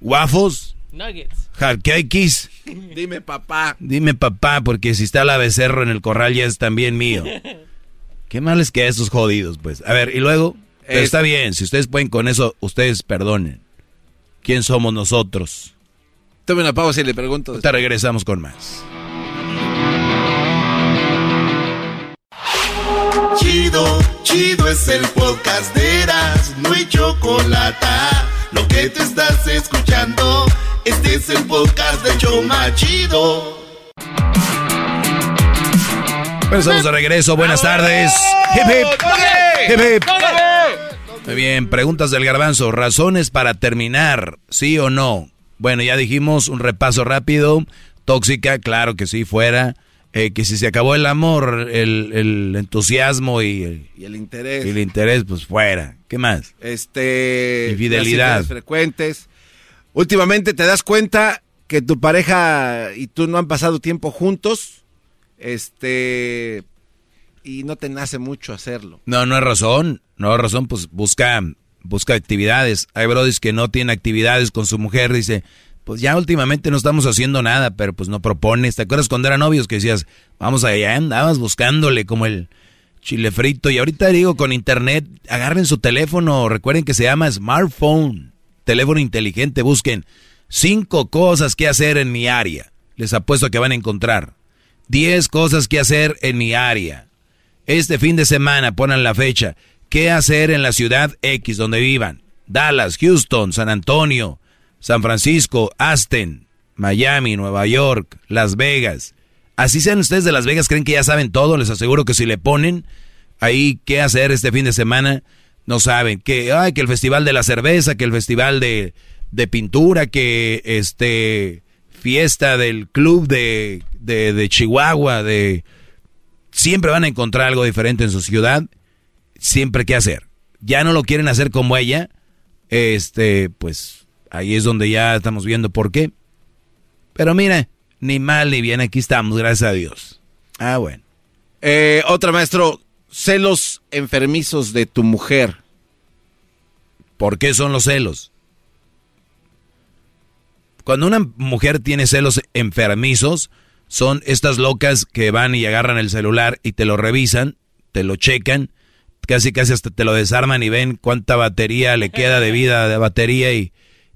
¿Waffles? Nuggets. ¿Jarquequis? Dime, papá. Dime papá, porque si está la becerro en el corral ya es también mío. Qué mal es que esos jodidos, pues. A ver, y luego, pero está bien, si ustedes pueden con eso, ustedes perdonen. ¿Quién somos nosotros? Tome una pausa y le pregunto. Ahorita regresamos con más. Chido, chido es el podcast de Eras, no hay chocolate. Lo que te estás escuchando, este es el podcast de Choma Chido. Bueno, estamos de regreso, buenas tardes. Hip, hip. Hip, hip. Muy bien, preguntas del garbanzo. Razones para terminar, ¿sí o no? Bueno, ya dijimos un repaso rápido. Tóxica, claro que sí, fuera. Eh, que si se acabó el amor, el, el entusiasmo y el, Y el interés. y el interés, pues fuera. ¿Qué más? Este. Infidelidad. frecuentes. Últimamente te das cuenta que tu pareja y tú no han pasado tiempo juntos. Este. Y no te nace mucho hacerlo. No, no es razón. No es razón, pues busca, busca actividades. Hay brodis que no tienen actividades con su mujer. Dice, pues ya últimamente no estamos haciendo nada, pero pues no propones. ¿Te acuerdas cuando eran novios que decías, vamos allá, andabas buscándole como el chile frito? Y ahorita digo, con internet, agarren su teléfono. Recuerden que se llama smartphone, teléfono inteligente. Busquen cinco cosas que hacer en mi área. Les apuesto que van a encontrar. 10 cosas que hacer en mi área. Este fin de semana, ponen la fecha. ¿Qué hacer en la ciudad X donde vivan? Dallas, Houston, San Antonio, San Francisco, Aston, Miami, Nueva York, Las Vegas. Así sean ustedes de Las Vegas, creen que ya saben todo. Les aseguro que si le ponen ahí qué hacer este fin de semana, no saben. Que, ay, que el festival de la cerveza, que el festival de, de pintura, que este fiesta del club de, de, Chihuahua, de siempre van a encontrar algo diferente en su ciudad, siempre qué hacer. Ya no lo quieren hacer como ella, este, pues ahí es donde ya estamos viendo por qué. Pero mira, ni mal ni bien, aquí estamos, gracias a Dios. Ah, bueno. Eh, otra, maestro, celos enfermizos de tu mujer. ¿Por qué son los celos? Cuando una mujer tiene celos enfermizos, son estas locas que van y agarran el celular y te lo revisan, te lo checan, casi casi hasta te lo desarman y ven cuánta batería le queda de vida de batería y,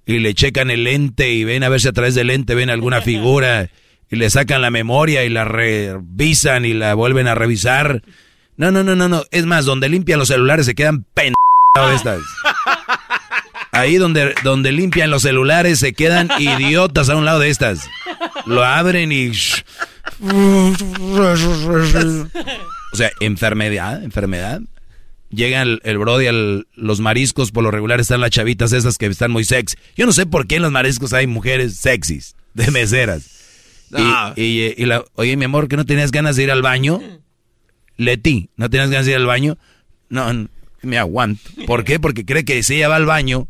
y le checan el lente y ven a ver si a través del lente ven alguna figura y le sacan la memoria y la revisan y la vuelven a revisar. No, no, no, no, no. Es más, donde limpian los celulares se quedan estas. Ahí donde, donde limpian los celulares se quedan idiotas a un lado de estas. Lo abren y... O sea, enfermedad, enfermedad. Llega el, el brody, al, los mariscos, por lo regular están las chavitas esas que están muy sexy. Yo no sé por qué en los mariscos hay mujeres sexys, de meseras. Y, y, y la, oye, mi amor, ¿que no tenías ganas de ir al baño? Leti, ¿no tenías ganas de ir al baño? No, me aguanto. ¿Por qué? Porque cree que si ella va al baño,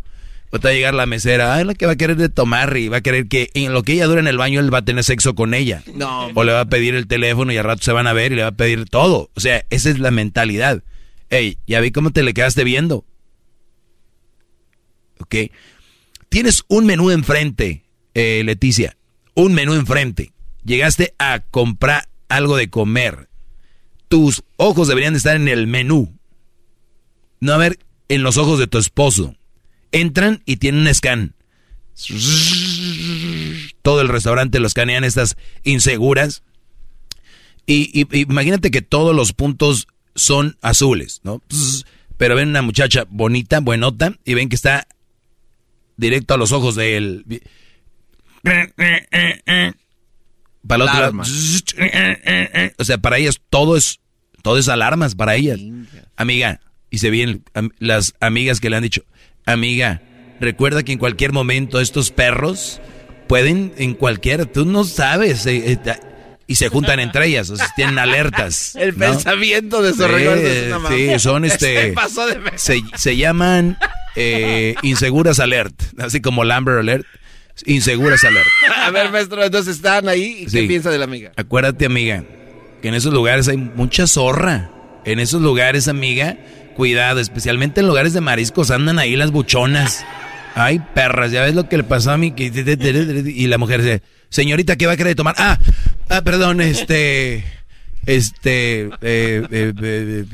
va a llegar la mesera, ay, la que va a querer de tomar y va a querer que en lo que ella dura en el baño él va a tener sexo con ella. No. O le va a pedir el teléfono y al rato se van a ver y le va a pedir todo. O sea, esa es la mentalidad. Ey, ya vi cómo te le quedaste viendo. ¿Ok? Tienes un menú enfrente, eh, Leticia. Un menú enfrente. Llegaste a comprar algo de comer. Tus ojos deberían estar en el menú. No a ver en los ojos de tu esposo. Entran y tienen un scan. Todo el restaurante lo escanean estas inseguras. Y, y- imagínate que todos los puntos son azules, ¿no? Pero ven una muchacha bonita, buenota, y ven que está directo a los ojos de él. Para el otro lado. Alarma. O sea, para ellas todo es, todo es alarmas para ellas. Amiga, y se vienen las amigas que le han dicho, amiga, recuerda que en cualquier momento estos perros pueden, en cualquier, tú no sabes, eh, eh, y se juntan entre ellas, o sea, tienen alertas. El ¿no? pensamiento de su Sí, son Se este. ver- se, se llaman eh, inseguras alert, así como Lambert alert. Inseguras alert. A ver, maestro, entonces están ahí. ¿y ¿Qué piensa de la amiga? Acuérdate, amiga, que en esos lugares hay mucha zorra. En esos lugares, amiga, cuidado, especialmente en lugares de mariscos andan ahí las buchonas. Ay, perras, ya ves lo que le pasó a mí. Y la mujer dice, señorita, ¿qué va a querer tomar? Ah, ah, perdón, este, este, eh, eh, eh, eh,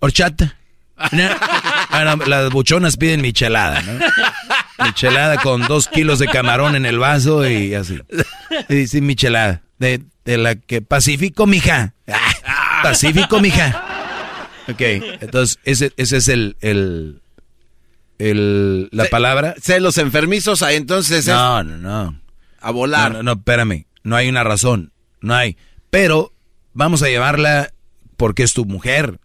horchata. Ah, las buchonas piden michelada, ¿no? Michelada con dos kilos de camarón en el vaso y así. Y sí, michelada. De, de la que Pacífico, mija. Ah, Pacífico, mija. Ok, entonces ese, ese es el, el, el- la Ce- palabra. Celos enfermizos, ahí entonces es No, no, no. a volar. No, no, no, espérame. No hay una razón. No hay. Pero vamos a llevarla porque es tu mujer.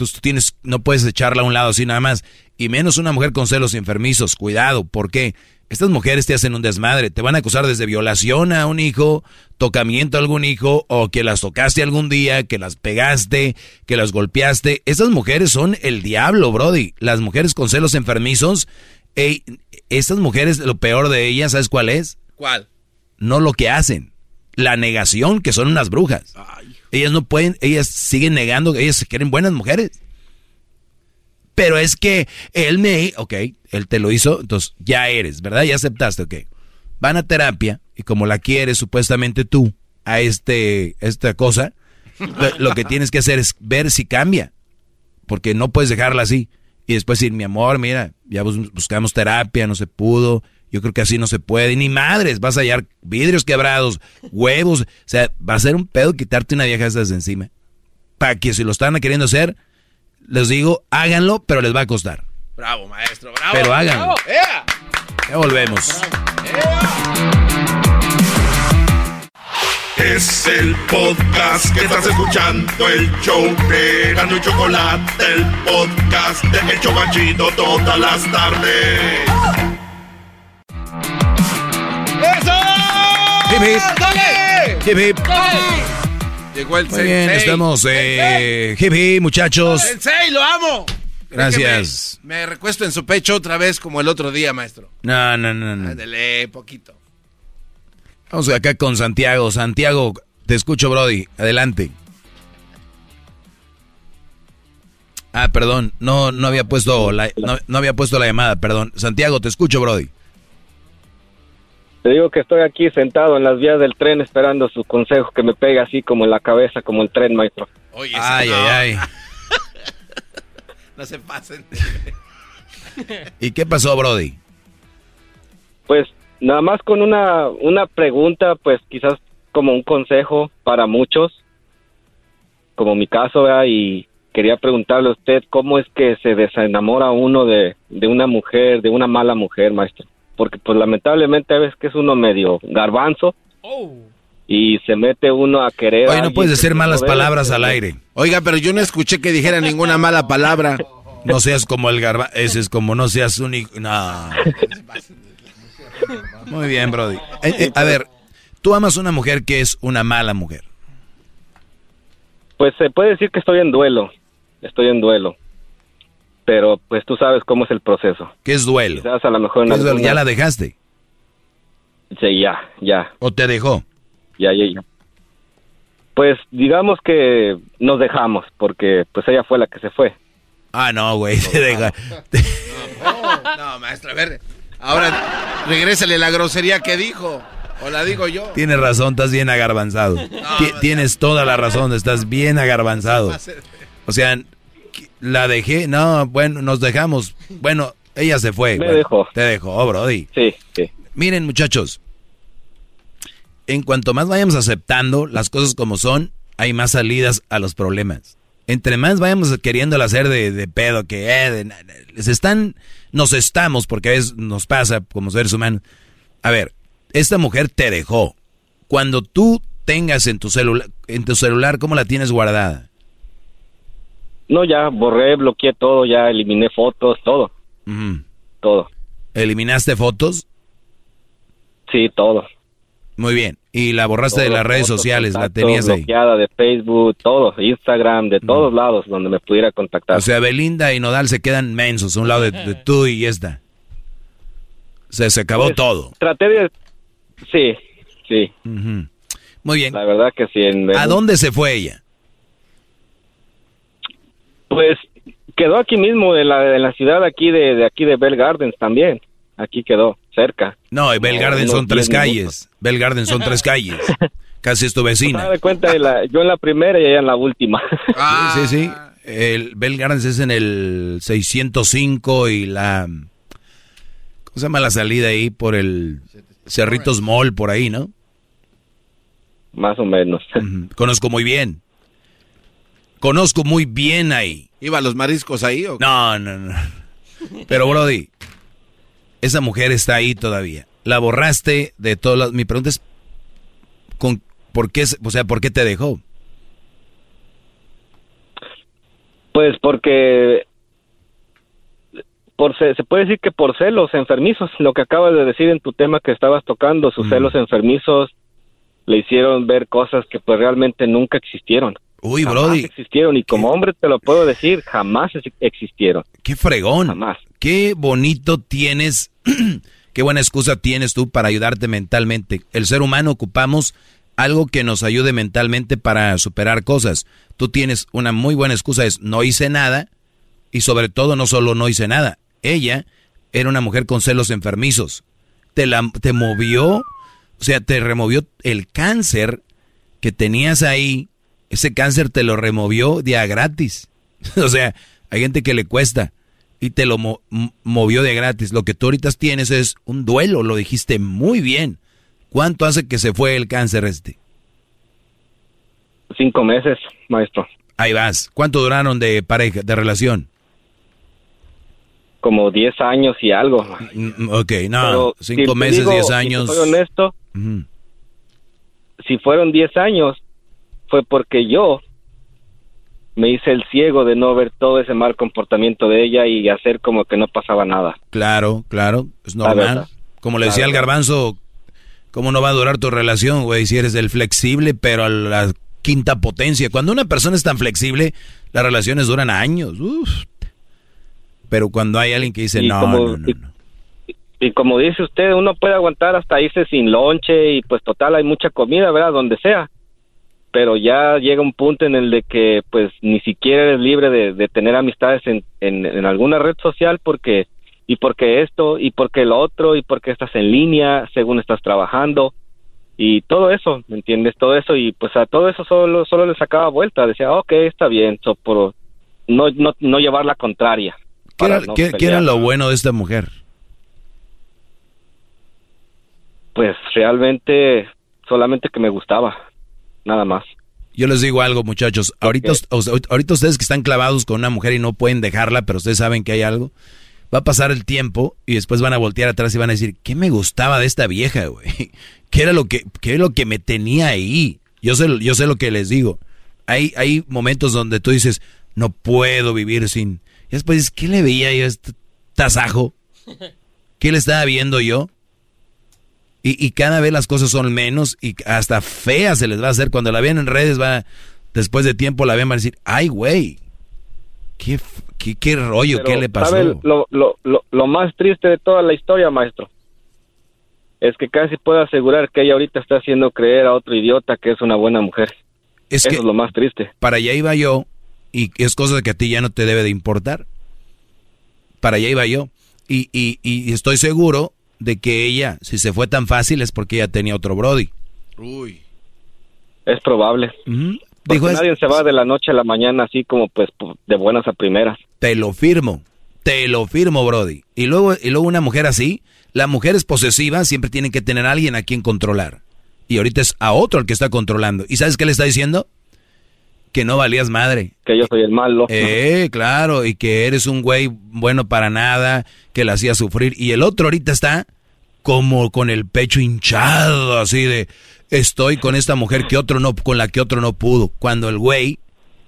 Entonces tú tienes, no puedes echarla a un lado así nada más. Y menos una mujer con celos enfermizos. Cuidado, ¿por qué? Estas mujeres te hacen un desmadre. Te van a acusar desde violación a un hijo, tocamiento a algún hijo, o que las tocaste algún día, que las pegaste, que las golpeaste. Estas mujeres son el diablo, Brody. Las mujeres con celos enfermizos. ey, estas mujeres, lo peor de ellas, ¿sabes cuál es? ¿Cuál? no lo que hacen. La negación, que son unas brujas. Ellas no pueden, ellas siguen negando ellas se quieren buenas mujeres. Pero es que él me, ok, él te lo hizo, entonces ya eres, ¿verdad? Ya aceptaste, ok. Van a terapia y como la quieres supuestamente tú a este, esta cosa, lo, lo que tienes que hacer es ver si cambia. Porque no puedes dejarla así. Y después decir, mi amor, mira, ya bus- buscamos terapia, no se pudo. Yo creo que así no se puede. Ni madres, vas a hallar vidrios quebrados, huevos. O sea, va a ser un pedo quitarte una vieja de encima. Para que si lo están queriendo hacer, les digo, háganlo, pero les va a costar. Bravo, maestro, bravo. Pero háganlo. Ya volvemos. Es el podcast que estás escuchando, el show de Gano y Chocolate, el podcast de El todas las tardes. Hip, hip. Llegó el Muy bien, sensei. estamos, eh, hip, hip, muchachos. ¡Sensei, lo amo! Gracias. Déjeme, Me recuesto en su pecho otra vez como el otro día, maestro. No, no, no, no. Ándale, poquito. Vamos acá con Santiago. Santiago, te escucho, Brody. Adelante. Ah, perdón, no, no había puesto la, no, no había puesto la llamada, perdón. Santiago, te escucho, Brody. Te digo que estoy aquí sentado en las vías del tren esperando su consejo que me pega así como en la cabeza, como el tren, maestro. Oye, Ay, no. ay, ay. No se pasen. ¿Y qué pasó, Brody? Pues nada más con una, una pregunta, pues quizás como un consejo para muchos, como mi caso, ¿verdad? y quería preguntarle a usted cómo es que se desenamora uno de, de una mujer, de una mala mujer, maestro. Porque pues lamentablemente a veces que es uno medio garbanzo y se mete uno a querer... Oye, no puedes decir malas palabras al aire. Oiga, pero yo no escuché que dijera ninguna mala palabra. No seas como el garba... Ese es como no seas un... hijo- No. Muy bien, Brody. Eh, eh, a ver, tú amas una mujer que es una mala mujer. Pues se puede decir que estoy en duelo, estoy en duelo. Pero pues tú sabes cómo es el proceso. ¿Qué es duelo? Quizás a lo mejor en ¿Qué es duelo? alguna- ¿Ya la dejaste? Sí, ya, ya. ¿O te dejó? Ya, ya, ya. Pues digamos que nos dejamos porque pues ella fue la que se fue. Ah, no, güey, te deja. No, maestro, a ver. Ahora, regrésale la grosería que dijo. O la digo yo. Tienes razón, estás bien agarbanzado. Ti- Tienes toda la razón, estás bien agarbanzado. O sea, la dejé, no, bueno, nos dejamos. Bueno, ella se fue. Me bueno, dejó. Te dejó, Brody. Sí, sí. Miren, muchachos, en cuanto más vayamos aceptando las cosas como son, hay más salidas a los problemas. Entre más vayamos queriendo hacer de, de pedo, que eh, de están, nos estamos, porque a veces nos pasa como seres humanos. A ver, esta mujer te dejó. Cuando tú tengas en tu celular, en tu celular, ¿cómo la tienes guardada? No, ya borré, bloqueé todo, ya eliminé fotos, todo, Ujú. todo. ¿Eliminaste fotos? Sí, todo. Muy bien. ¿Y la borraste de las redes fotos, sociales? ¿La tenías ahí? bloqueada de Facebook, todo, Instagram, de todos lados donde me pudiera contactar. O sea, Belinda y Nodal se quedan mensos un lado de, de tú y esta. O sea, se acabó Pues, todo. Traté de... Sí, sí. Ujú. Muy bien. La verdad que sí. en- ¿A dónde se fue ella? Pues quedó aquí mismo, en la, en la ciudad aquí de, de aquí de Bell Gardens también. Aquí quedó, cerca. No, Bell Como Garden unos son tres 10 calles. Bell Garden son tres calles. Casi es tu vecina. De cuenta, de la, yo en la primera y ella en la última. Sí, sí, sí. El Bell Gardens es en el 605 y la... ¿Cómo se llama la salida ahí? Por el Cerritos Mall, por ahí, ¿no? Más o menos. Conozco muy bien. Conozco muy bien ahí. ¿Iba a los mariscos ahí o qué? No, no, no. Pero, Brody, esa mujer está ahí todavía. La borraste de todas las... Mi pregunta es, ¿con, ¿por qué, se- o sea, ¿por qué te dejó? Pues porque por ce- se puede decir que por celos enfermizos, lo que acabas de decir en tu tema que estabas tocando, sus celos enfermizos le hicieron ver cosas que pues realmente nunca existieron. Uy, Jamás Brody, existieron y como hombre te lo puedo decir, jamás ex- existieron. qué fregón. Jamás. Qué bonito tienes, qué buena excusa tienes tú para ayudarte mentalmente. El ser humano ocupamos algo que nos ayude mentalmente para superar cosas. Tú tienes una muy buena excusa, es no hice nada y sobre todo no solo no hice nada. Ella era una mujer con celos enfermizos. Te, la, te movió, o sea, te removió el cáncer que tenías ahí. Ese cáncer te lo removió día gratis. o sea, hay gente que le cuesta. y te lo movió de gratis. Lo que tú ahorita tienes es un duelo, lo dijiste muy bien. ¿Cuánto hace que se fue el cáncer este? Cinco meses, maestro. Ahí vas. ¿Cuánto duraron de pareja, de relación? Como diez años y algo. Mm, ok, no, cinco meses, diez años. Si soy honesto, si fueron diez años, fue porque yo me hice el ciego de no ver todo ese mal comportamiento de ella y hacer como que no pasaba nada. Claro, claro, es normal. Como le decía al garbanzo, ¿cómo no va a durar tu relación, güey? Si eres el flexible, pero a la quinta potencia. Cuando una persona es tan flexible, las relaciones duran años. Pero cuando hay alguien que dice, no, no, no, y, como dice usted, uno puede aguantar hasta irse sin lonche y pues total hay mucha comida, ¿verdad? Donde sea pero ya llega un punto en el de que pues ni siquiera eres libre de, tener amistades en, en, alguna red social porque y porque esto y porque lo otro y porque estás en línea según estás trabajando y todo eso, ¿me entiendes? Todo eso y pues a todo eso solo solo le sacaba vuelta, decía, ok, está bien, so, por no, no, no llevar la contraria. ¿Qué era, ¿qué era lo bueno de esta mujer? Pues realmente solamente que me gustaba nada más. Yo les digo algo, muchachos. Ahorita, ahorita ustedes que están clavados con una mujer y no pueden dejarla, pero ustedes saben que hay algo. Va a pasar el tiempo y después van a voltear atrás y van a decir, ¿qué me gustaba de esta vieja, güey? ¿Qué era lo que, qué era lo que me tenía ahí? Yo sé, yo sé lo que les digo. Hay, hay momentos donde tú dices, no puedo vivir sin... Y después dices, ¿qué le veía yo a este tasajo? ¿Qué le estaba viendo yo? Y, cada vez las cosas son menos y hasta feas se les va a hacer. Cuando la ven en redes, va después de tiempo la ven, van a decir, ay, güey, qué, qué, rollo, qué le pasó. lo, lo, lo, más triste de toda la historia, maestro? Es que casi puedo asegurar que ella ahorita está haciendo creer a otro idiota que es una buena mujer. Eso es lo más triste. Para allá iba yo y es cosa que a ti ya no te debe de importar. Para allá iba yo. Y, y, y estoy seguro de que ella, si se fue tan fácil, es porque ella tenía otro Brody. Uy. Es probable. Dijo, nadie se va de la noche a la mañana así como pues de buenas a primeras. Te lo firmo, te lo firmo, Brody. Y luego, y luego una mujer así, la mujer es posesiva, siempre tiene que tener a alguien a quien controlar. Y ahorita es a otro el que está controlando. ¿Y sabes qué le está diciendo? Que no valías madre. Que yo soy el malo. Eh, claro, y que eres un güey bueno para nada, que la hacía sufrir. Y el otro ahorita está como con el pecho hinchado, así de estoy con esta mujer que otro no, con la que otro no pudo. Cuando el güey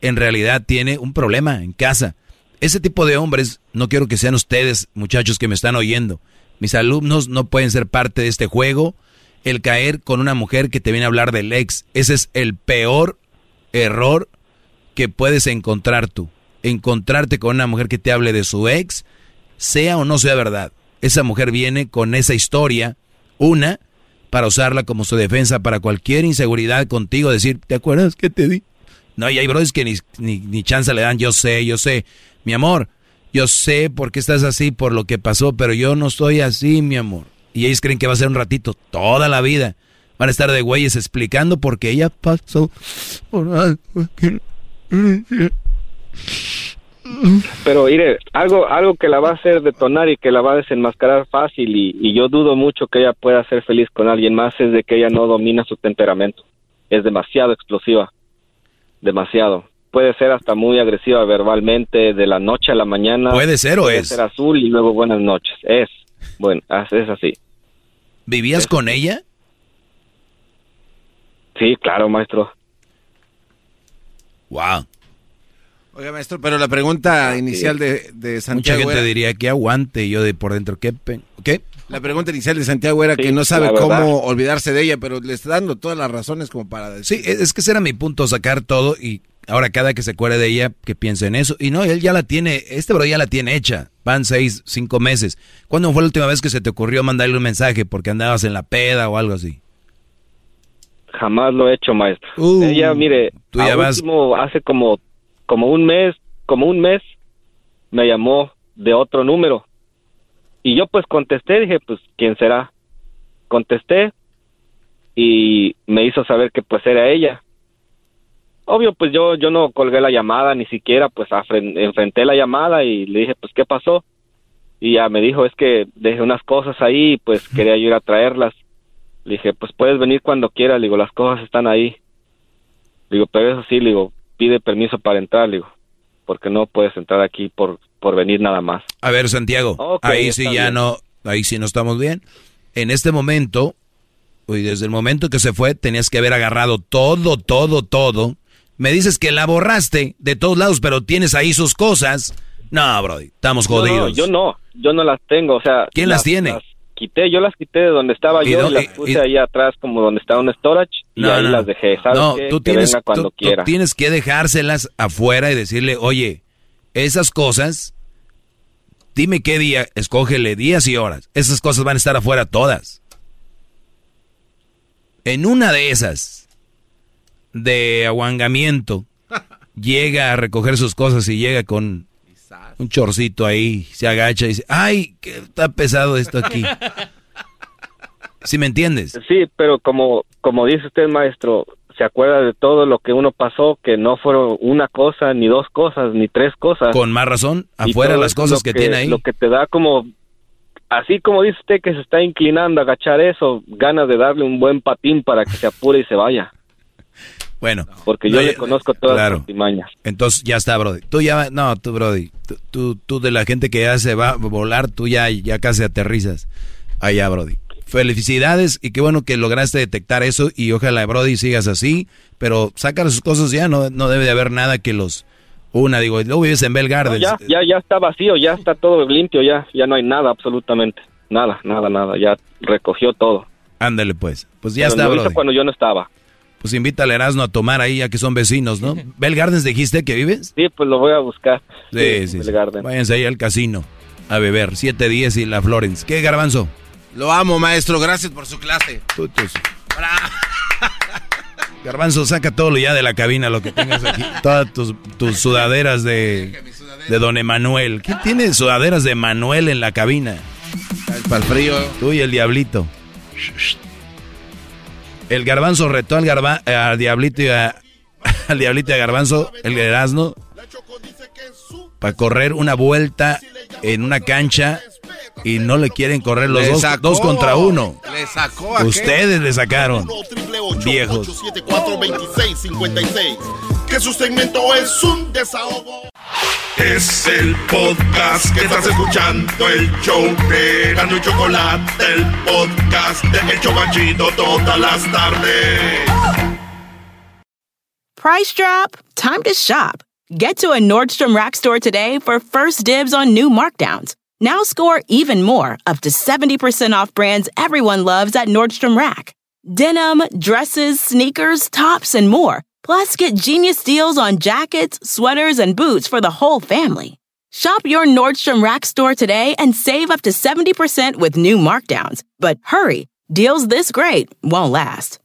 en realidad tiene un problema en casa. Ese tipo de hombres, no quiero que sean ustedes, muchachos que me están oyendo. Mis alumnos no pueden ser parte de este juego. El caer con una mujer que te viene a hablar del ex, ese es el peor error que puedes encontrar tú. Encontrarte con una mujer que te hable de su ex, sea o no sea verdad. Esa mujer viene con esa historia, una, para usarla como su defensa para cualquier inseguridad contigo, decir, ¿te acuerdas que te di? No, y hay brothers que ni, ni, ni chance le dan, yo sé, yo sé. Mi amor, yo sé por qué estás así, por lo que pasó, pero yo no estoy así, mi amor. Y ellos creen que va a ser un ratito, toda la vida. Van a estar de güeyes explicando por qué ella pasó por algo Pero mire, algo, algo que la va a hacer detonar y que la va a desenmascarar fácil y, y, yo dudo mucho que ella pueda ser feliz con alguien más es de que ella no domina su temperamento. Es demasiado explosiva, demasiado. Puede ser hasta muy agresiva verbalmente de la noche a la mañana. Puede ser o puede es. ser azul y luego buenas noches. Es, bueno, es así. ¿Vivías con ella? Sí, claro, maestro. Wow. Oiga, maestro, pero la pregunta inicial de, de Santiago. Mucha gente diría que aguante, yo de por dentro, ¿qué? ¿Qué? La pregunta inicial de Santiago era que no sabe cómo olvidarse de ella, pero le está dando todas las razones como para decir. Sí, es que ese era mi punto, sacar todo y ahora cada que se acuerde de ella, que piense en eso. Y no, él ya la tiene, este bro ya la tiene hecha. Van seis, cinco meses. ¿Cuándo fue la última vez que se te ocurrió mandarle un mensaje porque andabas en la peda o algo así? Jamás lo he hecho, maestro. Uh, ella, mire, tú ya vas... hace como como un mes, como un mes, me llamó de otro número. Y yo pues contesté, dije, pues, ¿quién será? Contesté y me hizo saber que pues era ella. obvio, pues yo, yo no colgué la llamada, ni siquiera, pues enfrenté la llamada y le dije, pues, ¿qué pasó? Y ya me dijo, es que dejé unas cosas ahí, pues quería yo ir a traerlas. Le dije, pues puedes venir cuando quieras, le digo, las cosas están ahí. Le digo, pero eso sí, le digo, pide permiso para entrar, le digo, porque no puedes entrar aquí por, por venir nada más. A ver, Santiago, ahí sí ya bien. no, ahí sí no estamos bien. En este momento, y desde el momento que se fue, tenías que haber agarrado todo, todo, todo. Me dices que la borraste de todos lados, pero tienes ahí sus cosas. No, Brody, estamos No, no, jodidos. yo no, yo no las tengo, o sea. ¿Quién las tiene? Quité, yo las quité de donde estaba ¿Y yo y las puse y- ahí atrás como donde estaba un storage y No, ahí no. las dejé. ¿Sabes No, qué? tú que tienes, venga cuando tú- tú quiera. tienes que dejárselas afuera y decirle, oye, esas cosas, dime qué día, escógele días y horas. Esas cosas van a estar afuera todas. En una de esas, de aguangamiento, llega a recoger sus cosas y llega con un chorcito ahí, se agacha y dice, ay, que está pesado esto aquí. ¿Sí me entiendes? Sí, pero como, como dice usted, maestro, se acuerda de todo lo que uno pasó, que no fueron una cosa, ni dos cosas, ni tres cosas. Con más razón, afuera las cosas lo que, tiene ahí. Lo que te da como, así como dice usted que se está inclinando a agachar eso, ganas de darle un buen patín para que se apure y se vaya. Bueno. Porque yo No, le conozco todas claro. las artimañas. Entonces ya está, Brody. Tú ya, no, tú, Brody. Tú, tú, tú de la gente que ya se va a volar, tú ya, ya casi aterrizas. Allá, Brody. Felicidades y qué bueno que lograste detectar eso y ojalá, Brody, sigas así. Pero saca sus cosas ya, no, no debe de haber nada que los una. Digo, luego vives en Bell No, ya, ya, ya está vacío, ya está todo limpio, ya, ya no hay nada absolutamente. Nada, nada, nada, ya recogió todo. Ándale, pues. Pues ya Pero está, Brody. cuando yo no estaba. Pues invítale a Erasmo a tomar ahí, ya que son vecinos, ¿no? ¿Bell Gardens dijiste que vives? Sí, pues lo voy a buscar. Sí, sí. sí. Váyanse ahí al casino a beber. 710 y la Florence. ¿Qué, Garbanzo? Lo amo, maestro. Gracias por su clase. Garbanzo, saca todo lo ya de la cabina, lo que tengas aquí. Todas tus, tus sudaderas de, de Don Emanuel. ¿Quién tiene sudaderas de Manuel en la cabina? Para el frío. Tú y el diablito. El garbanzo retó al, garba- eh, al diablito y a, al diablito y a garbanzo, el Erasmo, para correr una vuelta en una cancha y no le quieren correr los dos, sacó. dos contra uno. Le sacó a Ustedes le sacaron. Viejos. 874-2656. Que su segmento es un desahogo. Es el podcast que estás escuchando, el show de Gano y Chocolate, el podcast de El Chocachito todas las tardes. Price drop? Time to shop. Get to a Nordstrom Rack store today for first dibs on new markdowns. Now score even more, up to 70% off brands everyone loves at Nordstrom Rack. Denim, dresses, sneakers, tops, and more. Plus, get genius deals on jackets, sweaters, and boots for the whole family. Shop your Nordstrom Rack store today and save up to 70% with new markdowns. But hurry, deals this great won't last.